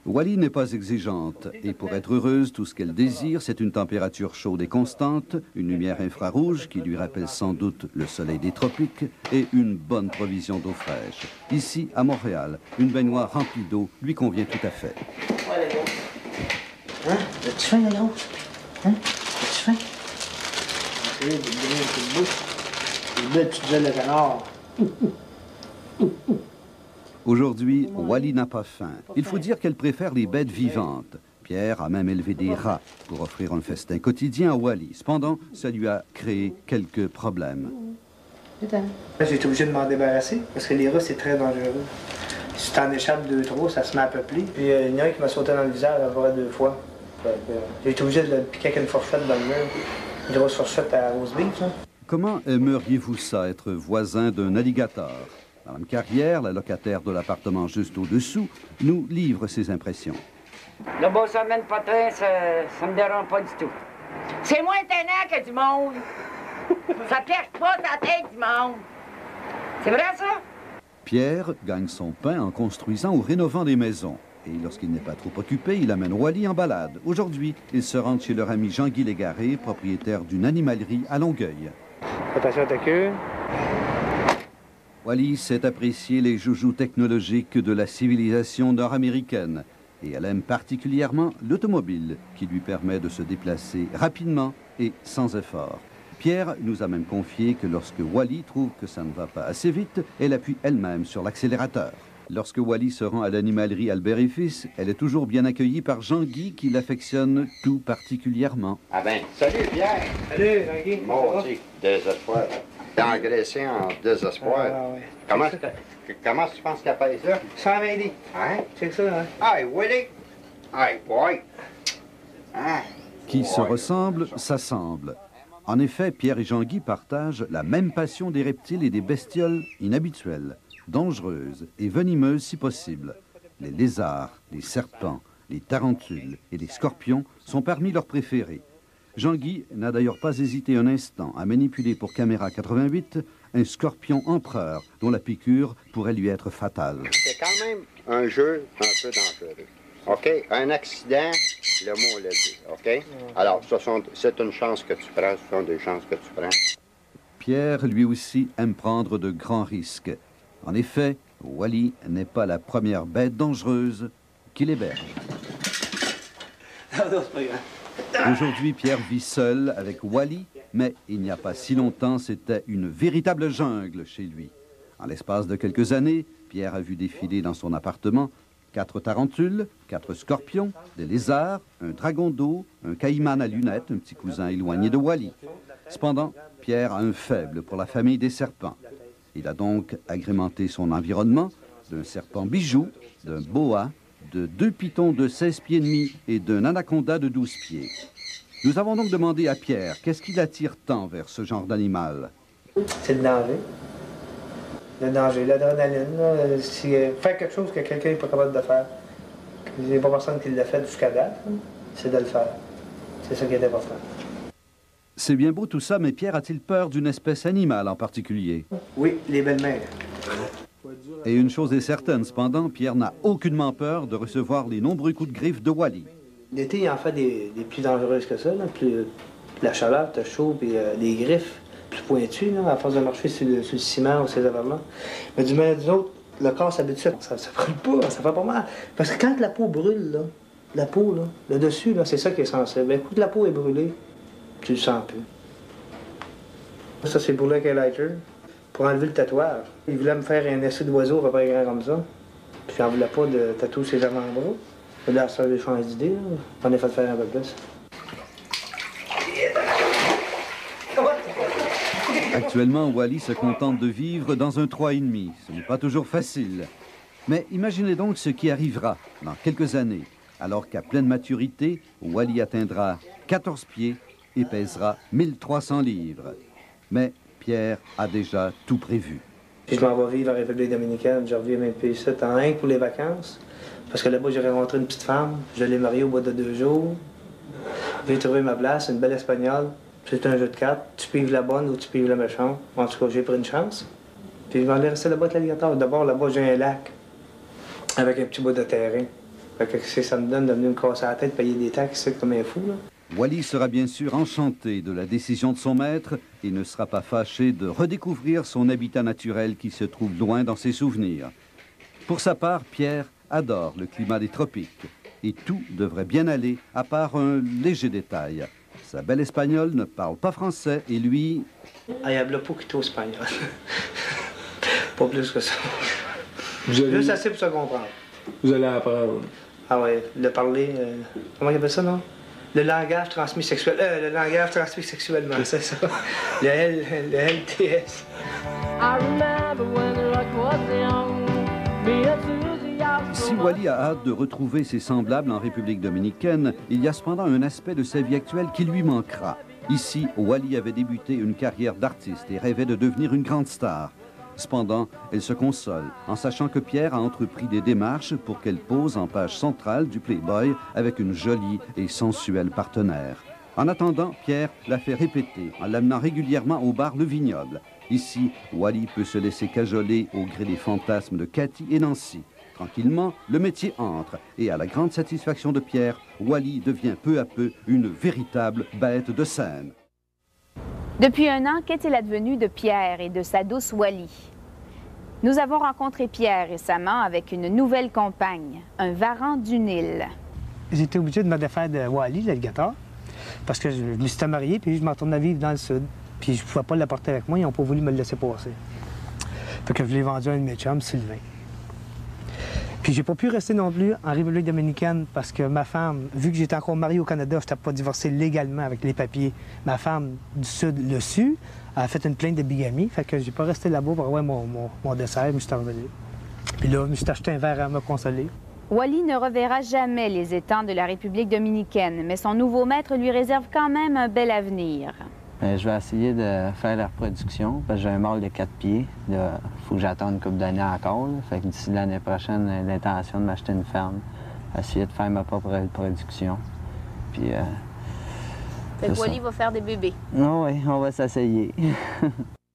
Wally n'est pas exigeante et pour être heureuse, tout ce qu'elle désire, c'est une température chaude et constante, une lumière infrarouge qui lui rappelle sans doute le soleil des tropiques et une bonne provision d'eau fraîche. Ici, à Montréal, une baignoire remplie d'eau lui convient tout à fait. Ouais, les gars. Hein? As-tu faim, les gars? Hein? As-tu faim? Canard. Aujourd'hui, Wally n'a pas faim. Il faut dire qu'elle préfère les bêtes vivantes. Pierre a même élevé des rats pour offrir un festin quotidien à Wally. Cependant, ça lui a créé quelques problèmes. J'ai été obligé de m'en débarrasser parce que les rats, c'est très dangereux. Si tu t'en échappes deux, trois, ça se met à peupler. Puis euh, il y en a un qui m'a sauté dans le visage à peu près deux fois. Euh, J'ai été obligé de le piquer avec une fourchette dans le mur. Une grosse fourchette à rose beef. Comment aimeriez-vous ça, être voisin d'un alligator? Madame Carrière, la locataire de l'appartement juste au-dessous, nous livre ses impressions. Le beau semaine potin, ça, ça me dérange pas du tout. C'est moins étonnant que du monde. ça piège pas ta tête du monde. C'est vrai, ça? Pierre gagne son pain en construisant ou rénovant des maisons. Et lorsqu'il n'est pas trop occupé, il amène Wally en balade. Aujourd'hui, ils se rendent chez leur ami Jean-Guy Légaré, propriétaire d'une animalerie à Longueuil. Attention à ta queue. Wally sait apprécier les joujoux technologiques de la civilisation nord-américaine et elle aime particulièrement l'automobile qui lui permet de se déplacer rapidement et sans effort. Pierre nous a même confié que lorsque Wally trouve que ça ne va pas assez vite, elle appuie elle-même sur l'accélérateur. Lorsque Wally se rend à l'animalerie Albert et Fils, elle est toujours bien accueillie par Jean-Guy qui l'affectionne tout particulièrement. Ah ben, salut Pierre! Salut, Jean-Guy. Mon désespoir. T'es engraissé en désespoir. Ah, ouais. Comment, comment tu penses qu'elle paye ça? 120 livres. Hein? C'est ça, hein? Hey, Willie! Hey, boy! Hein? Qui se ressemblent, s'assemblent. En effet, Pierre et Jean-Guy partagent la même passion des reptiles et des bestioles inhabituelles, dangereuses et venimeuses si possible. Les lézards, les serpents, les tarentules et les scorpions sont parmi leurs préférés. Jean-Guy n'a d'ailleurs pas hésité un instant à manipuler pour caméra 88 un scorpion empereur dont la piqûre pourrait lui être fatale. C'est quand même un jeu un peu dangereux. OK? Un accident, le mot l'a dit. OK? Alors, ce sont- c'est une chance que tu prends, ce sont des chances que tu prends. Pierre, lui aussi, aime prendre de grands risques. En effet, Wally n'est pas la première bête dangereuse qu'il héberge. Non, non, c'est pas grave. Aujourd'hui, Pierre vit seul avec Wally, mais il n'y a pas si longtemps, c'était une véritable jungle chez lui. En l'espace de quelques années, Pierre a vu défiler dans son appartement quatre tarentules, quatre scorpions, des lézards, un dragon d'eau, un caïman à lunettes, un petit cousin éloigné de Wally. Cependant, Pierre a un faible pour la famille des serpents. Il a donc agrémenté son environnement d'un serpent bijou, d'un boa, de deux pitons de 16 pieds et demi et d'un anaconda de 12 pieds. Nous avons donc demandé à Pierre qu'est-ce qui l'attire tant vers ce genre d'animal? C'est le danger. Le danger, l'adrénaline. Si, euh, faire quelque chose que quelqu'un n'est pas capable de faire. Il n'y a pas personne qui l'a fait jusqu'à date. là. C'est de le faire. C'est ça qui est important. C'est bien beau tout ça, mais Pierre a-t-il peur d'une espèce animale en particulier? Oui, les belles-mères. Et une chose est certaine, cependant, Pierre n'a aucunement peur de recevoir les nombreux coups de griffe de Wally. L'été, il en fait des, plus dangereuses que ça. Là. Plus, la chaleur, t'as chaud, puis euh, griffes plus pointues, là, à force de marcher sur le, ciment ou ces affaires-là. Mais du mal du autre, le corps s'habitue. Ça, ça brûle pas, ça fait pas mal. Parce que quand la peau brûle, là, la peau, là, le dessus, là, c'est ça qui est sensible. Ben, coup de la peau est brûlée, tu le sens plus. Ça, c'est pour le lighter, pour enlever le tatouage. Il voulait me faire un essai d'oiseau près grand comme ça. Puis j'en voulais pas de tatou sur les avant-bras. Là, ça, j'ai changé d'idée. J'en ai fait faire un peu plus. Actuellement, Wally se contente de vivre dans un 3,5. Ce n'est pas toujours facile. Mais imaginez donc ce qui arrivera dans quelques années, alors qu'à pleine maturité, Wally atteindra 14 pieds et pèsera 1300 livres. Mais Pierre a déjà tout prévu. Puis je m'en vais vivre en République dominicaine. Je reviens même plus ici en un pour les vacances. Parce que là-bas, j'ai rencontré une petite femme. Je l'ai mariée au bout de deux jours. J'ai trouvé ma place, une belle espagnole. C'est un jeu de cartes. Tu pives la bonne ou tu pives la méchante. En tout cas, j'ai pris une chance. Puis je vais aller rester là-bas avec l'alligator. D'abord, là-bas, j'ai un lac avec un petit bout de terrain. Fait que ça me donne de venir me casser la tête, payer des taxes, c'est comme un fou, là. Wally sera bien sûr enchanté de la décision de son maître et ne sera pas fâché de redécouvrir son habitat naturel qui se trouve loin dans ses souvenirs. Pour sa part, Pierre adore le climat des tropiques et tout devrait bien aller à part un léger détail. Sa belle espagnole ne parle pas français et lui... Ay hablo poquito espagnol. pas plus que ça. Vous allez- Juste assez pour se comprendre. Vous allez apprendre. Ah ouais, le parler, euh, comment il appelle ça, non? Le langage transmis sexuel, euh, le langage transmis sexuellement, c'est ça. Le, L, le LTS. Si Wally a hâte de retrouver ses semblables en République dominicaine, il y a cependant un aspect de sa vie actuelle qui lui manquera. Ici, Wally avait débuté une carrière d'artiste et rêvait de devenir une grande star. Cependant, elle se console en sachant que Pierre a entrepris des démarches pour qu'elle pose en page centrale du Playboy avec une jolie et sensuelle partenaire. En attendant, Pierre l'a fait répéter en l'amenant régulièrement au bar Le Vignoble. Ici, Wally peut se laisser cajoler au gré des fantasmes de Cathy et Nancy. Tranquillement, le métier entre et à la grande satisfaction de Pierre, Wally devient peu à peu une véritable bête de scène. Depuis un an, qu'est-il advenu de Pierre et de sa douce Wally? Nous avons rencontré Pierre récemment avec une nouvelle compagne, un varan du Nil. J'étais obligé de me défaire de Wally, l'alligator, parce que je, me suis marié, puis je m'en à vivre dans le sud. Puis je pouvais pas l'apporter avec moi, ils n'ont pas voulu me le laisser passer. Fait que je l'ai vendu à un de mes chums, Sylvain. Puis j'ai pas pu rester non plus en République dominicaine parce que ma femme, vu que j'étais encore marié au Canada, je n'étais pas divorcé légalement avec les papiers. Ma femme du Sud le su, a fait une plainte de bigamie, fait que j'ai pas resté là-bas pour avoir mon, mon, mon dessert, je me suis revenu. Puis là, je me suis acheté un verre à me consoler. Wally ne reverra jamais les étangs de la République dominicaine, mais son nouveau maître lui réserve quand même un bel avenir. Euh, je vais essayer de faire la reproduction parce que j'ai un mâle de 4 pieds. Il faut que j'attende une couple d'années encore. là. Fait que d'ici l'année prochaine, j'ai l'intention de m'acheter une ferme, essayer de faire ma propre reproduction. Puis, euh, Fait que. Wally va faire des bébés. ah ouais, on va s'essayer.